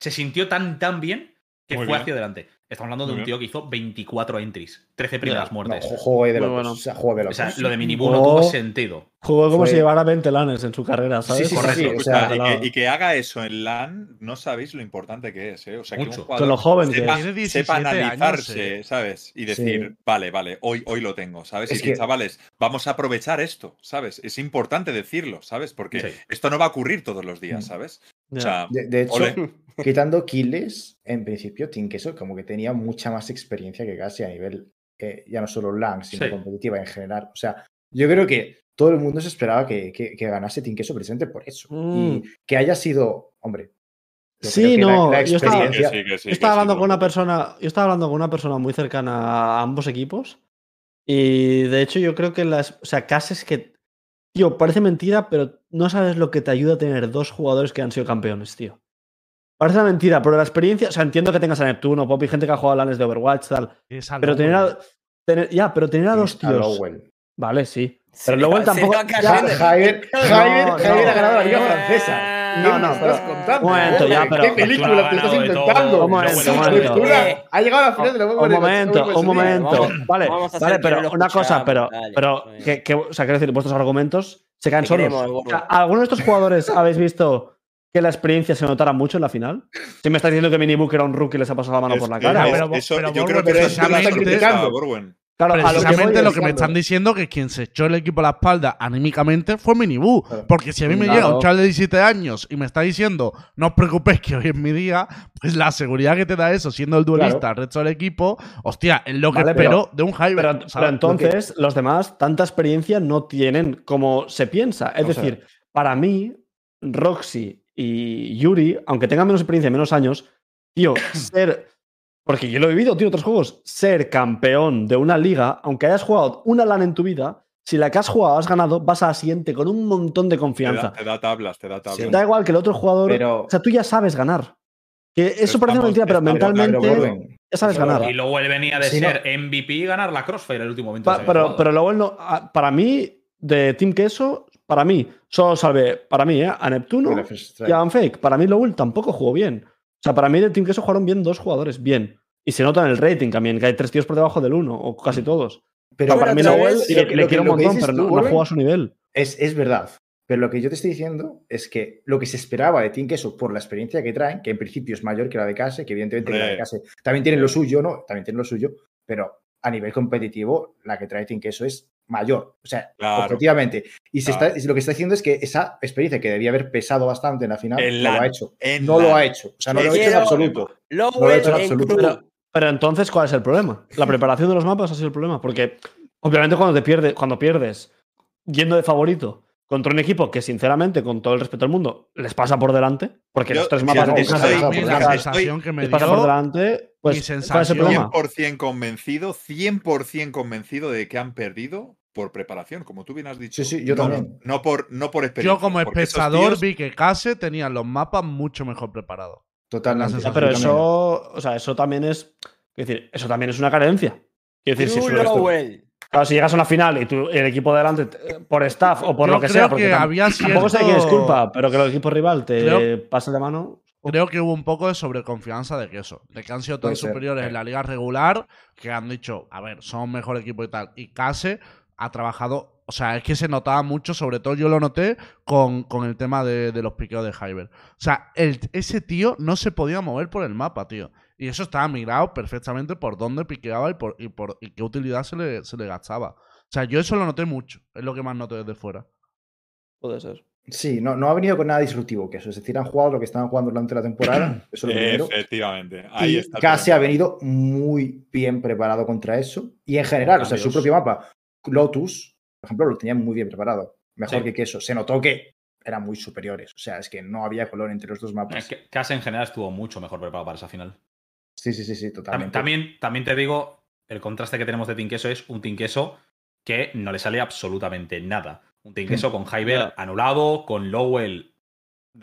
Se sintió tan, tan bien que Muy fue bien. hacia adelante. Estamos hablando de Muy un bien. tío que hizo 24 entries, 13 primeras muertes. No, juego de locos. bueno. O sea, juego de o locos. sea, lo de Minibu no tuvo sentido. Jugó como Fue- si llevara 20 lanes en su carrera, ¿sabes? sí, sí, Correcto, sí, o sea, escucha, y, que, y que haga eso en LAN, no sabéis lo importante que es, ¿eh? O sea, que un Con jugador lo joven que sepa, es. Tiene sepa 17 años, analizarse, eh. ¿sabes? Y decir, vale, vale, hoy, hoy lo tengo, ¿sabes? Es y que, chavales, vamos a aprovechar esto, ¿sabes? Es importante decirlo, ¿sabes? Porque Sí. esto no va a ocurrir todos los días, Mm. ¿sabes? O sea, De, de hecho, ole. quitando kills, en principio, Team Queso como que tenía mucha más experiencia que casi a nivel, eh, ya no solo LAN, sino Sí. competitiva en general. O sea, yo creo que todo el mundo se esperaba que, que- que ganase precisamente por eso. Mm. Y que haya sido, hombre. Sí, la- no, la yo estaba- que experiencia- sí, que sí, Yo estaba que sí, hablando con una persona, yo estaba hablando con una persona muy cercana a ambos equipos y de hecho yo creo que las, o sea, casi es que, tío, parece mentira, pero no sabes lo que te ayuda a tener dos jugadores que han sido campeones, tío. Parece una mentira, pero la experiencia, o sea, entiendo que tengas a Neptuno, Pop y gente que ha jugado a lanes de Overwatch, tal, pero tener a, tener- ya, pero tener a dos tíos, Lowell. Vale, sí. Pero luego va- tampoco-. Javier, Javier, No, Javier no. ha ganado la Liga Francesa. No, ¿Qué no, me estás pero- contando? un momento, ya, pero- ¿Qué película te estás todo. Un momento, Sí, un momento. Eh, Ha llegado a la final de la Un World momento, un momento. Vamos- vale, vamos a vale, pero una cosa, pero, dale, pero que, que- o sea, quiero decir, vuestros argumentos se caen Te solos. ¿Alguno de estos jugadores habéis visto que la experiencia se notara mucho en la final? Si me estás diciendo que Minibook era un rookie y les ha pasado la mano Es por la que cara. Pero- eso, pero yo creo que eso es lo que está precisamente- criticando, Claro, a lo que voy Precisamente lo que me están diciendo que quien se echó el equipo a la espalda anímicamente fue Minibu. Claro. Porque si a mí me Claro. llega un chaval de 17 años y me está diciendo, no os preocupéis que hoy es mi día, pues la seguridad que te da eso, siendo el duelista Claro. al resto del equipo, hostia, es lo que Vale, espero pero- de un Hyber. Pero, entonces, los demás, tanta experiencia no tienen como se piensa. Es O sea- decir, para mí, Roxy y Yuri, aunque tengan menos experiencia y menos años, tío, ser. Porque yo lo he vivido, tío, en otros juegos. Ser campeón de una liga, aunque hayas jugado una LAN en tu vida, si la que has jugado has ganado, vas a la siguiente con un montón de Te da, confianza. te da tablas, te da tablas. Da igual que el otro jugador. Pero- O sea, tú ya sabes ganar. Que eso parece estamos- una mentira, pero mentalmente ya sabes ganar. Y luego él venía de Sí, no. ser MVP y ganar la Crossfire en el último momento. Pa- pero, pero luego él no. a- Para mí, de Team Queso, para mí, solo salvé, para mí, ¿eh? a Neptuno strike. y a Fake. Para mí, Lowell tampoco jugó bien. O sea, para mí, de Team Queso jugaron bien dos jugadores, bien. Y se nota en el rating también, que hay tres tíos por debajo del uno, o casi todos. Pero para mí, Lowell le, le quiero un montón, pero tú, no, no jugó a su nivel. Es, es verdad. Pero lo que yo te estoy diciendo es que lo que se esperaba de Team Queso por la experiencia que traen, que en principio es mayor que la de Case, que evidentemente la de. Case también tiene lo suyo, ¿no? También tiene lo suyo, pero a nivel competitivo, la que trae Team Queso es mayor. O sea, Claro. objetivamente. Y se Claro. está, lo que está diciendo es que esa experiencia que debía haber pesado bastante en la final, En no la- lo ha hecho. No la- lo ha hecho. O sea, no lo ha hecho en absoluto. No lo he hecho en en absoluto. Pero, entonces, ¿cuál es el problema? La preparación de los mapas ha sido el problema. Porque, obviamente, cuando te pierdes, cuando pierdes yendo de favorito contra un equipo que, sinceramente, con todo el respeto del mundo, les pasa por delante, porque Yo- los tres mapas que me les pasa por delante, pues, mi ¿cuál es el problema? 100% convencido, 100% convencido de que han perdido por preparación, como tú bien has dicho. Sí, sí, yo No- también. No por, no por experiencia. yo como espectador tíos- vi que Case tenía los mapas mucho mejor preparados. Totalmente. La Ya, sensación pero eso, o sea, eso también es, quiero decir, eso también es una carencia. Quiero decir, si, claro, si llegas a una final y tú, el equipo de delante, te- por staff o por Yo lo que creo sea, porque que tam- había tampoco sé quién es culpa, pero que el equipo rival te Creo- pase de mano. Creo que hubo un poco de sobreconfianza de que eso, de que han sido tan ser, superiores eh. en la liga regular que han dicho, a ver, son mejor equipo y tal. Y Case ha trabajado, o sea, es que se notaba mucho, sobre todo yo lo noté con, con el tema de, de los piqueos de Hyber. O sea, el, ese tío no se podía mover por el mapa, tío. Y eso estaba mirado perfectamente por dónde piqueaba y por, y por y qué utilidad se le, se le gastaba. O sea, yo eso lo noté mucho, es lo que más noté desde fuera. Puede ser. Sí, no, no ha venido con nada disruptivo que eso. Es decir, han jugado lo que estaban jugando durante la temporada. Eso es lo primero. Efectivamente. Ahí y está. Casi ha venido muy bien preparado contra eso. Y en general, o sea, su propio mapa, Lotus, por ejemplo, lo tenía muy bien preparado. Mejor Sí. que Queso. Se notó que eran muy superiores. O sea, es que no había color entre los dos Es mapas. que Case en general estuvo mucho mejor preparado para esa final. Sí, sí, sí, sí, totalmente. También, también te digo, el contraste que tenemos de Team Queso es un Team Queso que no le sale absolutamente nada. Un Team Queso con Hyber anulado, con Lowell,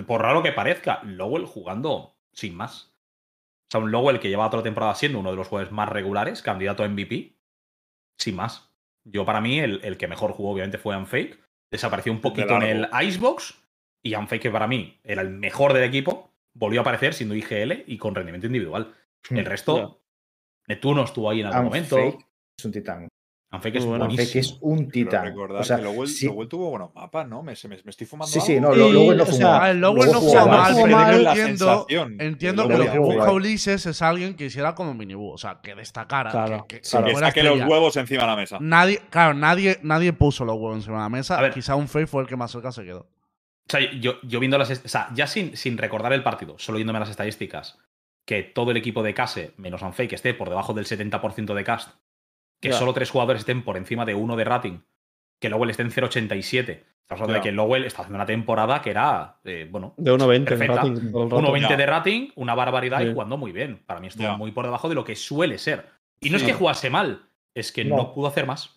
por raro que parezca, Lowell jugando sin más. O sea, un Lowell que lleva toda la temporada siendo uno de los jugadores más regulares, candidato a MVP, sin más. Yo, para mí, el, el que mejor jugó, obviamente, fue Unfake. Desapareció un poquito en el. Icebox. Y Unfake, que para mí era el mejor del equipo, volvió a aparecer siendo IGL y con rendimiento individual. El resto, Neptuno estuvo ahí en algún Unfake momento. Es un titán. Anfake es bueno. Fake es un titán. recordad O sea, que Lowell, sí, Lowell tuvo buenos mapas, ¿no? Me, se me, me estoy fumando sí, sí, algo. no, Y, lo- luego no o fumó. sea, A ver, Lowell no jugó jugó mal. pero mal. yo La entiendo, sensación. entiendo que Lowell lo Lowell que busca. Ulises es alguien que hiciera como Minibu, o sea, que destacara, Claro, que, que- que claro. Que fuera saque los huevos encima de la mesa. Nadie, claro, nadie, nadie puso los huevos encima de la mesa. A ver. Quizá un Fake fue el que más cerca se quedó. O sea, yo, yo viendo las. O sea, ya sin, sin recordar el partido, solo yéndome a las estadísticas, que todo el equipo de Case, menos Anfake, esté por debajo del 70% de cast, que solo tres jugadores estén por encima de uno de rating, que Lowell esté en 0.87. Estamos hablando de que Lowell está haciendo una temporada que era, eh, bueno, De 1.20 de Perfecta. rating. todo el rato. 1.20 Ya. de rating, una barbaridad y jugando muy bien. Para mí estuvo muy por debajo de lo que suele ser. Y no Sí. es que jugase mal, es que no, No. pudo hacer más.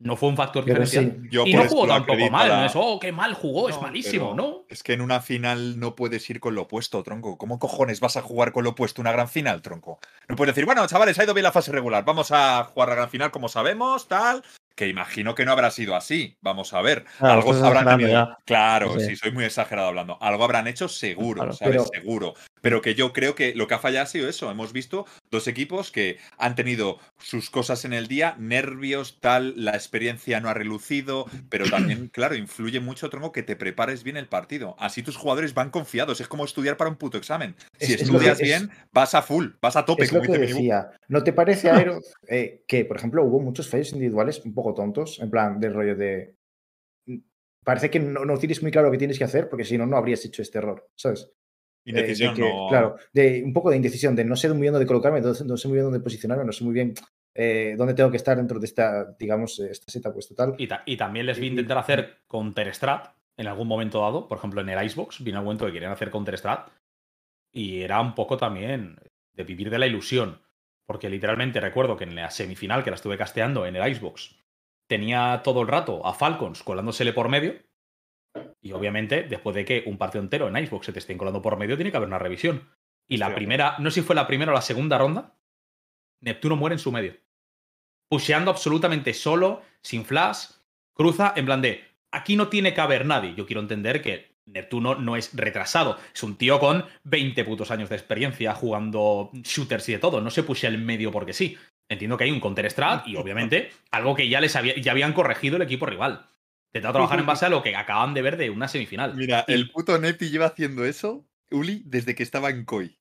No fue un factor diferencial. sí, Yo Y no jugó tampoco mal. la- No es, oh, qué mal jugó, es malísimo, ¿no? Es que en una final no puedes ir con lo opuesto, tronco. ¿Cómo cojones vas a jugar con lo opuesto una gran final, tronco? No puedes decir, bueno, chavales, ha ido bien la fase regular. Vamos a jugar la gran final como sabemos, tal. Que imagino que no habrá sido así. Vamos a ver. Claro, Algo habrán tenido. ya. Claro, Sí. sí, soy muy exagerado hablando. Algo habrán hecho seguro, Claro. ¿sabes? Pero- Seguro. Pero que yo creo que lo que ha fallado ha sido eso. Hemos visto dos equipos que han tenido sus cosas en el día, nervios, tal, la experiencia no ha relucido, pero también, claro, influye mucho, tronco, que te prepares bien el partido. Así tus jugadores van confiados. Es como estudiar para un puto examen. Si Es- es lo que- estudias es- bien, vas a full, vas a tope, Es lo que decía. ¿No te parece, Aero, eh, que, por ejemplo, hubo muchos fallos individuales un poco tontos? En plan, del rollo de. Parece que no, no tienes muy claro lo que tienes que hacer, porque si no, no habrías hecho este error, ¿sabes? Eh, de Indecisión, que, no. Claro, de un poco de indecisión, de no sé muy bien dónde colocarme, no sé, muy bien dónde posicionarme, no sé muy bien eh, dónde tengo que estar dentro de esta, digamos, eh, esta seta puesta tal. Y, ta- y también les vi Y- intentar hacer Counter-Strat en algún momento dado. Por ejemplo, en el Icebox, vino un momento que querían hacer Counter-Strat. Y era un poco también de vivir de la ilusión. Porque literalmente recuerdo que en la semifinal, que la estuve casteando en el Icebox, tenía todo el rato a Falcons colándosele por medio. Y obviamente, después de que un partido entero en Icebox se te estén colando por medio, tiene que haber una revisión. Y la primera, no sé si fue la primera o la segunda ronda, Neptuno muere en su medio. Pusheando absolutamente solo, sin flash, cruza en plan de, aquí no tiene que haber nadie. Yo quiero entender que Neptuno no es retrasado, es un tío con 20 putos años de experiencia jugando shooters y de todo, no se pushea el medio porque sí. Entiendo que hay un counter strat y obviamente algo que ya les había, ya habían corregido el equipo rival. Intentado trabajar en base a lo que acaban de ver de una semifinal. Mira, Y- el puto Neti lleva haciendo eso, Uli, desde que estaba en COI.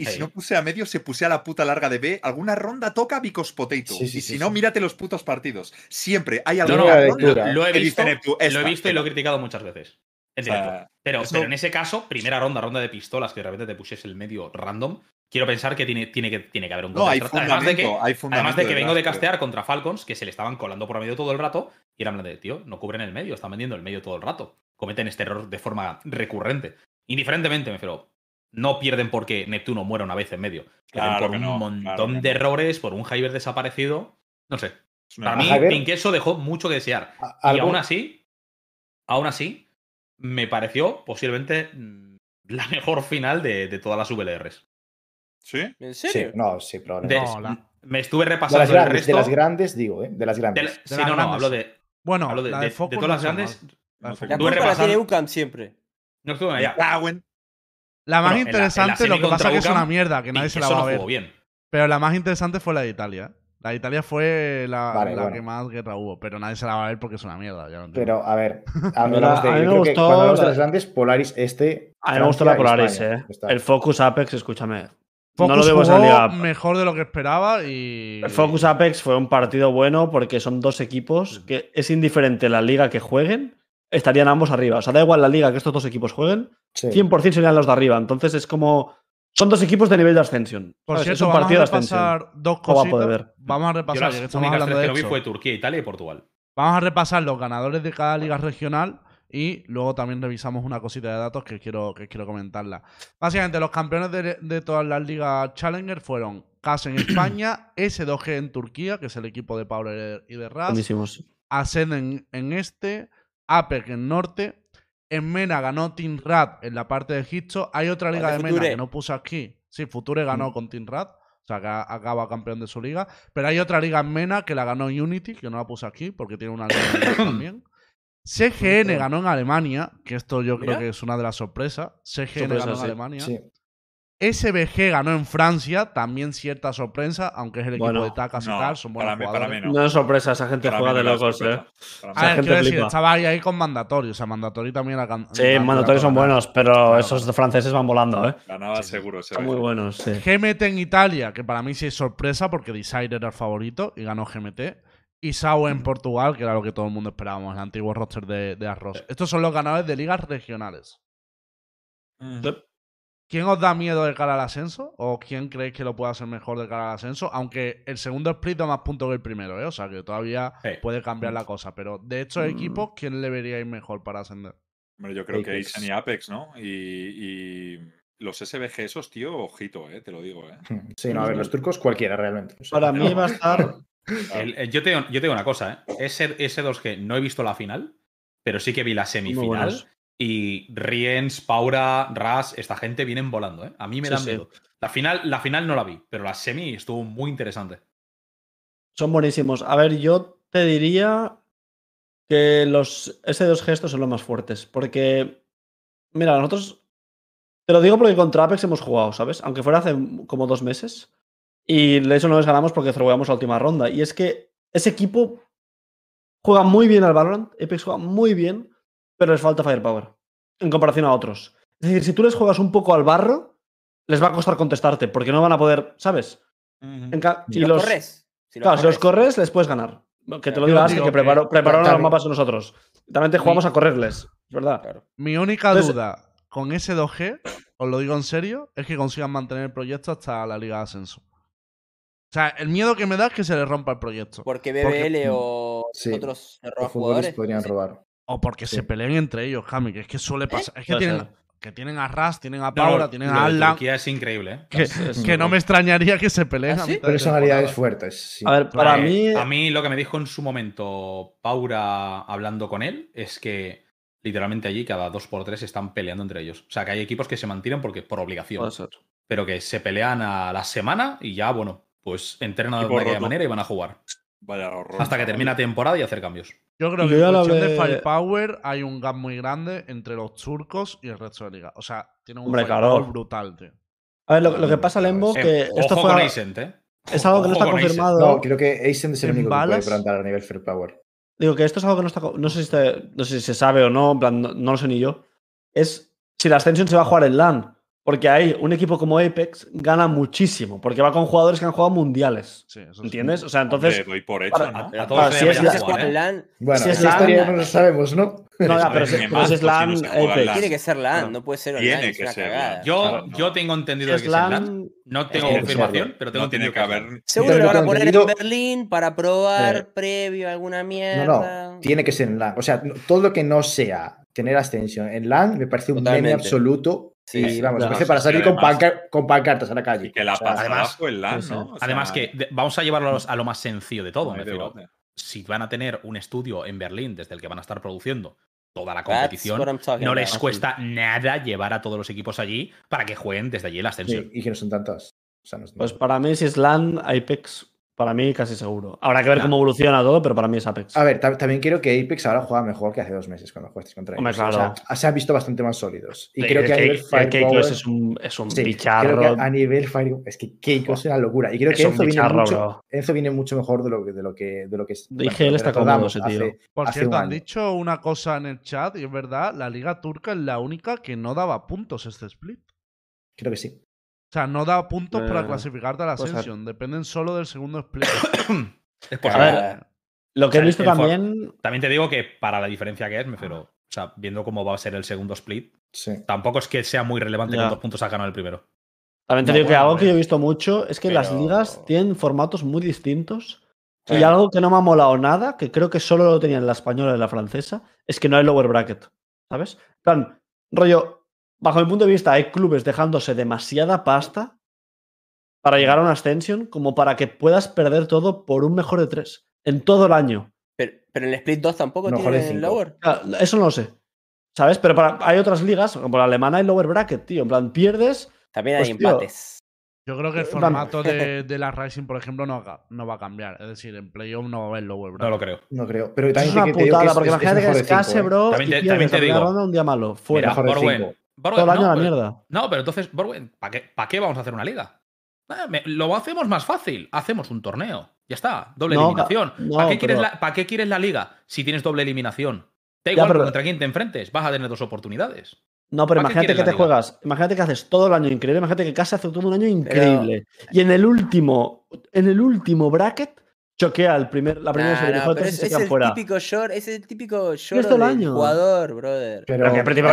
Y si no puse a medio, se puse a la puta larga de B. Alguna ronda toca Vicos Potato. Sí, sí, y si sí, no, sí. mírate los putos partidos. Siempre hay No, alguna no, la ronda lo he visto, lo he visto y lo he criticado muchas veces. En O sea, pero, eso- pero en ese caso, primera ronda, ronda de pistolas, que de repente te pushes el medio random, quiero pensar que tiene, tiene, que, tiene que haber un No, hay counter-strat. Además de que, fundamento. hay además fundamento de que vengo de castear contra Falcons, que se le estaban colando por medio todo el rato, y eran de, tío, no cubren el medio, están vendiendo el medio todo el rato. Cometen este error de forma recurrente. Indiferentemente, me refiero, no pierden porque Neptuno muera una vez en medio. Pierden por un no, montón claro de no. errores, por un Hyber desaparecido. No sé. Para mí. Pinkeso dejó mucho que desear. Y aún así, aún así, me pareció posiblemente mm, la mejor final de, de todas las VLRs. ¿Sí? ¿En Sí, no, sí, De- probablemente. No, la- Me estuve De repasando el resto. de las grandes, digo, ¿eh? De las de grandes. la- De sí, las no, no, grandes. hablo de, Bueno, hablo de, la de- de, de Focus todas no las grandes. La No, La no culpa tiene UCAM siempre. No estuve allá. La más Bueno, en la- en la interesante, lo que pasa es que es una mierda, que nadie se la va a no ver. bien. Pero la más interesante fue la de Italia. La de Italia fue la, Vale, la bueno. que más guerra hubo, pero nadie se la va a ver porque es una mierda. Ya lo entiendo. Pero, a ver, A mí hablamos de. a mí me gustó cuando hablamos de la- las grandes, Polaris este. A mí me gustó la Polaris, España. eh. El Focus Apex, escúchame. Focus no lo vemos en jugó Liga. mejor de lo que esperaba y. El Focus Apex fue un partido bueno porque son dos equipos que es indiferente la liga que jueguen, estarían ambos arriba. O sea, da igual la liga que estos dos equipos jueguen, Sí. 100% serían los de arriba. Entonces es como. Son dos equipos de nivel de ascensión. Por ¿sabes? cierto, es un vamos partido a de ascensión. repasar dos cositas. Vamos a Yo repasar, las ya que estamos únicas hablando tres de que no vi fue Turquía, Italia y Portugal. Vamos a repasar los ganadores de cada liga regional y luego también revisamos una cosita de datos que quiero, que quiero comentarla. Básicamente, los campeones de, de todas las ligas Challenger fueron CAS en España, S2G en Turquía, que es el equipo de Pablo y de Raz, Buenísimos. Ascend en, en este, APEC en norte. En Mena ganó Team Rat en la parte de Egipto. Hay otra liga Vale, de Mena que no puse aquí. Sí, Future ganó con Team Rat. O sea, que a- acaba campeón de su liga. Pero hay otra liga en Mena que la ganó Unity, que no la puse aquí porque tiene una liga también. CGN ganó en Alemania, que esto yo creo Mira. que es una de las sorpresas. CGN ganó en sí. Alemania. Sí. SBG ganó en Francia, también cierta sorpresa, aunque es el equipo Bueno, de Tacas y no, tal, son buenos para mí- para jugadores. mí No es sorpresa, esa gente Para juega mí de no es locos, eh. sorpresa. Para mí A ver, gente quiero decir, flipa. estaba ahí, ahí con Mandatory, o sea, Mandatory también era can- Sí, mandatorios son buenos, pero Claro, esos claro. franceses van volando, ¿eh? Ganaba seguro. ese Son muy buenos, sí. GMT en Italia, que para mí sí es sorpresa porque Desire era el favorito y ganó GMT. Y Sau en Portugal, que era lo que todo el mundo esperábamos, el antiguo roster de, de Arroz. Estos son los ganadores de ligas regionales. Mm. ¿Quién os da miedo de cara al ascenso? ¿O quién creéis que lo puede hacer mejor de cara al ascenso? Aunque el segundo split da más puntos que el primero, ¿eh? O sea que todavía Sí. puede cambiar la cosa. Pero de estos Mm. equipos, ¿quién le veríais mejor para ascender? Hombre, yo creo que Apex. Aizen y Apex, ¿no? Y, y los SBG esos, tío, ojito, eh, te lo digo, eh. Sí, no, a ver, los turcos cualquiera realmente. O sea, Para mí va a estar. El- el- yo, te, digo- yo te digo una cosa, ¿eh? Ese, ese 2G no he visto la final, pero sí que vi la semifinal. Y Riens, Paura, Ras, esta gente vienen volando, ¿eh? A mí me Sí, da sí. miedo. La final, la final no la vi, pero la semi estuvo muy interesante. Son buenísimos. A ver, yo te diría que los S2 gestos son los más fuertes. Porque, mira, nosotros. Te lo digo porque contra Apex hemos jugado, ¿sabes? Aunque fuera hace como dos meses. Y de hecho no les ganamos porque throwamos la última ronda. Y es que ese equipo juega muy bien al Valorant. Apex juega muy bien, pero les falta firepower. En comparación a otros. Es decir, si tú les juegas un poco al barro, les va a costar contestarte. Porque no van a poder, ¿sabes? Si y los, corres. Si los Claro, si los corres. corres, les puedes ganar. Que te lo Yo digo así, digo que que- preparó, prepararon los mapas nosotros. También te jugamos a correrles, es verdad. Claro. Mi única Entonces- duda con ese 2G, os lo digo en serio, es que consigan mantener el proyecto hasta la Liga de Ascenso. O sea, el miedo que me da es que se le rompa el proyecto. Porque Porque- BBL o Sí, otros jugadores. podrían sí. robar. O porque Sí. se peleen entre ellos, Cami, que es que suele pasar. Es que tienen, que tienen a Ras, tienen a No, Paula, tienen a Alan. Turquía es increíble, ¿eh? Que, Es- que no me extrañaría que se peleen ¿Ah, sí? Personalidades fuertes. sí. A ver, para Eh, mí. A mí lo que me dijo en su momento Paura hablando con él es que literalmente allí cada dos por tres están peleando entre ellos. O sea, que hay equipos que se mantienen porque por obligación, Puede ser. pero que se pelean a la semana y ya, bueno, pues entrenan de aquella roto. manera y van a jugar. Vaya horror. Hasta que chaval. termina temporada y hacer cambios. Yo creo que en cuestión de firepower hay un gap muy grande entre los turcos y el resto de liga. O sea, tiene un Hombre, firepower claro. brutal, tío. A ver, lo, lo que pasa, Lembo, Eh, que esto ojo fue. con Ascent, ¿eh? es algo que no está confirmado. No, creo que Ascent es el ¿En único que puede balas? plantar a nivel Fair Power. Digo que esto es algo que no está. No sé si, no sé si se sabe o no, en plan, no, no lo sé ni yo. Es si la Ascension se va a jugar en LAN. Porque ahí un equipo como Apex gana muchísimo. Porque va con jugadores que han jugado mundiales. Sí, eso sí. ¿Entiendes? O sea, Hombre, entonces. doy por hecho, para- ¿no? A Para todos si es Si ¿eh? LAN, Bueno, Si es LAN, historia no lo sabemos, ¿no? No, ya, pero, si, pero si es si LAN, no se juega Apex. LAN. tiene que ser LAN, no puede ser Tiene online. que es una ser cagada. LAN. Yo, Claro, no. yo tengo Si entendido es que es LAN. LAN. No tengo tiene que confirmación, pero tengo No tiene entendido que que LAN. haber. Seguro lo van a poner en Berlín para probar previo alguna No, mierda. no, tiene que ser en LAN. O sea, no- todo lo que no sea tener ascensión en LAN me parece un meme absoluto. Sí, y vamos, claro. para salir con, además- pancar- con pancartas a la calle. Y que la O sea, además- fue el LAN, sí, sí. ¿no? O sea, Además que de- vamos a llevarlo a los- a lo más sencillo de todo, no me refiero. Si van a tener un estudio en Berlín desde el que van a estar produciendo toda la competición, no about. les cuesta nada llevar a todos los equipos allí para que jueguen desde allí la ascensión. sí, y que no son tantas. O sea, no son Pues para mí, si es LAN, Apex, para mí casi seguro. Habrá que ver Claro. cómo evoluciona todo, pero para mí es Apex. A ver, ta- también quiero que Apex ahora juega mejor que hace dos meses cuando jugaste contra ellos. Hombre, O claro. sea, se han visto bastante más sólidos. Y Sí, creo que a el nivel. Keikos es un, es un Sí, bicharro. Creo que a nivel Fire... Es que Keiko es una locura. Y creo Es que un Enzo viene, bicharro, mucho, bro. Enzo viene mucho mejor de lo que, de lo que, de lo que es. Dije, bueno, él está que cómodo, ese tío. hace- Por hace cierto, han dicho una cosa en el chat y es verdad, la liga turca es la única que no daba puntos este split. Creo que sí. O sea, no da puntos para clasificarte a la. Ascension, dependen solo del segundo split. Es A posible. ver, Lo que O he visto también. También te digo que para la diferencia que es, me refiero. O sea, viendo cómo va a ser el segundo split, Sí. tampoco es que sea muy relevante Ya. cuántos puntos ha ganado el primero. También te No, digo que algo que yo he visto mucho es que las ligas tienen formatos muy distintos. Sí. Y algo que no me ha molado nada, que creo que solo lo tenían la española y la francesa, es que no hay lower bracket. ¿Sabes? En plan, rollo, bajo mi punto de vista, hay clubes dejándose demasiada pasta para llegar a una extension como para que puedas perder todo por un mejor de tres en todo el año. Pero, pero en el Split 2 tampoco Mejor tiene cinco. lower. Claro, Eso no lo sé. ¿Sabes? Pero para- hay otras ligas, como la alemana, hay lower bracket, tío. En plan, pierdes. También hay Pues, tío, empates. Yo creo que el Eh, formato de, de la Rising, por ejemplo, no, va- no va a cambiar. Es decir, en playoff no va a haber lower No bracket. lo creo. No creo. Pero también es una te- te digo putada, que es- porque es- es imagínate que de escase, cinco, ¿eh? bro. También y te- pierdes también te la primera digo- ronda un día malo. Fuera. Mira, Todo el año no, a la pero- mierda. No, pero entonces, Borwen, ¿para qué, ¿para qué vamos a hacer una liga? Ah, me- lo hacemos más fácil. Hacemos un torneo. Ya está. Doble No, eliminación. no, ¿Para, qué quieres pero- la, ¿Para qué quieres la liga si tienes doble eliminación? Da Ya, igual pero- contra quién te enfrentes. Vas a tener dos oportunidades. No, pero ¿Para qué imagínate que te juegas. Imagínate que haces todo el año increíble. Imagínate que casi hace todo un año increíble. Y en el último, en el último bracket, choquea el primer, la primera Nah, serie no, pero y ese se es quedan el fuera. típico short, es el típico es short del año. jugador, brother. Pero, Pero que, pero,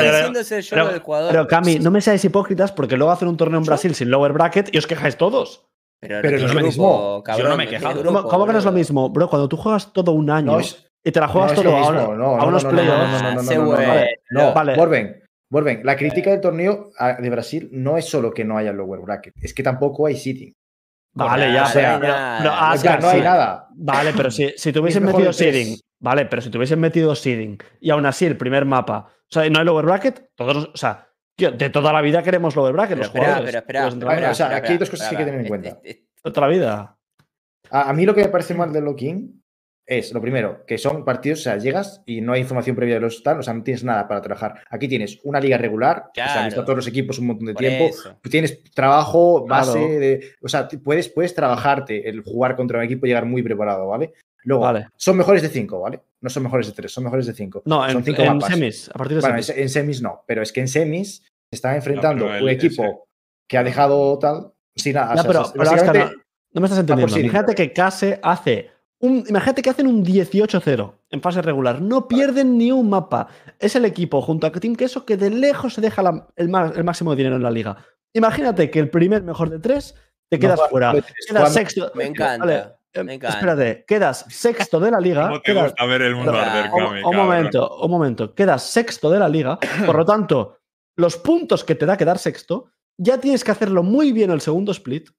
pero- del jugador. pero, Cami, no me seáis hipócritas porque luego hacen un torneo en Brasil sin lower bracket y os quejáis todos. Pero, pero no no es lo grupo, mismo. cabrón, Yo no me grupo, ¿Cómo, cómo que no es lo mismo? Bro, cuando tú juegas todo un año No es- y te la no juegas es todo mismo, ahora no, a no, unos no, no, playoffs. no, no, no, no, Ese no, no, güey, no, no. Vale. Borben, Borben, la crítica del torneo de Brasil no es solo que no haya lower bracket, es que tampoco hay seating. Vale, ya, no O Ascar, sea, no hay sí. nada. Vale, pero si, si te hubiesen mejor metido seeding, vale, pero si te hubiesen metido seeding y aún así el primer mapa, o sea, no hay lower bracket, todos, o sea, tío, de toda la vida queremos lower bracket, Pero los espera, jugadores. pero espera. los espera, o sea, espera, aquí hay dos espera, cosas que hay que tener en cuenta. toda la vida. A, a mí lo que me parece mal de Locking es, lo primero, que son partidos, o sea, llegas y no hay información previa de los tal, o sea, no tienes nada para trabajar. Aquí tienes una liga regular, o sea, visto a todos los equipos un montón de por tiempo, eso. tienes trabajo base Claro. de. O sea, puedes, puedes trabajarte el jugar contra un equipo y llegar muy preparado, ¿vale? Luego, Vale. son mejores de 5, ¿vale? No son mejores de 3, son mejores de 5. No, son en, cinco en mapas. semis, a partir de Bueno, en, semis. se- en semis no, pero es que en semis se está enfrentando un equipo ese- que ha dejado tal. Sin nada. o Ya, sea, pero, es- pero básicamente- no, no me estás entendiendo. Imagínate que Case hace un, imagínate que hacen un 18-0 en fase regular. No pierden ni un mapa. Es el equipo junto a Team Queso que de lejos se deja la- el, máximo de dinero en la liga. Imagínate que el primer mejor de tres te quedas fuera. Quedas sexto. Me encanta. Vale, me encanta. Espérate, quedas sexto de la liga. ¿Cómo te quedas- gusta ver el mundo arder, un- un, momento, un momento. Quedas sexto de la liga. Por lo tanto, los puntos que te da quedar sexto, ya tienes que hacerlo muy bien el segundo split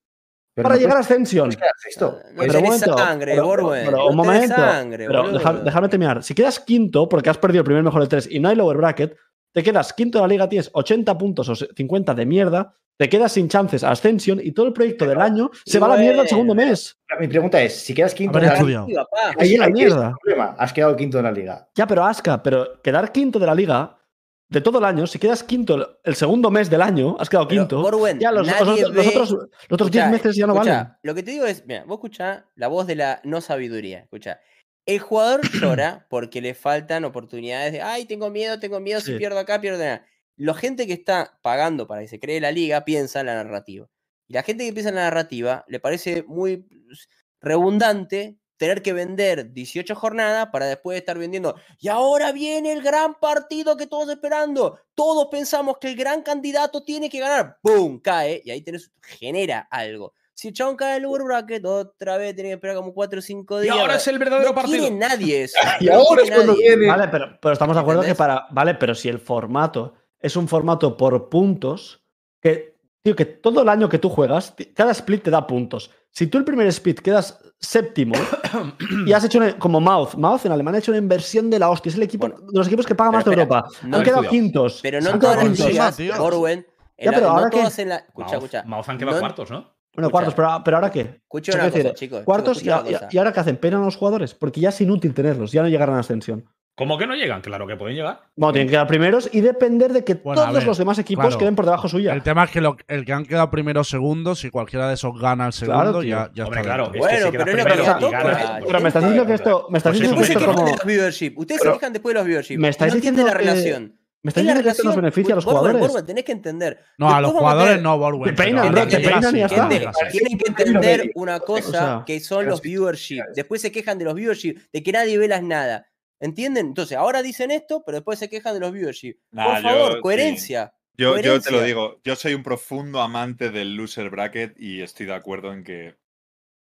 pero para no llegar a Ascension. No Pero un momento, sangre, pero- Borwen. pero no un tenés momento, sangre, pero boludo. deja- déjame terminar. Si quedas quinto, porque has perdido el primer mejor de tres y no hay lower bracket, te quedas quinto de la liga, tienes 80 puntos o 50 de mierda, te quedas sin chances a Ascension y todo el proyecto del año se va a la mierda el segundo mes. Mi pregunta es: si quedas quinto en la liga. Ahí es la mierda. problema. Has quedado quinto en la liga. Ya, pero Aska, pero quedar quinto de la liga de todo el año, si quedas quinto el- segundo mes del año, has quedado Pero, quinto. Borwen, ya los, los- los ve- otros, los otros 10 Escuchá, meses ya no escuchá, valen. Lo que te digo es, mira, vos escuchá la voz de la no sabiduría. Escuchá. El jugador llora porque le faltan oportunidades de, ay, tengo miedo, tengo miedo, si Sí. pierdo acá, pierdo allá. La gente que está pagando para que se cree la liga piensa en la narrativa. Y la gente que piensa en la narrativa le parece muy pues, redundante tener que vender 18 jornadas para después estar vendiendo. Y ahora viene el gran partido que todos esperando. Todos pensamos que el gran candidato tiene que ganar. ¡Pum! Cae. Y ahí tenés, genera algo. Si el chabón cae en el lower bracket, otra vez tiene que esperar como 4 o 5 Y días. ahora es el verdadero no partido. nadie eso. Y no ahora es cuando nadie. viene. Vale, pero, pero estamos de acuerdo que para. Vale, pero si el formato es un formato por puntos, que, tío, que todo el año que tú juegas, cada split te da puntos. Si tú el primer split quedas séptimo y has hecho una- como Mouth, Mouth en Alemania ha hecho una inversión de la hostia. Es el equipo Bueno, de los equipos que pagan más de Europa. no Han quedado quintos. Pero no Han en quedado todas las ligas, tío. Borwen. Ya, pero ahora la. Escucha, Mouth- escucha. Mouth que va No- cuartos, ¿no? Bueno, cuartos, pero, pero ahora qué? Escucha O sea, una cosa, decir, chicos. Cuartos chicos, y, escucha una y- y ahora qué hacen? Penan a los jugadores porque ya es inútil tenerlos, ya no llegarán a ascensión. ¿Cómo que no llegan? Claro que pueden llegar. Bueno, tienen que quedar primeros y depender de que Bueno, todos ver, los demás equipos claro. queden por debajo suya. El tema es que lo- el que han quedado primero o segundo, si cualquiera de esos gana el segundo, tío. ya, ya Hombre, está claro. es que Bueno, si quedas pero es lo que Pero me estás diciendo que esto. Me estás Pues diciendo que esto como. de los viewership. Ustedes Pero- se quejan después de los viewership. Me estáis no diciendo la que- relación. Me estás Es la diciendo que esto nos relación. beneficia a los Borwen, jugadores. Borwen, tenés que entender. No, a los jugadores no, Borwen. Te peinan, bro, te peinan y ya está. Tienen que entender de- una cosa que son los viewership. claro. Después se quejan de los viewership, de que nadie ve las nada. ¿Entienden? Entonces, ahora dicen esto, pero después se quejan de los viewership. Nah, Por yo- favor, sí. coherencia. Yo, yo te lo digo, yo soy un profundo amante del loser bracket y estoy de acuerdo en que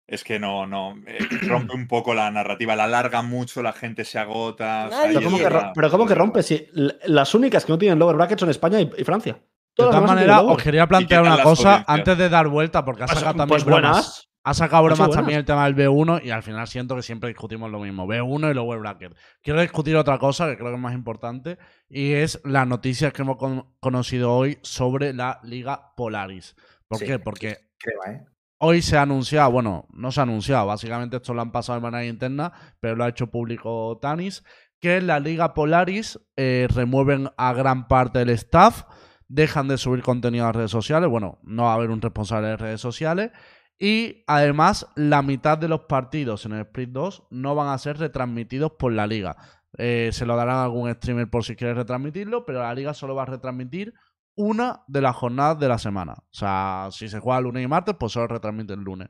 es que no, no, eh, rompe un poco la narrativa, la alarga mucho, la gente se agota. o sea, Nadie Pero ¿cómo que, una- ro- pero ¿cómo que rompe? Si las únicas que no tienen lower bracket son España y, y Francia. De Todas maneras, os quería plantear una cosa antes de dar vuelta, porque ha Pues- sacado pues también bromas. buenas. Ha sacado bromas también el tema del B1 y al final siento que siempre discutimos lo mismo. B1 y lower bracket. Quiero discutir otra cosa que creo que es más importante y es las noticias que hemos con- conocido hoy sobre la Liga Polaris. ¿Por Sí. qué? Porque Crema, ¿eh? hoy se ha anunciado, bueno, no se ha anunciado, básicamente esto lo han pasado de manera interna, pero lo ha hecho público Tanis, que la Liga Polaris eh, remueven a gran parte del staff, dejan de subir contenido a redes sociales. Bueno, no va a haber un responsable de redes sociales. Y además, la mitad de los partidos en el Split 2 no van a ser retransmitidos por la liga. Eh, se lo darán a algún streamer por si quiere retransmitirlo, pero la liga solo va a retransmitir una de las jornadas de la semana. O sea, si se juega lunes y martes, pues solo retransmite el lunes.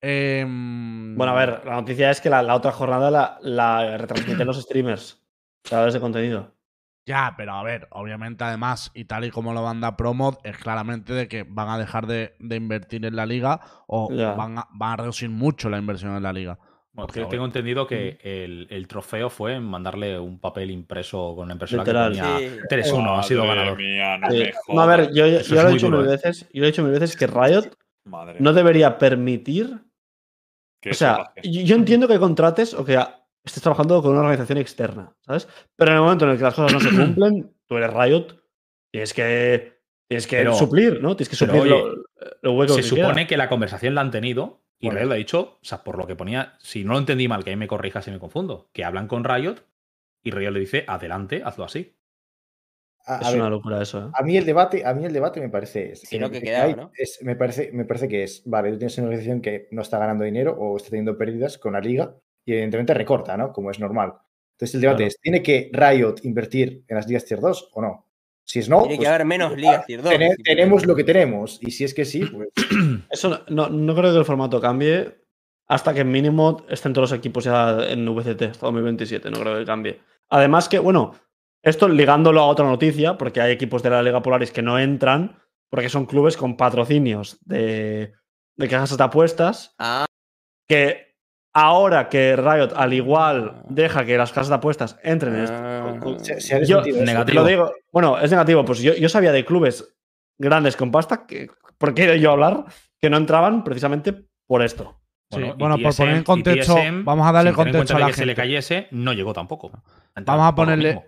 Em, Bueno, a ver, la noticia es que la, la otra jornada la, la retransmiten los streamers, creadores de contenido. Ya, pero a ver, obviamente además, y tal y como lo manda Promod, es claramente de que van a dejar de, de invertir en la liga o van a, van a reducir mucho la inversión en la liga. Bueno, Porque, yo tengo entendido que el, el trofeo fue en mandarle un papel impreso con una impresora Literal. que Sí. 3-1, ha sido ganador. mía, no Sí. No, a ver, yo, lo he dicho mil ¿eh? veces, yo lo he dicho mil veces que Riot Madre no debería permitir. O sea, yo yo entiendo que contrates o que a- estés trabajando con una organización externa, ¿sabes? Pero en el momento en el que las cosas no se cumplen, tú eres Riot, tienes que, tienes que Pero- suplir, ¿no? Tienes que suplir oye, lo, lo hueco Se que supone queda. que la conversación la han tenido y. Riot ha dicho, o sea, por lo que ponía, si no lo entendí mal, que ahí me corrija si me confundo, que hablan con Riot y Riot le dice, adelante, hazlo así. A, a Es ver, una locura eso, ¿eh? a mí el debate, a mí el debate me parece. Si no, que eh, hay- ¿no? es- me, parece, me parece que es, vale, tú tienes una organización que no está ganando dinero o está teniendo pérdidas con la liga y evidentemente recorta, ¿no? Como es normal. Entonces el debate Claro. es, ¿tiene que Riot invertir en las ligas tier 2 o no? Si es no, Tiene que pues, haber menos ligas tier 2. tene- tenemos lo que tenemos. Y si es que sí, pues Eso no, no, no creo que el formato cambie hasta que mínimo estén todos los equipos ya en VCT hasta 2027. No creo que cambie. Además que, bueno, esto ligándolo a otra noticia, porque hay equipos de la Liga Polaris que no entran porque son clubes con patrocinios de, de casas de apuestas Ah, que ahora que Riot al igual deja que las casas de apuestas entren en esto, Ah. se, se ha Yo- sentido eso. negativo. lo digo, bueno, es negativo. Pues yo, yo sabía de clubes grandes con pasta, que, ¿por qué he ido yo a hablar? Que no entraban precisamente por esto. Sí, bueno, por poner en contexto, vamos a darle contexto a la que se le gente. cayese, no llegó tampoco. Vamos a ponerle-.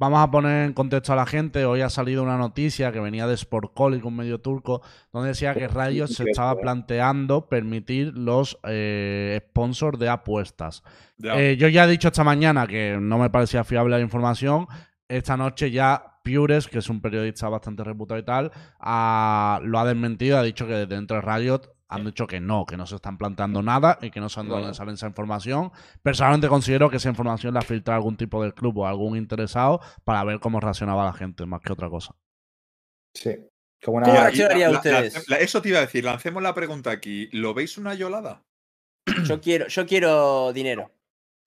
Vamos a poner en contexto a la gente. Hoy ha salido una noticia que venía de Sportcolic, un medio turco, donde decía que Riot se estaba planteando permitir los eh, sponsors de apuestas. Eh, yo ya he dicho esta mañana que no me parecía fiable la información. Esta noche ya Pures, que es un periodista bastante reputado y tal, ha- lo ha desmentido. Ha dicho que dentro de Riot han dicho que no, que no se están planteando nada y que no saben de dónde sale esa información. Personalmente considero que esa información la filtra algún tipo de club o algún interesado para ver cómo reaccionaba la gente, más que otra cosa. Sí. Como ¿Cómo una, reaccionarían la- la- ustedes? la- eso te iba a decir, lancemos la pregunta aquí. ¿Lo veis una yolada? yo quiero, yo quiero dinero.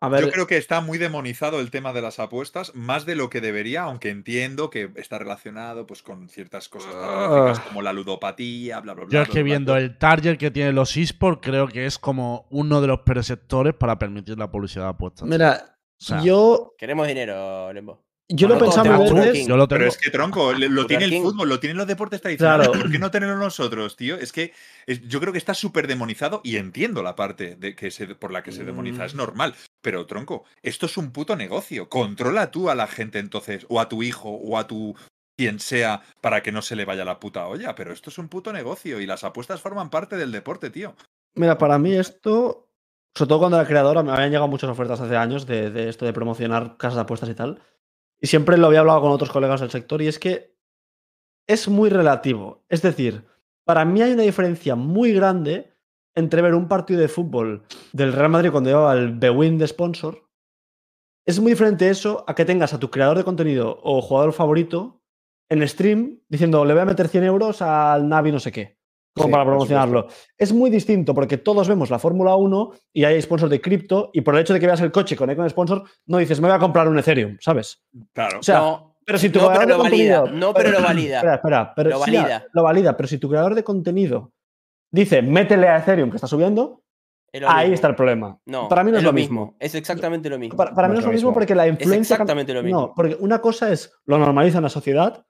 A ver, Yo creo que está muy demonizado el tema de las apuestas, más de lo que debería, aunque entiendo que está relacionado pues, con ciertas cosas Ah. como la ludopatía, bla, bla, bla. Yo es bla, que bla, viendo bla. el target que tienen los esports, creo que es como uno de los preceptores para permitir la publicidad de apuestas. mira, O sea, yo, Queremos dinero, Lembo. Yo lo Bueno, tenemos veces. Yo lo tengo. Pero es que tronco, lo tiene el fútbol, lo tienen los deportes tradicionales. Claro. ¿Por qué no tenerlo nosotros, tío? Es que es- yo creo que está súper demonizado y entiendo la parte de que se, por la que se demoniza, Mm. es normal. Pero tronco, esto es un puto negocio. Controla tú a la gente entonces, o a tu hijo, o a tu quien sea, para que no se le vaya la puta olla. Pero esto es un puto negocio y las apuestas forman parte del deporte, tío. Mira, para mí esto, sobre todo cuando era creadora, me habían llegado muchas ofertas hace años de, de esto de promocionar casas de apuestas y tal. Y siempre lo había hablado con otros colegas del sector y es que es muy relativo. Es decir, para mí hay una diferencia muy grande entre ver un partido de fútbol del Real Madrid cuando llevaba el Bewin de sponsor. Es muy diferente eso a que tengas a tu creador de contenido o jugador favorito en stream diciendo le voy a meter 100 euros al Navi no sé qué. Como Sí, para promocionarlo. Es muy distinto porque todos vemos la Fórmula 1 y hay sponsor de cripto y por el hecho de que veas el coche con Icon Sponsor, no dices me voy a comprar un Ethereum, ¿sabes? Claro. O sea, no, pero si tu no, creador pero lo de valida. contenido- No, pero lo valida. Espera, espera, pero Lo ya, valida. lo valida, pero si tu creador de contenido dice métele a Ethereum que está subiendo, Es ahí mismo. está el problema. No, para mí no es, lo mismo. Es exactamente lo mismo. Para, para mí no es lo mismo porque la es influencia. exactamente lo mismo. No, porque una cosa es lo normaliza en la sociedad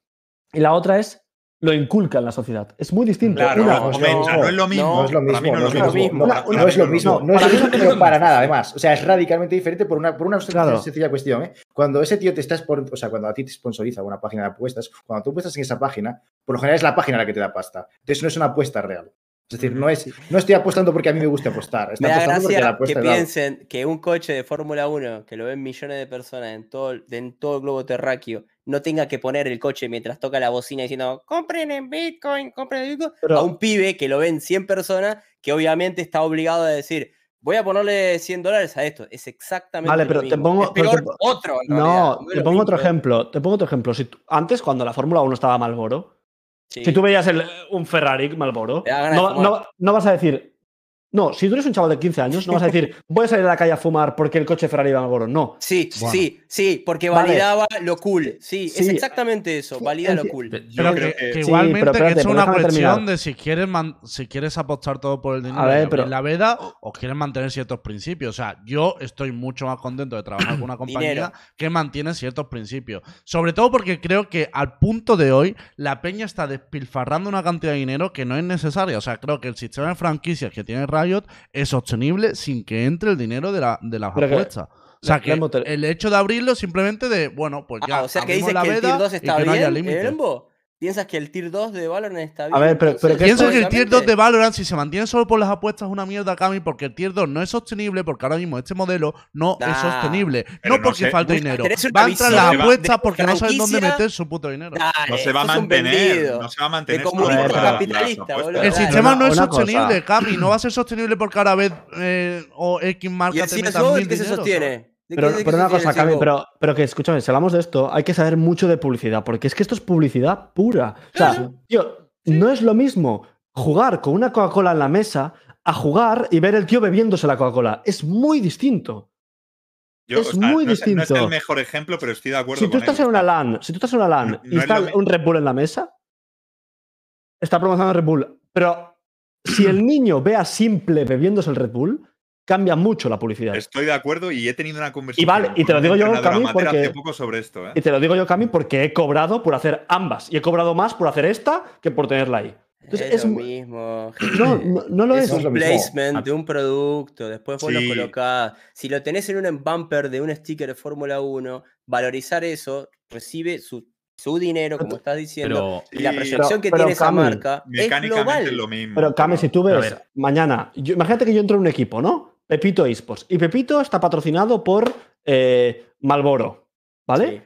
y la otra es lo inculca en la sociedad. Es muy distinto. Claro, Una- no, no, comenta, no es lo mismo. No es lo mismo, no es lo mismo. mismo. No, es lo mismo, no. es Para lo mismo, pero para nada, además. O sea, es radicalmente diferente por una, por una Claro. sencilla cuestión. ¿eh? Cuando ese tío te está o sea, cuando a ti te sponsoriza una página de apuestas, cuando tú apuestas en esa página, por lo general es la página la que te da pasta. Entonces no es una apuesta real. Es decir, no es, no estoy apostando porque a mí me gusta apostar. Estoy Me da apostando porque la que piensen que un coche de Fórmula 1 que lo ven millones de personas en todo, en todo el globo terráqueo no tenga que poner el coche mientras toca la bocina diciendo compren en Bitcoin, compren en Bitcoin, Pero- a un pibe que lo ven 100 personas que obviamente está obligado a decir voy a ponerle 100 dólares a esto. Es exactamente Vale, lo pero te pongo- Es pero te peor po- otro. en No, te pongo otro ejemplo. Te pongo otro ejemplo. Si tú- antes, cuando la Fórmula 1 estaba Malboro, Sí. si tú veías el- un Ferrari Malboro, Te no- no vas a decir. No, si tú eres un chaval de 15 años, no vas a decir, voy a salir a la calle a fumar porque el coche Ferrari va Malboro. No. Sí, Bueno. sí, sí, porque Vale. validaba lo cool. Sí, es exactamente eso, valida lo cool. Yo Pero creo que, que- que Sí, igualmente pero espérate, que es una cuestión terminar. de si quieres man- si quieres apostar todo por el dinero A ver, pero- la veda o quieres mantener ciertos principios. O sea, yo estoy mucho más contento de trabajar con una compañía Dinero. que mantiene ciertos principios. Sobre todo porque creo que al punto de hoy la peña está despilfarrando una cantidad de dinero que no es necesaria. O sea, creo que el sistema de franquicias que tiene Riot es sostenible sin que entre el dinero de, la, de las Pero que- apuestas. O sea, que el hecho de abrirlo simplemente de, bueno, pues ya Ah, o sea que dices la que el veda Tier 2 y está que no haya límite. ¿Piensas que el Tier 2 de Valorant está bien? A ver, pero- pero? ¿qué Pienso que el tier 2 de Valorant, si se mantiene solo por las apuestas, es una mierda, Cami, porque el tier 2 no es sostenible, porque ahora mismo este modelo no es sostenible. Pero No no porque sé, falte dinero. Va a entrar las apuestas porque no saben dónde meter su puto dinero. Dale, no se va a mantener. No se va a mantener. Las capitalista, boludo. El sistema no es Una cosa. sostenible, Cami. No va a ser sostenible porque cada vez eh, o X ¿Y marca el te mil se sostiene? ¿Sabes? ¿De Pero, qué- pero una cosa, Cami, pero, pero que escúchame, si hablamos de esto, hay que saber mucho de publicidad, porque es que esto es publicidad pura. O sea, tío, no es lo mismo jugar con una Coca-Cola en la mesa a jugar y ver el tío bebiéndose la Coca-Cola. Es muy distinto. Yo, Es o sea, muy no, es, no es distinto. el mejor ejemplo, pero estoy de acuerdo Si tú con estás él. en una LAN, si tú estás en una LAN No- y es está un Red Bull en la mesa, está promocionando Red Bull. Pero si el niño ve a Simple bebiéndose el Red Bull, cambia mucho la publicidad. Estoy de acuerdo y he tenido una conversación. vale, y te lo digo yo, Cami, porque- hace poco sobre esto, ¿eh? Y te lo digo yo, Cami, porque he cobrado por hacer ambas. Y he cobrado más por hacer esta que por tenerla ahí. Entonces, es, es lo mismo. No, no, no lo es es. un lo mismo. placement de un producto, después vos Sí. lo colocás. Si lo tenés en un bumper de un sticker de Fórmula 1, valorizar eso, recibe su, su dinero, como estás diciendo, Pero y la proyección Pero- que pero, tiene esa marca es Mecánicamente global. es lo mismo. Pero, Cami, si tú ves mañana, yo- imagínate que yo entro en un equipo, ¿no? Pepito Esports. Y Pepito está patrocinado por eh, Malboro, ¿vale? Sí.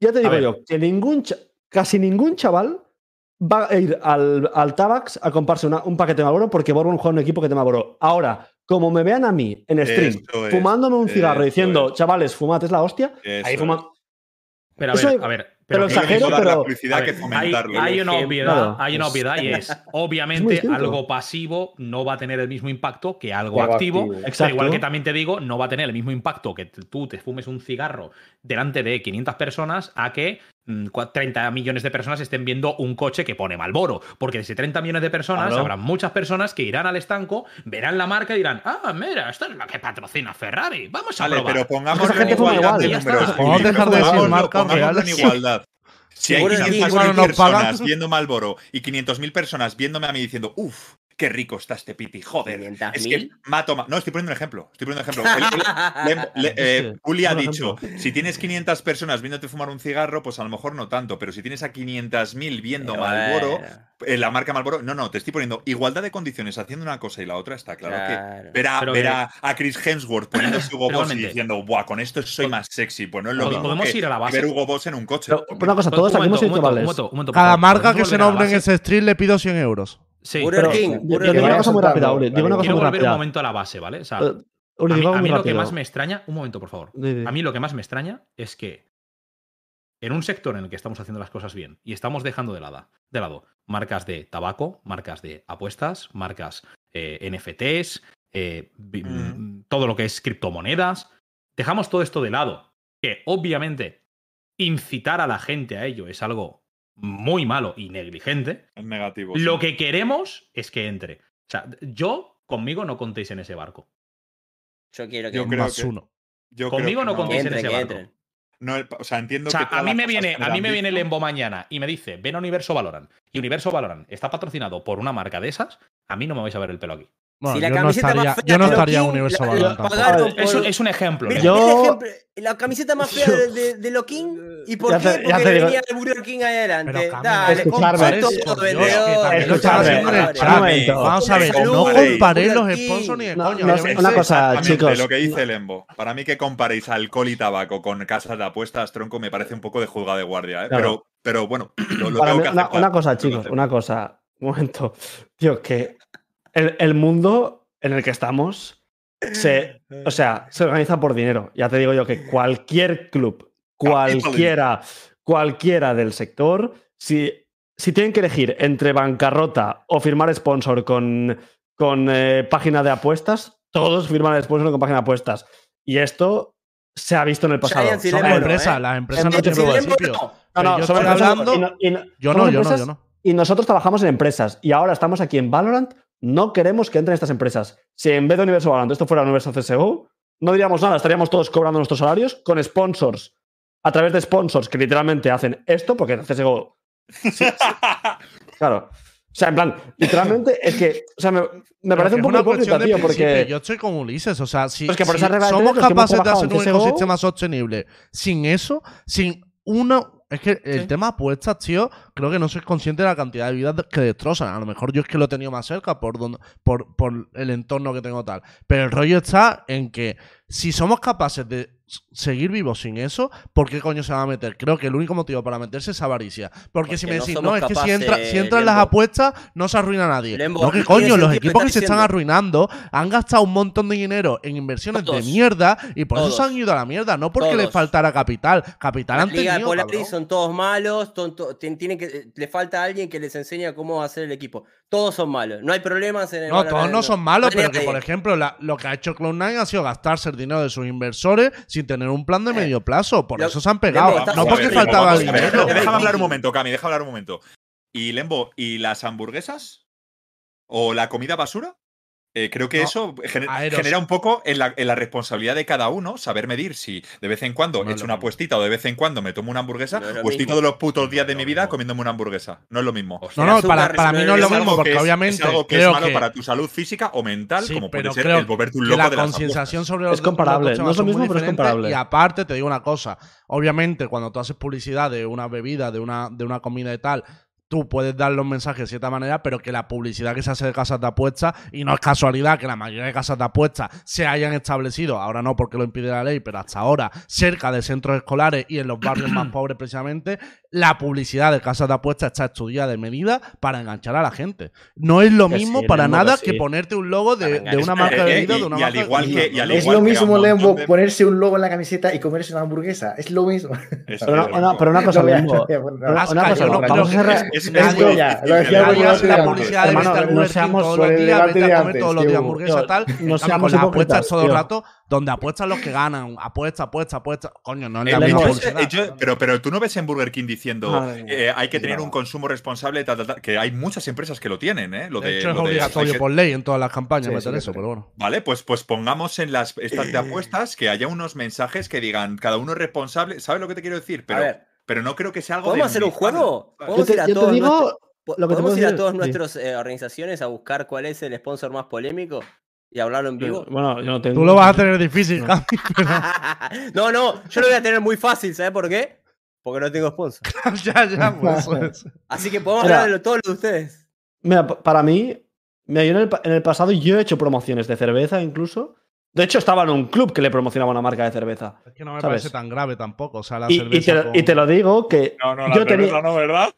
Ya te digo yo que ningún casi ningún chaval va a ir al, al Tabax a comprarse una- un paquete de Malboro porque Borbon juega un equipo que te Malboro. Ahora, como me vean a mí en stream es, fumándome un cigarro diciendo, es. chavales, fumad es la hostia, Eso ahí fuman. Pero a Eso- ver, a ver. Pero lo exagero, la pero- publicidad que hay, una obviedad, claro. hay una obviedad y es, obviamente, algo pasivo no va a tener el mismo impacto que algo activo. activo. Pero Exacto. igual que también te digo, no va a tener el mismo impacto que tú te fumes un cigarro delante de 500 personas a que 30 millones de personas estén viendo un coche que pone Malboro. Porque de ese 30 millones de personas Claro. habrá muchas personas que irán al estanco, verán la marca y dirán, ah, mira, esta es la que patrocina Ferrari, vamos a Vale, probar. pero gente fuma igualdad igual. de números. Podemos dejar de decir pongámoslo en igualdad. Si hay Seguro que 500.000 igual nos pagan. personas viendo Malboro y 500.000 personas viéndome a mí diciendo, uff, qué rico está este piti, joder. Es que 500.000. mato ma- No, estoy poniendo un ejemplo. Estoy poniendo un ejemplo. El- el- le- le- eh, Uli ha dicho, ejemplo. si tienes 500 personas viéndote fumar un cigarro, pues a lo mejor no tanto, pero si tienes a 500.000 viendo Pero Malboro, eh, la marca Malboro, no, no, te estoy poniendo igualdad de condiciones haciendo una cosa y la otra, está claro, que ver a, Pero ver que- a, a Chris Hemsworth poniéndose Hugo Pero Boss y diciendo, buah, con esto soy más sexy. Pues no es lo mismo podemos que ir a la base. ver Hugo Boss en un coche. Pero, una cosa, todos aquí hemos sido Cada marca que ¿Podemos se nombre en ese stream le pido 100 euros. Sí, Burger Pero- King, yo- Burger digo King. una cosa muy rápida, Uli. Digo una cosa Quiero muy volver un momento a la base, ¿vale? O sea, Eh, Uli, a mí, a lo que más me extraña, un momento, por favor. A mí lo que más me extraña es que en un sector en el que estamos haciendo las cosas bien y estamos dejando de lado, de lado marcas de tabaco, marcas de apuestas, marcas eh, NFTs, eh, vi- Mm. todo lo que es criptomonedas, dejamos todo esto de lado, que obviamente incitar a la gente a ello es algo muy malo y negligente. Es negativo. Lo sí. que queremos es que entre. O sea, yo conmigo no contéis en ese barco. Yo quiero que Yo creo Más que- uno. Yo conmigo creo no contéis en ese barco. No, el- o sea, entiendo O sea, que a mí me viene, a mí me viene dicho- Lembo mañana y me dice, ven a Universo Valorant. Y Universo Valorant está patrocinado por una marca de esas, a mí no me vais a ver el pelo aquí. Bueno, si la yo no camiseta estaría, más fea yo no estaría en Loquín, Universo la- Es, un ejemplo. Mira, ¿no? Yo- ejemplo, la camiseta más fea de, de, de Loquín. ¿Y por Ya qué? te- Porque venía el Burger King ahí adelante. Dale, escucharme, Dios, escucharme. Vamos a ver, no comparéis los King. sponsors ni de No, coña. no, obviamente. una cosa, chicos. Lo que dice Lembo. Para mí que comparéis alcohol y tabaco con casas de apuestas, tronco, me parece un poco de juzga de guardia. ¿eh? Claro. Pero, pero bueno, lo, tengo mí, que una, aceptar. una cosa, chicos, una cosa. Un momento. Tío, que el, el mundo en el que estamos se, o sea, se organiza por dinero. Ya te digo yo que cualquier club, cualquiera, cualquiera del sector, si, si tienen que elegir entre bancarrota o firmar sponsor con, con eh, página de apuestas, todos firman sponsor con página de apuestas. Y esto se ha visto en el pasado. ¿eh? las empresas En no tienen Lembo principios. no. Yo empresas hablando- y no- y no- Yo no, yo no, yo no. y nosotros trabajamos en empresas y ahora estamos aquí en Valorant, no queremos que entren estas empresas. Si en vez de Universo Valorant esto fuera Universo CSGO, no diríamos nada, estaríamos todos cobrando nuestros salarios con sponsors, a través de sponsors que literalmente hacen esto, porque en CSGO... sí, sí, claro. O sea, en plan, literalmente es que, o sea, me, parece un poco hipócrita, tío, porque... Yo estoy con Ulises. O sea, si, Pues que por si esa regla de somos capaces de hacer un ecosistema sostenible sin eso, sin una. Es que el Sí. tema apuestas, tío, creo que no sois consciente de la cantidad de vidas que destrozan. A lo mejor yo es que lo he tenido más cerca por, donde, por, por el entorno que tengo tal. Pero el rollo está en que si somos capaces de seguir vivos sin eso, ¿por qué coño se va a meter? Creo que el único motivo para meterse es avaricia. Porque, Porque si me no decís, no, es que si, entra, si entran las apuestas, no se arruina nadie. Lembo, no, que coño, los equipos que se están arruinando han gastado un montón de dinero en inversiones Todos. de mierda y por eso se han ido a la mierda. No porque les Todos. faltara capital. Capital han Liga de son todos malos, ton- to- tien- tienen que, le falta alguien que les enseñe cómo hacer el equipo. Todos son malos, no hay problemas en el No, todos no son malos, pero que, por ejemplo, la- lo que ha hecho Cloud9 ha sido gastarse el dinero de sus inversores sin tener un plan de medio plazo. Por lo- eso se han pegado. Lembo, no porque ver, faltaba ver, dinero. Déjame hablar un momento, Cami, déjame hablar un momento. ¿Y Lembo, y las hamburguesas? ¿O la comida basura? Eh, creo que No, eso gener- Aeros. genera un poco en la, en la responsabilidad de cada uno saber medir si de vez en cuando No es echo una mismo. apuestita o de vez en cuando me tomo una hamburguesa No o estoy todos los putos días de No mi vida mismo. comiéndome una hamburguesa. No es lo mismo. No, no, para, para mí no es lo mismo, porque que es- obviamente es algo que es malo que, para tu salud física o mental, Sí, como puede ser el volverte un loco la de las sobre los Es comparable, los no es lo mismo, pero es comparable. Y aparte, te digo una cosa. Obviamente, cuando tú haces publicidad de una bebida, de una, de una comida y tal, tú puedes dar los mensajes de cierta manera, pero que la publicidad que se hace de casas de apuestas, y no es casualidad que la mayoría de casas de apuestas se hayan establecido, ahora no porque lo impide la ley, pero hasta ahora, cerca de centros escolares y en los barrios más pobres precisamente, la publicidad de casas de apuestas está estudiada de medida para enganchar a la gente. No es lo Que mismo sí, para nada que ponerte un logo de, una marca de Eh, eh, bebida, y- de una y al marca igual de que- comida. y al Es igual lo mismo, un Lembo, de- ponerse un logo en la camiseta y comerse una hamburguesa. Es lo mismo. Es Pero una, una- pero una cosa, No Lembo, no una- cosa, yo no creo vamos a que cerrar. Es- es nadie- ya, lo que decía la publicidad de Hermano, vete al no Burger King seamos todos los el días, vete a comer antes, todos los que días hamburguesa tal. no seamos con las apuestas todo el rato, donde apuestan los que ganan, apuesta, apuesta, apuesta. Coño, no es Eh, yo- pero, pero tú no ves en Burger King diciendo eh, hay que tener No. un consumo responsable, tal, tal, tal, que hay muchas empresas que lo tienen, ¿eh? Lo de, De hecho, es obligatorio por ley en todas las campañas meter eso, pero bueno. Vale, pues, pues pongamos en las estas de apuestas que haya unos mensajes que digan cada uno es responsable. ¿Sabes lo que te quiero decir? Pero, pero no creo que sea algo. ¿podemos hacer un juego? ¿Podemos te, ir a yo te todos digo nuestros- lo que te ¿Podemos puedo ir a decir. todas Sí. nuestras eh, organizaciones a buscar cuál es el sponsor más polémico y hablarlo en vivo? Bueno, yo no tengo. Tú lo vas a tener difícil, no, no, yo lo voy a tener muy fácil, ¿sabes por qué? Porque no tengo sponsor. ya, ya, por eso es. Así que podemos Mira. hablar de lo- todo lo de ustedes. Mira, pa- para mí, mira, yo en el, en el pasado yo he hecho promociones de cerveza incluso. De hecho, estaba en un club que le promocionaba una marca de cerveza. Es que no me ¿Sabes? parece tan grave tampoco. O sea, la Y, y cerveza. te, con- y te lo digo que. No, no, la yo cerveza tenía. no, ¿verdad?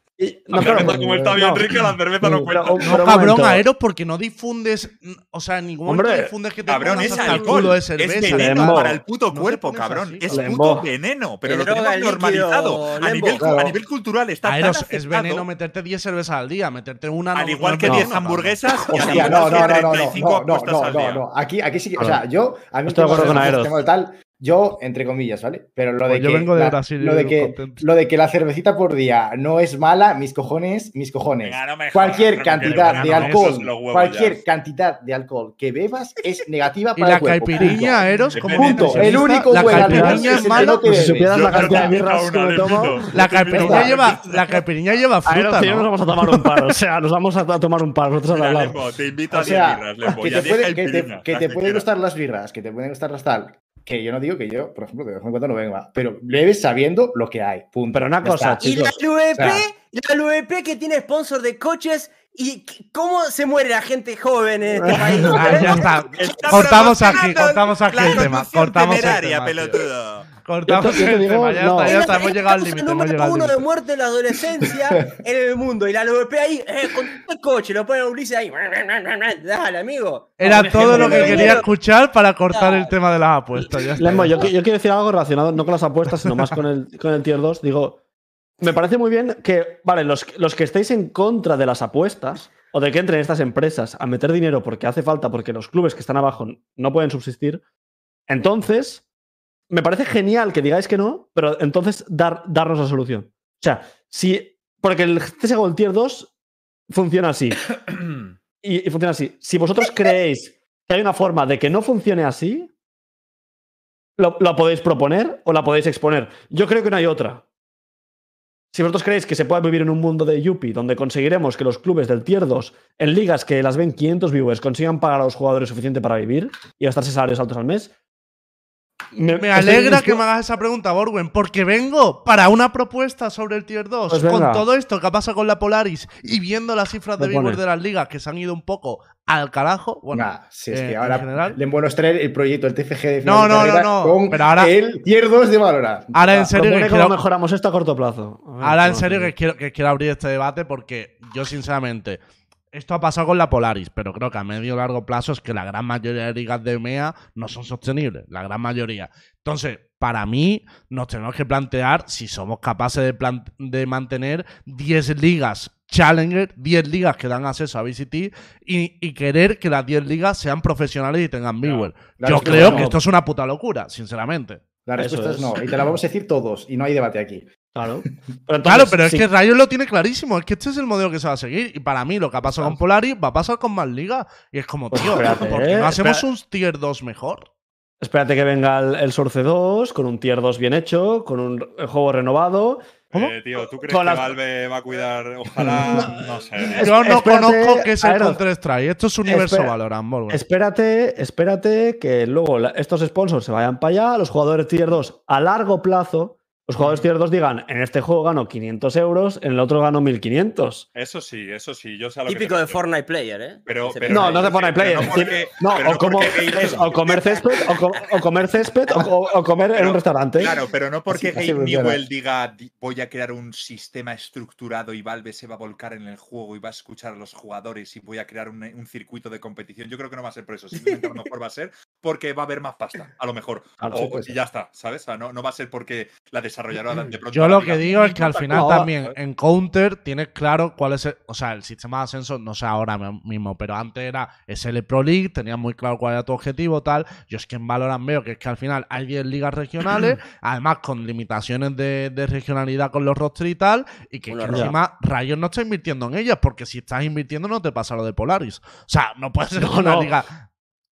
La no, cerveza, como está bien no. rica, la cerveza no Pero- cuenta. pero No, un cabrón, momento. Aeros, porque no difundes. O sea, en ningún momento Hombre, difundes que te Cabrón, pongas es alcohol. culo de es cerveza. veneno Lembo. para el puto No cuerpo, cabrón. así, es cabrón. puto Lembo. veneno, pero Que lo tenemos normalizado. A Lembo. nivel, Claro. a nivel cultural está tan Aeros, es aceptado, veneno meterte 10 cervezas al día. Meterte una. Al no- igual no que es 10 veneno, hamburguesas y al Hostia, no, no, no, no, no, 35 no, no, apuestas no, al no, día. no. Aquí, aquí sí que, o sea, yo, a mí Estoy de acuerdo con Aeros. tal, yo, entre comillas, ¿vale? Pero lo de Pues yo que. vengo de la- Brasil y lo de que, lo de que la cervecita por día no es mala, mis cojones, mis cojones. Venga, no me Cualquier cantidad de alcohol, cualquier ya. cantidad de alcohol que bebas es negativa Y para la el cuerpo. caipirinha, punto. Eros, como Punto. El único la buen caipirinha alcohol es el que Si supieras la cantidad de birras que me tomo. La caipirinha lleva, la caipirinha lleva fruta, nos ¿no? vamos a tomar un par. O sea, nos vamos a tomar un par. Nosotros a Mira, hablar. Lembo, te invito O a 10 sea, birras, que y te, 10 puede- que te, caipirinhas, que las te que pueden gustar las birras, que te pueden gustar las tal. Que yo no digo que yo, por ejemplo, de vez en cuando no venga, pero bebes sabiendo lo que hay. Punto. Pero una Ya cosa, está. Y la Chicos, LVP, o sea- la LVP que tiene sponsor de coches. ¿Y cómo se muere la gente joven en este país? Ah, ya está. Está Cortamos aquí, cortamos aquí el tema. Cortamos el tema. pelotudo. Cortamos Yo te- yo te el digo, tema. Ya no. está, ya Es está. Hemos llegado al límite. número uno de muerte en la adolescencia en el mundo. Y la LVP ahí, eh, con todo el coche, lo pone a Ulises ahí. Dale, amigo. Era todo lo que quería escuchar para cortar el tema de las apuestas. Ya está, Lembo, yo quiero decir algo relacionado no con las apuestas, sino más con el, con el tier 2. Digo, me parece muy bien que, vale, los, los que estéis en contra de las apuestas o de que entren estas empresas a meter dinero porque hace falta, porque los clubes que están abajo no pueden subsistir, entonces me parece genial que digáis que no, pero entonces dar, darnos la solución. O sea, si. Porque el CSGO el tier 2 funciona así. y, y funciona así. Si vosotros creéis que hay una forma de que no funcione así, lo, la podéis proponer o la podéis exponer. Yo creo que no hay otra. Si vosotros creéis que se puede vivir en un mundo de Yuppie donde conseguiremos que los clubes del Tier 2 en ligas que las ven 500 viewers consigan pagar a los jugadores suficiente para vivir y gastarse salarios altos al mes. Me estoy alegra que me hagas esa pregunta, Borwen, porque vengo para una propuesta sobre el Tier 2. Pues con todo esto que pasa con la Polaris y viendo las cifras de Propone. viewers de las ligas que se han ido un poco al carajo. Bueno, Nah, si es eh, que en ahora general. le es traer el proyecto, el TFG de No, final de no, no, no, con pero ahora- el tier 2 de Valorant. ahora en serio que quiero, mejoramos esto a corto plazo. A ver, ahora en ¿cómo serio que quiero, que quiero abrir este debate porque yo sinceramente esto ha pasado con la Polaris, pero creo que a medio y largo plazo es que la gran mayoría de ligas de MEA no son sostenibles, la gran mayoría. Entonces, para mí, nos tenemos que plantear si somos capaces de, plan- de mantener 10 ligas Challenger, 10 ligas que dan acceso a VCT y, y querer que las 10 ligas sean profesionales y tengan viewers. la Yo creo no. que esto es una puta locura, sinceramente. La respuesta es es. no. Y te la vamos a decir todos. Y no hay debate aquí. Claro. Pero Claro, pero es sí, que Rayo lo tiene clarísimo. Es que este es el modelo que se va a seguir. Y para mí, lo que ha pasado con Polaris va a pasar con más ligas. Y es como, Pues tío, espérate, ¿por qué eh, no hacemos un tier 2 mejor? Espérate que venga el, el Source 2 con un tier 2 bien hecho, con un juego renovado. ¿Cómo? Eh, tío, ¿tú crees que las- Valve va a cuidar? Ojalá. No sé. Yo no espérate, conozco qué es el Counter-Strike. Esto es universo espera. Valorant. Espérate, espérate que luego la- estos sponsors se vayan para allá, los jugadores tier 2 a largo plazo, los jugadores tier 2 digan, en este juego gano 500 euros, en el otro gano 1500. Eso sí, eso sí. Yo sé a lo que te Típico de. Fortnite Player, ¿eh? Pero- No, no te sí, pone pero player. no porque- No, pero o, no como, porque Game- es o comer césped, o, co- o comer césped, o, comer en un restaurante. Claro, pero no porque Gabe. Newell diga "Di- voy a crear un sistema estructurado y Valve se va a volcar en el juego y va a escuchar a los jugadores y voy a crear un, un circuito de competición. Yo creo que no va a ser por eso. Simplemente a lo mejor va a ser porque va a haber más pasta, a lo mejor. Claro, O- sí, y ya está, ¿sabes? O sea, no, no va a ser porque la desarrolladora de pronto Yo lo que digo es que al "Puta final también en Counter tienes claro cuál es el, o sea, el sistema de ascenso, no sé ahora mi- mismo, pero antes era SL Pro League, tenías muy claro cuál era tu objetivo, tal. Yo es que en Valorant veo que es que al final hay 10 ligas regionales, además con limitaciones de, de regionalidad con los rosters y tal, y que, que encima Riot no está invirtiendo en ellas, porque si estás invirtiendo no te pasa lo de Polaris. O sea, no puede ser No, una no. liga.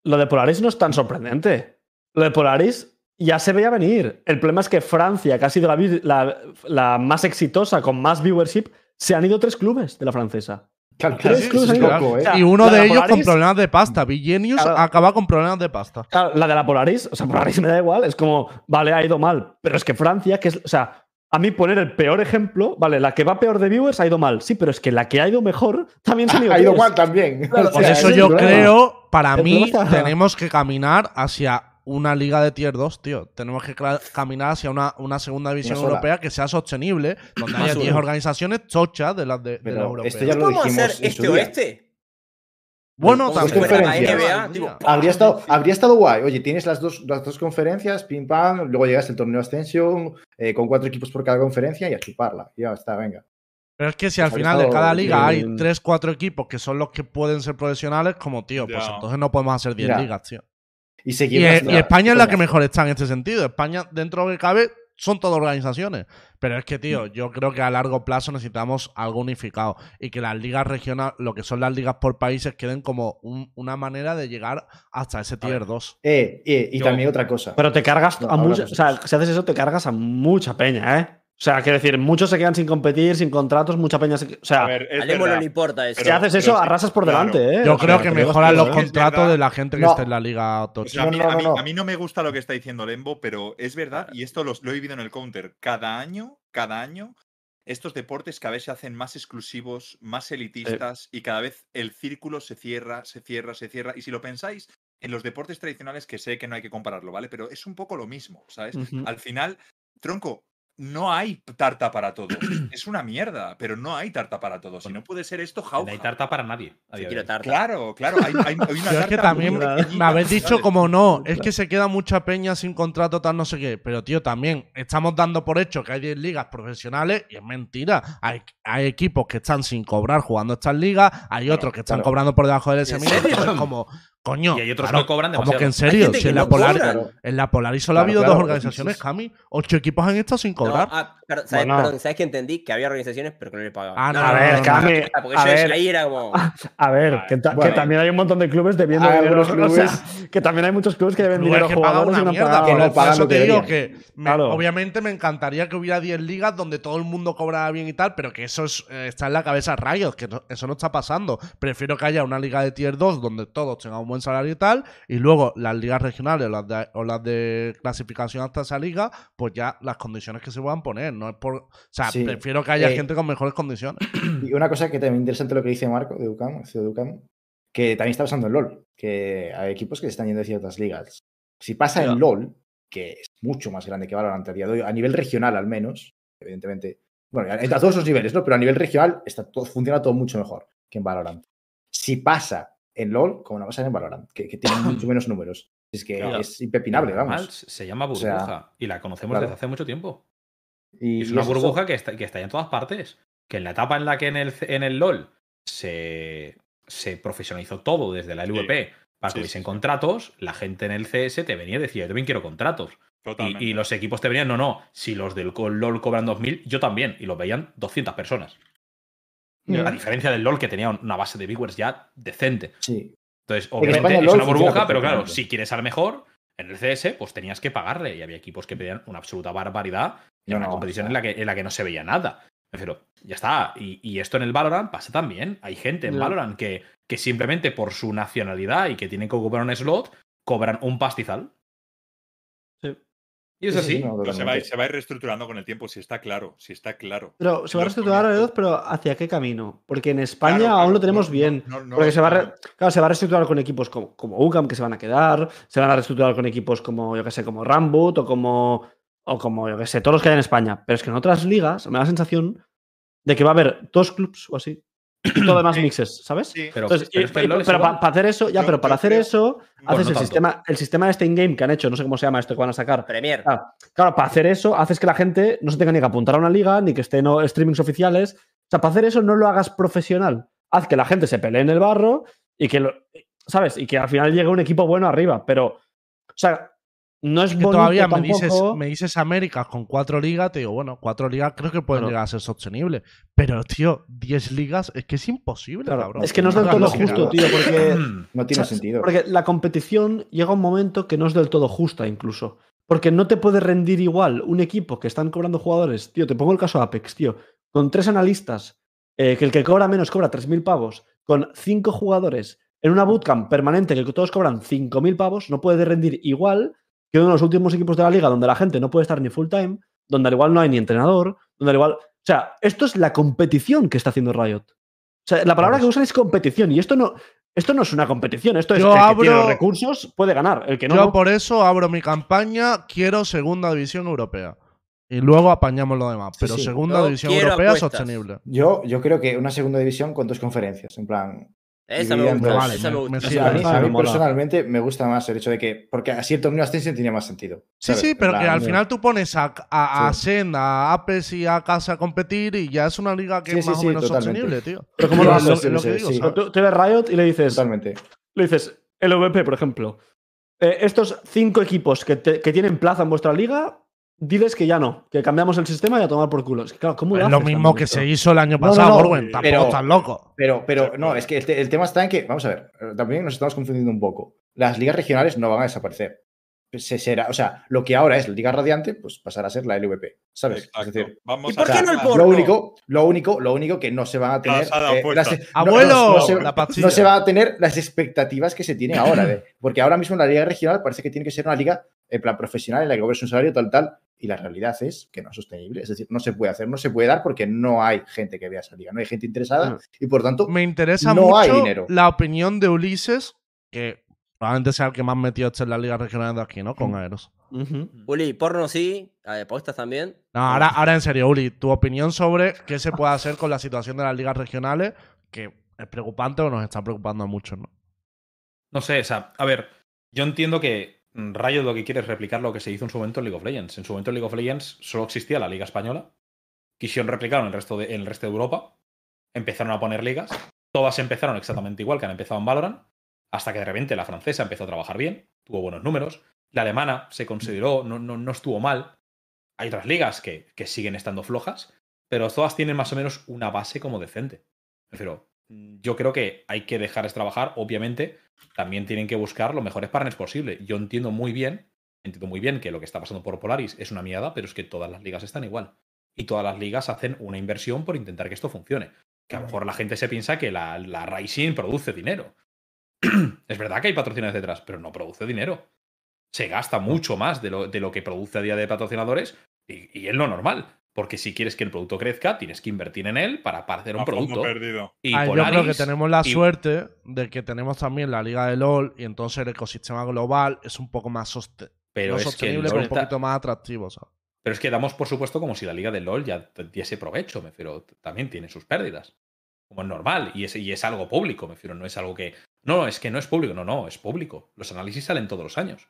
Lo de Polaris no es tan sorprendente. Lo de Polaris ya se veía venir. El problema es que Francia, que ha sido la, vi- la- la más exitosa, con más viewership, se han ido tres clubes de la francesa. Claro, Tres sí, clubes sí, ¿eh? Y uno la de ellos con problemas de pasta. Genius Claro. acaba con problemas de pasta. Claro, la de la Polaris, o sea, Polaris me da igual, es como, vale, ha ido mal, pero es que Francia, que es, o sea, a mí poner el peor ejemplo, vale, la que va peor de viewers ha ido mal, sí, pero es que la que ha ido mejor también se han ido Ha ido mal también. Claro, O Por sea, eso es yo problema. creo, para El mí, problema tenemos que caminar hacia una liga de tier 2, tío. Tenemos que caminar hacia una, una segunda división Una europea que sea sostenible, donde haya sola. 10 organizaciones chochas de las de, la europea. esto ya lo ¿Cómo dijimos hacer en su este día. oeste? Bueno, también. fuera la también. NBA, tipo, Habría estado, habría estado guay. Oye, tienes las dos, las dos conferencias, pim pam, luego llegas el torneo Ascension, eh, con cuatro equipos por cada conferencia y a chuparla. Ya está, venga. Pero es que si al final de cada liga hay bien. 3, 4 equipos que son los que pueden ser profesionales, como tío, pues entonces no podemos hacer 10 Ya. ligas, tío. Y seguir e- las- y España es la que mejor está en este sentido. España, dentro de lo que cabe, son todas organizaciones. Pero es que, tío, yo creo que a largo plazo necesitamos algo unificado. Y que las ligas regionales, lo que son las ligas por países, queden como un- una manera de llegar hasta ese tier 2. Eh, eh, y Yo- también otra cosa. Pero te cargas No, a mucha. O sea, si haces eso, te cargas a mucha peña, ¿eh? O sea, quiero decir, muchos se quedan sin competir, sin contratos, mucha peña se. O sea, A ver, es A Lemo no le importa eso. si haces eso, sí, arrasas por claro. delante, ¿eh? Yo O sea, creo que mejoran los contratos de la gente que No. esté en la liga. O sea, a, mí, No, no, a mí- no, no. a mí no me gusta lo que está diciendo Lembo, pero es verdad, y esto lo he vivido en el counter. Cada año, cada año, estos deportes cada vez se hacen más exclusivos, más elitistas, y cada vez el círculo se cierra, se cierra, se cierra. Y si lo pensáis, en los deportes tradicionales, que sé que no hay que compararlo, ¿vale? Pero es un poco lo mismo, ¿sabes? Al final, tronco, no hay tarta para todos. es una mierda, pero no hay tarta para todos. Si no puede ser esto, No jauja. hay tarta para nadie. quiero tarta. Claro, claro. Hay, hay- hay una Pero es que también me habéis dicho como no, es que se queda mucha peña sin contrato, tal, no sé qué. Pero, tío, también estamos dando por hecho que hay 10 ligas profesionales y es mentira. Hay, hay equipos que están sin cobrar jugando estas ligas, hay otros que están claro. cobrando por debajo del ¿En SMI. como, coño. Y hay otros claro, que cobran Como demasiado. que en serio, si que en la no Polar, cobran. en la Polaris solo ha habido claro, dos pues, organizaciones, es- Cami. Ocho equipos han estado sin No, cobrar. ah, pero, ¿sabes, Bueno. perdón, ¿sabes que entendí? Que había organizaciones, pero que no le pagaban. Ah, no, A no, ver, no, no, Cami, Ah, a ver, ahí era como. a ver, que, ta- que Bueno. también hay un montón de clubes debiendo Hay dinero. algunos o sea, clubes- que también hay muchos clubes que deben Clubes dinero a que jugadores y una no mierda. Que no pagan eso lo que te digo que me- Claro. obviamente me encantaría que hubiera 10 ligas donde todo el mundo cobrara bien y tal, pero que eso es, eh, está en la cabeza de Riot, que no- eso no está pasando. Prefiero que haya una liga de tier 2 donde todos tengan un buen salario y tal, y luego las ligas regionales o las de, o las de clasificación hasta esa liga, pues ya las condiciones que se puedan poner. No es por. O sea, Sí. prefiero que haya Eh, gente con mejores condiciones. Y una cosa que también interesante lo que dice Marco de UCAM, de UCAM, que también está pasando en LOL, que hay equipos que se están yendo hacia otras ligas. Si pasa en LOL, que es mucho más grande que Valorant a día de hoy, a nivel regional al menos, evidentemente, bueno, a todos los niveles, ¿no? Pero a nivel regional está todo, funciona todo mucho mejor que en Valorant. Si pasa en LOL, como no pasa en Valorant, que, que tiene mucho menos números. Es que Claro. es impepinable, vamos. Se llama O burbuja sea, y la conocemos claro. desde hace mucho tiempo. Y, Y es una burbuja que está, que está en todas partes. Que en la etapa en la que en el, en el LOL se, se profesionalizó todo desde la LVP para Sí, que hubiesen sí, sí. contratos, la gente en el CS te venía y decía, yo también quiero contratos. Y, y los equipos te venían, no, no, si los del LOL cobran 2.000, yo también. Y lo veían 200 personas. A diferencia del LOL que tenía una base de viewers ya decente. Sí. Entonces, En obviamente es una burbuja, pero claro, si quieres al mejor, en el CS, pues tenías que pagarle. Y había equipos que pedían una absoluta barbaridad y No, una no, competición o en la, que, en la que no se veía nada. Pero ya está. Y, y esto en el Valorant pasa también. Hay gente en Ya. Valorant que, que simplemente por su nacionalidad y que tienen que ocupar un slot, cobran un pastizal. Y es Sí, sí, así. no, Pero se va, a ir- totalmente. se va a ir reestructurando con el tiempo, si está claro, si está claro. Pero se va a reestructurar Riot, pero ¿hacia qué camino? Porque en España Claro, aún lo tenemos no, bien. no, porque se va, re- claro, se va a reestructurar con equipos como, como UCAM, que se van a quedar. Se van a reestructurar con equipos como, yo que sé, como Rambut o como, o como, yo que sé, todos los que hay en España. Pero es que en otras ligas me da la sensación de que va a haber dos clubs o así. Todo demás Sí. mixes, ¿sabes? Sí, Pero, Entonces, pero y- es que el y- LoL es pero igual. para hacer eso, ya, Yo- pero para hacer creo- eso, Bueno, haces no el tanto. sistema, el sistema este in-game que han hecho, no sé cómo se llama esto que van a sacar. Premier. Claro, claro, para hacer eso, haces que la gente no se tenga ni que apuntar a una liga, ni que estén no, streamings oficiales. O sea, para hacer eso no lo hagas profesional. Haz que la gente se pelee en el barro y que, lo, ¿sabes? Y que al final llegue un equipo bueno arriba. Pero, o sea, no es Es que bonito todavía me tampoco. dices, me dices Américas con cuatro ligas, te digo, bueno, cuatro ligas creo que pueden Claro. llegar a ser sostenibles. Pero, tío, 10 ligas es que es imposible, Claro, cabrón. es que no es del No, todo no, justo, tío, porque No tiene O sea, sentido. Porque la competición llega a un momento que no es del todo justa, incluso. Porque no te puede rendir igual un equipo que están cobrando jugadores. Tío, te pongo el caso de Apex, tío. Con tres analistas, eh, que el que cobra menos cobra 3.000 pavos, con cinco jugadores en una bootcamp permanente que todos cobran 5.000 pavos, no puede rendir igual que uno de los últimos equipos de la liga donde la gente no puede estar ni full time, donde al igual no hay ni entrenador, donde al igual. O sea, esto es la competición que está haciendo Riot. O sea, la palabra que usan es competición y esto no, esto no es una competición, esto es Yo el que tiene los recursos puede ganar, el que no. Yo no. por eso abro mi campaña, quiero segunda división europea. Y luego apañamos lo demás. Pero sí. segunda Yo división europea apuestas. sostenible. Yo, yo creo que una segunda división con dos conferencias. En plan, Esa me gusta. dos. Vale, esa me me- gusta. me o sea, Sí, a mí, a personalmente me gusta más el hecho de que. Porque así el torneo Ascension tenía más sentido. Sí, ¿sabes? sí, pero que al no. final tú pones a, a, a Sí. Sen, a Apes y a Casa a competir y ya es una liga que Sí, es más sí, o menos totalmente. sostenible, tío. Pero como Lo- lo lo- haces, lo sí, que digo, sí. ¿sabes? Tú, tú ves Riot y le dices, Totalmente. le dices, LVP, por ejemplo. eh, estos cinco equipos que, te- que tienen plaza en vuestra liga, diles que ya no, que cambiamos el sistema y a tomar por culo. Es que, claro, ¿cómo Es lo lo haces mismo que esto? se hizo el año No, no, pasado, no, Borwen. Tampoco pero- estás loco. Pero, pero no, es que el, te- el tema está en que, vamos a ver, eh, también nos estamos confundiendo un poco. Las ligas regionales no van a desaparecer. Se será, o sea, lo que ahora es la Liga Radiante, pues pasará a ser la LVP, ¿sabes? Exacto. Es decir, Vamos ¿Y por qué no el porno? lo único, lo único, lo único que no se van a tener. eh, las- ¡Abuelo! no- se- la pastilla. no se van a tener las expectativas que se tienen ahora. de- porque ahora mismo la liga regional parece que tiene que ser una liga en plan profesional, en la que cobres un salario tal, tal. Y la realidad es que no es sostenible. Es decir, no se puede hacer, no se puede dar porque no hay gente que vea esa liga, no hay gente interesada y por tanto. Me interesa No hay mucho dinero. la opinión de Ulises, que probablemente sea el que más metido esté en la liga regional de aquí, ¿no? Con Aeros. Ujú. Uli, porno sí, eh, apuestas también. No, ahora, ahora en serio, Uli, tu opinión sobre qué se puede hacer con la situación de las ligas regionales, que es preocupante o nos está preocupando a muchos, ¿no? No sé, o sea, a ver, yo entiendo que Riot lo que quiere es replicar lo que se hizo en su momento en League of Legends. En su momento en League of Legends solo existía la Liga Española. Quisieron replicarlo en el resto de, Europa. Empezaron a poner ligas. Todas empezaron exactamente igual que han empezado en Valorant. Hasta que de repente la francesa empezó a trabajar bien, tuvo buenos números. La alemana se consideró, no, no, no estuvo mal. Hay otras ligas que, que siguen estando flojas, pero todas tienen más o menos una base como decente. Prefiero, yo creo que hay que dejarles trabajar, obviamente, también tienen que buscar los mejores partners posible. Yo entiendo muy bien, entiendo muy bien que lo que está pasando por Polaris es una mierda, pero es que todas las ligas están igual. Y todas las ligas hacen una inversión por intentar que esto funcione. Que a lo mejor la gente se piensa que la, la Rising produce dinero. es verdad que hay patrocinadores detrás, pero no produce dinero. Se gasta mucho más de lo, de lo que produce a día de patrocinadores y, y es lo normal. Porque si quieres que el producto crezca, tienes que invertir en él para, para hacer un producto. perdido. Y Ah, yo creo que tenemos la y- suerte de que tenemos también la liga de LOL y entonces el ecosistema global es un poco más soste- pero no es sostenible, pero un poquito más atractivo, ¿sabes? Pero es que damos por supuesto como si la liga del LOL ya diese provecho, me refiero, también tiene sus pérdidas. Como es normal, y es, y es algo público, me refiero, no es algo que. No, no, es que no es público, no, no, es público. Los análisis salen todos los años.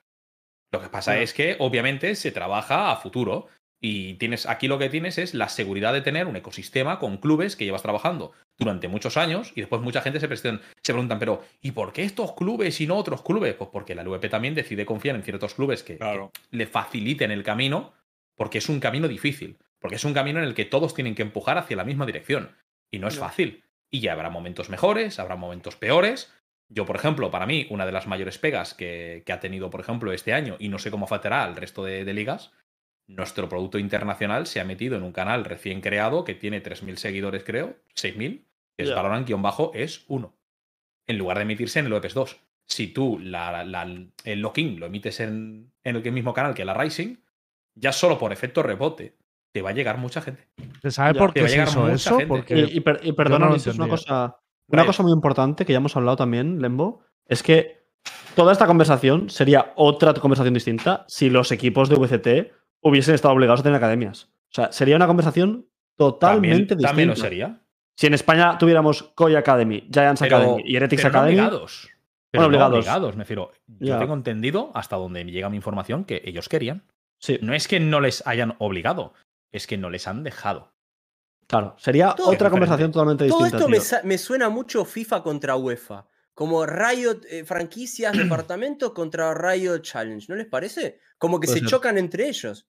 Lo que pasa es que, obviamente, se trabaja a futuro. Y tienes, aquí lo que tienes es la seguridad de tener un ecosistema con clubes que llevas trabajando durante muchos años y después mucha gente se, presten- se preguntan, pero ¿y por qué estos clubes y no otros clubes? Pues porque la LVP también decide confiar en ciertos clubes que, Claro. que le faciliten el camino porque es un camino difícil, porque es un camino en el que todos tienen que empujar hacia la misma dirección y no es fácil. Y ya habrá momentos mejores, habrá momentos peores. Yo, por ejemplo, para mí, una de las mayores pegas que, que ha tenido, por ejemplo, este año, y no sé cómo afectará al resto de, de ligas, nuestro producto internacional se ha metido en un canal recién creado que tiene 3.000 seguidores, creo, 6.000, que es. Valorant-bajo, es 1. En lugar de emitirse en el OPS 2. Si tú la- la- el login lo emites en, en el mismo canal que la Rising, ya solo por efecto rebote, te va a llegar mucha gente. ¿Se sabe Ya, por te va qué a llegar mucha eso? gente. Porque Y, y per- y perdona, no lo Ulises, una cosa, una Riot. cosa muy importante que ya hemos hablado también, Lembo, es que toda esta conversación sería otra conversación distinta si los equipos de VCT hubiesen estado obligados a tener academias. O sea, sería una conversación totalmente También, distinta. también lo sería. Si en España tuviéramos Koi Academy, Giants Pero, Academy y Heretics pero no Academy, obligados. Pero Bueno, no obligados. obligados, me refiero. Yo Ya. tengo entendido, hasta donde me llega mi información, que ellos querían. sí, No es que no les hayan obligado, es que no les han dejado. claro, sería Todo- otra diferente. conversación totalmente Todo distinta. esto me, me suena mucho FIFA contra UEFA. Como Riot eh, franquicias, departamentos contra Riot Challenge. ¿No les parece? Como que Puede se ser. chocan entre ellos.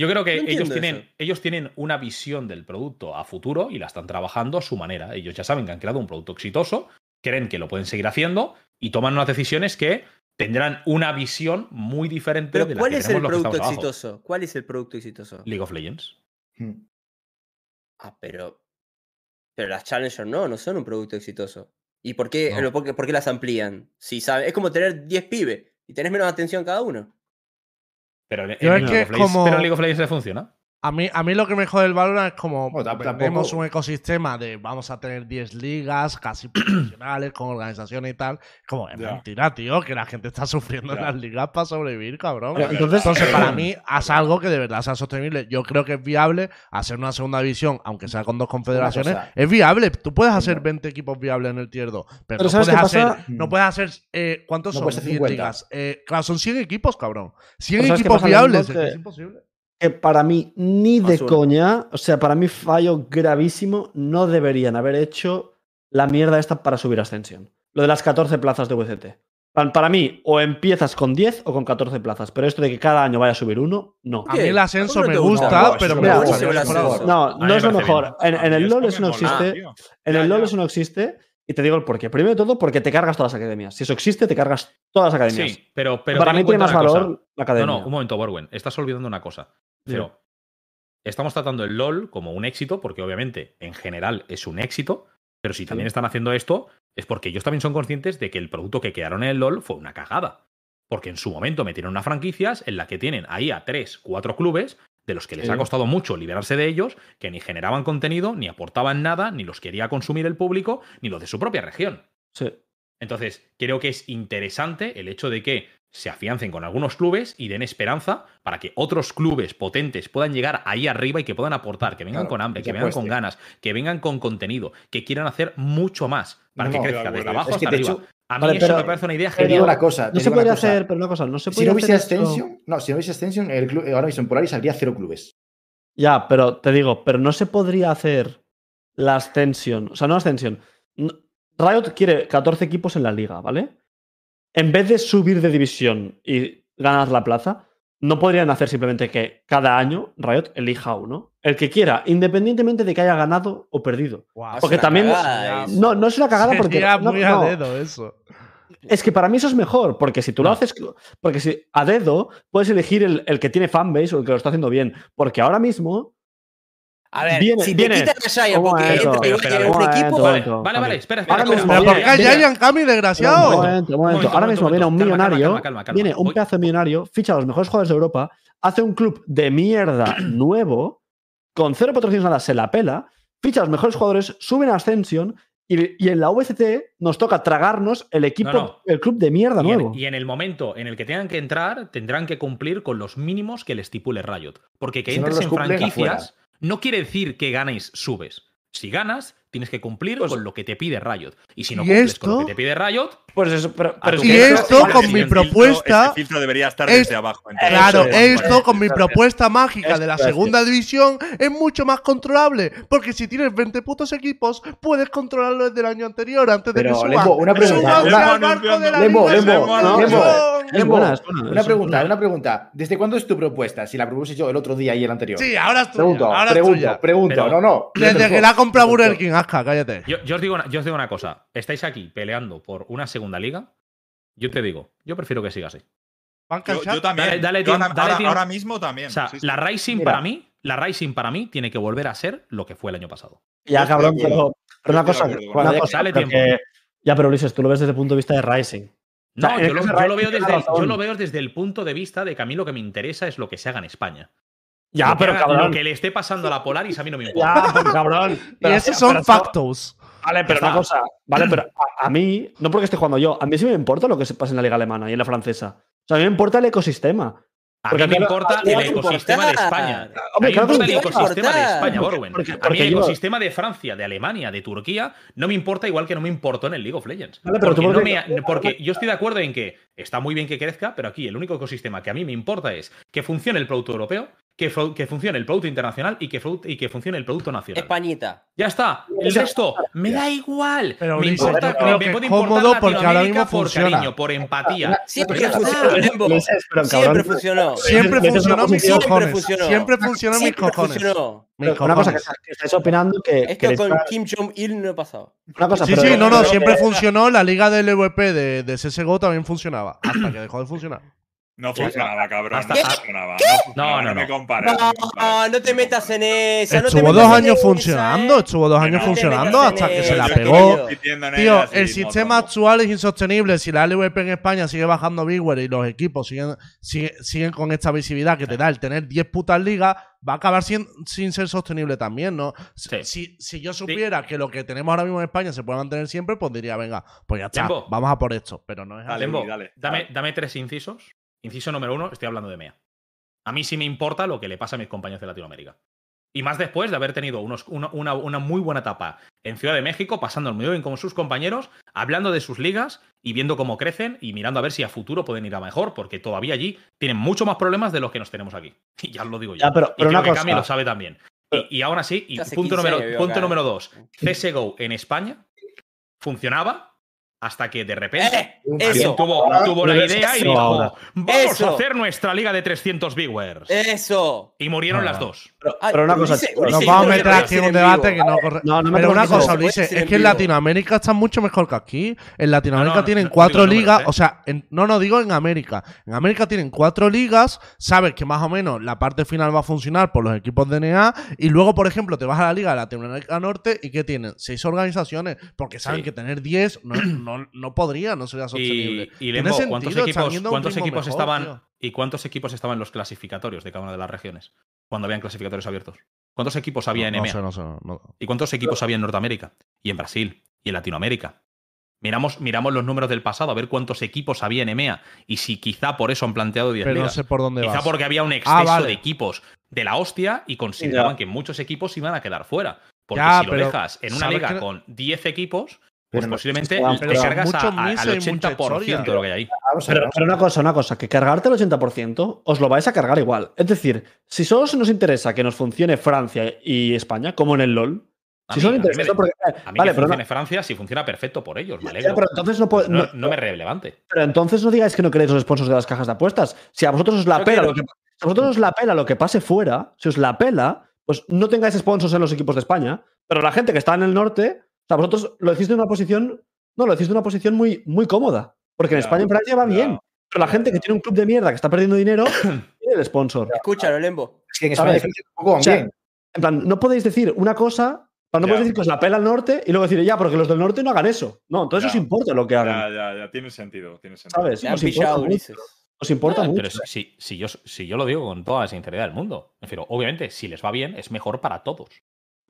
Yo creo que No ellos tienen, eso. ellos tienen una visión del producto a futuro y la están trabajando a su manera. Ellos ya saben que han creado un producto exitoso, creen que lo pueden seguir haciendo y toman unas decisiones que tendrán una visión muy diferente Pero de la ¿cuál que es el tenemos los que producto abajo. exitoso? ¿Cuál es el producto exitoso? League of Legends. Hmm. Ah, pero. Pero las Challenger no, no son un producto exitoso. ¿Y por qué, No. por qué, por qué las amplían? Si sabe, es como tener 10 pibes y tenés menos atención cada uno. Pero en, en es League que of Legends- como- pero en League of Legends le funciona. A mí, a mí lo que me jode el Valorant es como Bueno, tampoco- un ecosistema de vamos a tener 10 ligas casi profesionales con organizaciones y tal. Como es mentira, tío, que la gente está sufriendo en las ligas para sobrevivir, cabrón. Pero entonces- Entonces, para mí, haz algo que de verdad sea sostenible. Yo creo que es viable hacer una segunda división, aunque sea con dos confederaciones. Es viable. Tú puedes hacer Venga. 20 equipos viables en el tier 2. Pero, Pero no ¿sabes puedes hacer. No puedes hacer. eh, ¿Cuántos No son? puedes hacer 10 50. ligas. Eh, claro, son 100 equipos, cabrón. 100 Pero ¿sabes qué equipos viables. Que- es imposible. Que para mí ni de Basura. coña, o sea, para mí fallo gravísimo, no deberían haber hecho la mierda esta para subir ascensión. Lo de las 14 plazas de VCT. Pa- Para mí, o empiezas con 10 o con 14 plazas. Pero esto de que cada año vaya a subir uno, no. A mí el ascenso ¿Cómo no me gusta? pero me no, gusta. no, no. Es lo mejor. En, en el LoL eso no existe. En el LoL eso no existe. Y te digo el porqué. Primero de todo, porque te cargas todas las academias. Si eso existe, te cargas todas las academias. Sí, pero, pero Para mí en tiene más cosa. valor la academia. No, no, un momento, Borwen. Estás olvidando una cosa. Pero estamos tratando el LOL como un éxito, porque obviamente en general es un éxito, pero si también están haciendo esto, es porque ellos también son conscientes de que el producto que crearon en el LOL fue una cagada. Porque en su momento metieron unas franquicias en la que tienen ahí a tres, cuatro clubes, de los que les Sí. ha costado mucho liberarse de ellos, que ni generaban contenido, ni aportaban nada, ni los quería consumir el público, ni los de su propia región. Sí. Entonces, creo que es interesante el hecho de que se afiancen con algunos clubes y den esperanza para que otros clubes potentes puedan llegar ahí arriba y que puedan aportar, que vengan Claro, con hambre, que que vengan con ganas, que vengan con contenido, que quieran hacer mucho más para No, que crezca de desde abajo Es hasta arriba. hecho, a mí vale, eso pero- me parece una idea Te digo genial. una cosa. No te se digo una podría cosa. hacer, pero una cosa, no se Si podría no hubiese Ascension, no, si no hubiese Ascension, el club, ahora mismo en Polaris habría cero clubes. Ya, pero te digo, pero no se podría hacer la Ascension. O sea, no Ascension. No- Riot quiere 14 equipos en la liga, ¿vale? En vez de subir de división y ganar la plaza, no podrían hacer simplemente que cada año Riot elija uno. El que quiera, independientemente de que haya ganado o perdido. Porque también- cagada. No, no es una cagada porque. No, muy no. a dedo eso. Es que para mí eso es mejor, porque si tú lo haces. Porque si a dedo puedes elegir el, el que tiene fanbase o el que lo está haciendo bien. Porque ahora mismo. A ver, Viene- si viene- te quitan a porque entra espera, un equipo, Vale, momento. vale, vale, espera, espera. Ahora mismo ¿por viene- qué Giant Cami, Un desgraciado? momento, un momento. momento, Ahora mismo momento, viene un millonario. calma, calma, calma. Viene un Voy- pedazo de millonario, ficha a los mejores jugadores de Europa, hace un club de mierda nuevo, con cero patrocinios nada, se la pela, ficha a los mejores jugadores, suben a Ascension. Y, y en la VCT nos toca tragarnos el equipo, No, no. el club de mierda Y en, nuevo. y en el momento en el que tengan que entrar, tendrán que cumplir con los mínimos que le estipule Riot. Porque que Si entres en franquicias no quiere decir que ganes, subes. Si ganas, tienes que cumplir Pues- con lo que te pide Riot. Y si no ¿Y cumples con lo que te pide Riot, Pues eso, pero, A pero tu es Y que Pero- esto Vale, con mi el filtro- propuesta. este filtro debería estar es- desde abajo. entonces. Claro, es, esto con mi propuesta mágica de la segunda división es mucho más controlable. Porque si tienes 20 putos equipos, puedes controlarlo desde el año anterior, antes de Pero, que suban. Lembo, una pregunta, una- al barco de la Lembo, una pregunta, una pregunta. ¿Desde cuándo es tu propuesta? Si la propuse yo el otro día y el anterior. Sí, ahora es tuya. pregunto, ahora pregunto, tuya. pregunto. Pero- no, no. Desde que la ha comprado Burger King, Aska, cállate. yo, yo os digo una, yo os digo una cosa. Estáis aquí peleando por una segunda liga. Yo te digo, yo prefiero que siga así. Yo, yo también. Dale- dale Yo tiempo, ahora, dale ahora- tiempo. ahora mismo también. O sea, sí, sí. la Rising Mira. para mí, la Rising para mí tiene que volver a ser lo que fue el año pasado. Ya, cabrón, pero, pero una cosa, una cosa, dale tiempo. que- ya, pero Ulises, tú lo ves desde el punto de vista de Rising. No, sea, yo, lo, yo veo desde el, yo lo veo desde el punto de vista de que a mí lo que me interesa es lo que se haga en España. Ya, lo, que pero haga- cabrón. lo que le esté pasando a la Polaris a mí no me importa. Ya, pero cabrón. Y esos son eso- factos. Vale, pero una cosa. Vale, pero a, a mí, no porque esté jugando yo, a mí sí me importa lo que se pasa en la liga alemana y en la francesa. O sea, a mí me importa el ecosistema. A mí me importa ¿qué el ecosistema de? España. A mí me importa el ecosistema de España, Borwen. a mí el ecosistema de Francia, de Alemania, de Turquía, no me importa igual que no me importó en el League of Legends. Vale, pero porque, tú no porque yo estoy de acuerdo en que está muy bien que crezca, pero aquí el único ecosistema que a mí me importa es que funcione el producto europeo, que, que funcione el producto internacional y que, y que funcione el producto nacional. Españita. Ya está. El resto me da igual. Pero, me Ulises, importa, creo me que puede cómodo importar porque ahora mismo por funciona. cariño, por empatía. Siempre Ya está. funcionó, Siempre funcionó. Siempre funcionó mis cojones. Siempre funcionó. Siempre funcionó mis Siempre cojones. pero una cosa que, cojones. que estáis opinando que. que Esto le con está- Kim Jong-il no ha pasado. una cosa, Sí, pero- sí, no, no, pero- siempre funcionó. La liga del EVP de, de CSGO también funcionaba. Hasta que dejó de funcionar. No funcionaba, cabrón. Hasta- no ¿Qué? funcionaba. No, No, no, me no. compares. No, no te metas en no te Estuvo dos años esa, funcionando, ¿eh? estuvo dos años no funcionando hasta que se la pegó. Tío, el no, sistema no, no. actual es insostenible. Si la LVP en España sigue bajando Bigware y los equipos siguen, sigue- siguen con esta visibilidad que te da el tener 10 putas ligas, va a acabar sin, sin ser sostenible también, ¿no? Sí. Si, si yo supiera que lo que tenemos ahora mismo en España se puede mantener siempre, pues diría, venga, pues ya está, vamos a por esto. Pero no es así. Dale, dale. dame, dame tres incisos. Inciso número uno, estoy hablando de MEA. A mí sí me importa lo que le pasa a mis compañeros de Latinoamérica. Y más después de haber tenido unos- una, una- una muy buena etapa en Ciudad de México, pasando muy bien con sus compañeros, hablando de sus ligas y viendo cómo crecen y mirando a ver si a futuro pueden ir a mejor, porque todavía allí tienen mucho más problemas de los que nos tenemos aquí. Y ya os lo digo yo. Ya, pero, y pero creo una que cosa. Cami lo sabe también. Y, y aún así, y punto, 15 número, punto número dos, CSGO en España funcionaba Hasta que de repente ¡Eh! Eso. tuvo, Ahora, tuvo la idea y dijo: ahora. Vamos a hacer nuestra liga de 300 viewers. Eso. Y murieron las dos. Pero, Ay, pero una cosa, Ulises- chicos, Ulises Nos vamos a meter aquí en un debate vivo. que no corre. No, no me Pero una cosa, Ulises, es que en. Latinoamérica están mucho mejor que aquí. En Latinoamérica No, no, tienen cuatro ligas. ¿eh? O sea, en- no, no digo en América. En América tienen cuatro ligas. Sabes que más o menos la parte final va a funcionar por los equipos de NA. Y luego, por ejemplo, te vas a la Liga de Latinoamérica Norte y que tienen seis organizaciones. Porque saben Sí. que tener 10 no, no, no podría, no sería sostenible. Y, y Lembo, ¿cuántos equipos, cuántos mejor, estaban tío. y cuántos equipos estaban en los clasificatorios de cada una de las regiones? Cuando habían clasificatorios abiertos. ¿Cuántos equipos había en no EMEA? sé, no sé, no. ¿Y cuántos equipos había en Norteamérica? Y en Brasil. Y en Latinoamérica. Miramos, miramos los números del pasado, a ver cuántos equipos había en EMEA. Y si quizá por eso han planteado 10 Pero no sé por dónde Quizá vas. porque había un exceso vale. de equipos de la hostia y consideraban Ya. que muchos equipos iban a quedar fuera. Porque Ya, si lo dejas en una ¿sabes liga que- con 10 equipos, pues Pero posiblemente pero te son cargas a- a- al y mucha 80% de lo que hay ahí. Vamos a ver, Pero, vamos a pero una cosa, una cosa, que cargarte el 80% os lo vais a cargar igual. Es decir, si solo nos interesa que nos funcione Francia y España, como en el LOL, A si mí- solo a mí interesa me- esto porque- eh, A mí vale, que pero, no, funcione Francia, si funciona perfecto por ellos, me ya, alegro. pero entonces no, puede- no, no- no me es relevante. pero entonces no digáis que no queréis los sponsors de las cajas de apuestas. Si a vosotros os la Yo pela lo que, a vosotros os la pela lo que pase fuera, si os la pela, pues no tengáis sponsors en los equipos de España. Pero la gente que está en el norte, sea, vosotros lo decís de una posición, no, lo decís de una posición muy, muy cómoda. Porque en Ya, España y en Francia va ya, bien. Pero la gente que tiene un club de mierda que está perdiendo dinero, tiene el sponsor. Escúchalo, Lembo. Es que en España tampoco van O sea, bien. En plan, no podéis decir una cosa, no podéis decir que os la pela el norte y luego decir, ya, porque los del norte no hagan eso. No, entonces os importa lo que hagan. Ya, ya, ya, tiene sentido, tiene sentido. ¿Sabes? Os importa, mucho, os importa mucho. Pero si, si yo, si yo lo digo con toda la sinceridad del mundo. Me refiero, obviamente, si les va bien, es mejor para todos.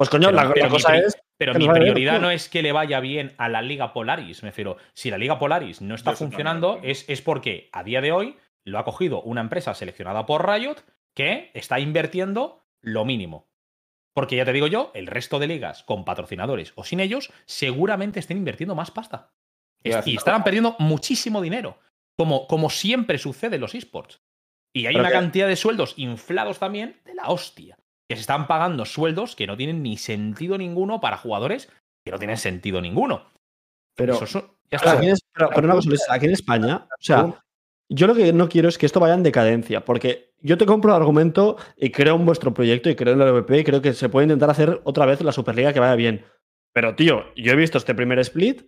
Pues coño, Pero- la, pero cosa es. Pero mi prioridad no es que le vaya bien a la Liga Polaris. Me refiero, si la Liga Polaris no está funcionando, también. es, es porque a día de hoy lo ha cogido una empresa seleccionada por Riot que está invirtiendo lo mínimo. Porque ya te digo yo, el resto de ligas con patrocinadores o sin ellos seguramente estén invirtiendo más pasta. Y estarán perdiendo muchísimo dinero, como, como siempre sucede en los esports. Y hay una cantidad de sueldos inflados también de la hostia. Que se están pagando sueldos que no tienen ni sentido ninguno para jugadores que no tienen sentido ninguno. Pero Eso, eso- ya está. aquí en, Es- pero- pero una cosa, aquí en España, o sea, yo lo que no quiero es que esto vaya en decadencia, porque yo te compro el argumento y creo en vuestro proyecto y creo en la LVP y creo que se puede intentar hacer otra vez la Superliga que vaya bien. Pero, tío, yo he visto este primer split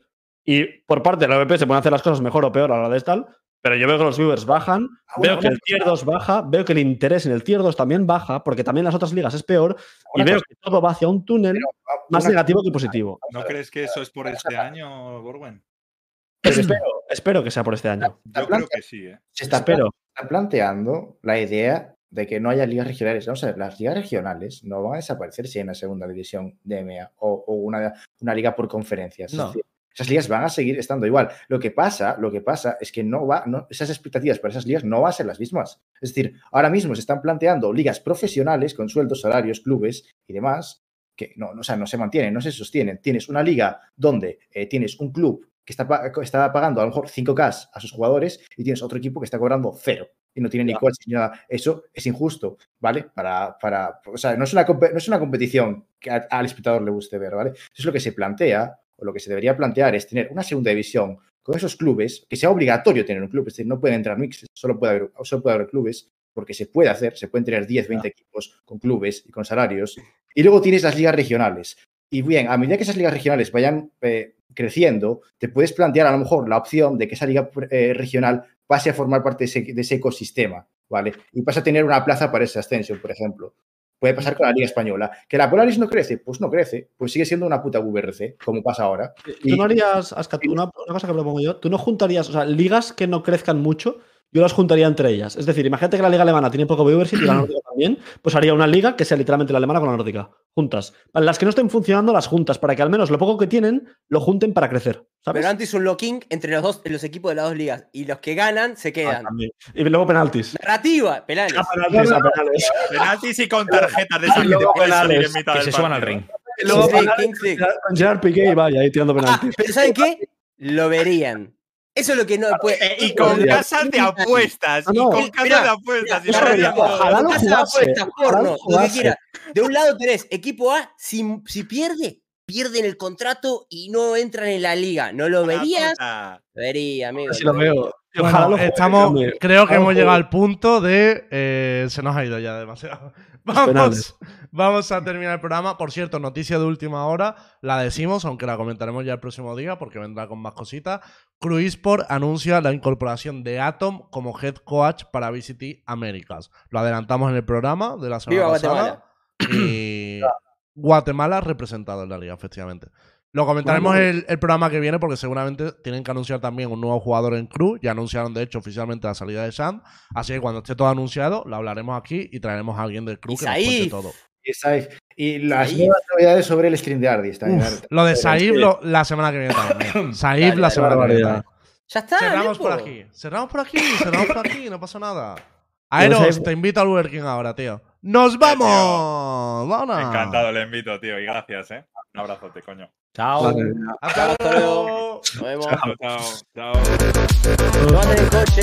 y por parte de la LVP se pueden hacer las cosas mejor o peor a la de tal, pero yo veo que los viewers bajan, una veo que el tier 2 baja, veo que el interés en el tier 2 también baja, porque también en las otras ligas es peor, y veo cosa- que todo va hacia un túnel más una- negativo que positivo. ¿No crees que eso es por este año, Borwen? Espero, espero que sea por este año. Yo creo que sí, ¿eh? se está, Espero. está planteando la idea de que no haya ligas regionales. Vamos a ver, las ligas regionales no van a desaparecer si hay una segunda división de EMEA o, o una, una liga por conferencias. Es No. decir, esas ligas van a seguir estando igual. Lo que pasa, lo que pasa es que no va, no, esas expectativas para esas ligas no van a ser las mismas. Es decir, ahora mismo se están planteando ligas profesionales con sueldos, salarios, clubes y demás que no, no, o sea, no se mantienen, no se sostienen. Tienes una liga donde eh, tienes un club que está, pa- está pagando a lo mejor 5K a sus jugadores y tienes otro equipo que está cobrando cero y no tiene ni coches ni nada. Eso es injusto, ¿vale? Para, para, o sea, no es una, no es una competición que a- al espectador le guste ver, ¿vale? Eso es lo que se plantea, o lo que se debería plantear es tener una segunda división con esos clubes, que sea obligatorio tener un club, es decir, no pueden entrar mixes, solo puede haber, solo puede haber clubes, porque se puede hacer, se pueden tener 10, 20 equipos con clubes y con salarios. Y luego tienes las ligas regionales. Y bien, a medida que esas ligas regionales vayan eh, creciendo, te puedes plantear a lo mejor la opción de que esa liga eh, regional pase a formar parte de ese, de ese ecosistema, ¿vale? Y pasa a tener una plaza para ese ascenso, por ejemplo. Puede pasar con la Liga Española. ¿Que la Polaris no crece? Pues no crece. Pues sigue siendo una puta VRC, como pasa ahora. ¿Tú no harías, Aska, una, una cosa que propongo yo, tú no juntarías, o sea, ligas que no crezcan mucho, yo las juntaría entre ellas. Es decir, imagínate que la liga alemana tiene poco viewership y la nórdica también, pues haría una liga que sea literalmente la alemana con la nórdica, juntas. Las que no estén funcionando, las juntas, para que al menos lo poco que tienen, lo junten para crecer, ¿sabes? Pero antes un locking entre los dos, los equipos de las dos ligas. Y los que ganan se Ah, quedan. y luego penaltis. Narrativa, penales. A penaltis. Penaltis y con tarjetas de esas que te Luego puedes salir penales. en mitad Que del se suban al ring. Luego penales, con Gerard Piqué y vaya, ahí tirando Ah, penaltis. pero ¿saben qué? Lo verían. Eso es lo que no puede. Eh, y con casas de apuestas. No, Y con casas Mirá, de apuestas. debería- harían todo. ojalá lo Casa de apuestas, porno, lo lo que quiera. De un lado tenés equipo A, si, si pierde, pierden el contrato y no entran en la liga. ¿No lo verías? Lo vería, amigo. Así lo veo. Y Bueno, ojalá lo juegue, estamos, creo que hemos llegado al punto de. eh, se nos ha ido ya demasiado. Vamos, vamos a terminar el programa. Por cierto, noticia de última hora, la decimos, aunque la comentaremos ya el próximo día porque vendrá con más cositas. Cruisport anuncia la incorporación de Atom como head coach para VCT Americas. Lo adelantamos en el programa de la semana Viva pasada. Y Guatemala representado en la liga, efectivamente. Lo comentaremos el, el programa que viene porque seguramente tienen que anunciar también un nuevo jugador en Cruz. Ya anunciaron, de hecho, oficialmente la salida de Sand. Así que cuando esté todo anunciado, lo hablaremos aquí y traeremos a alguien del Cruz que nos cuente todo. Y, Saif. Y las Saif. nuevas novedades sobre el stream de Ardis lo de Saif lo- la semana que viene también. Saif la semana que viene. también. Ya está. Cerramos por aquí. Cerramos por aquí. Cerramos por aquí. No pasa nada. Aeros, te invito al Burger King ahora, tío. ¡Nos vamos! Encantado, le invito, tío. Y gracias, ¿eh? Un abrazote, coño. Chao. Vale. ¡Hasta Hasta luego! luego. Nos vemos. Chao, chao, chao. No anden en coche.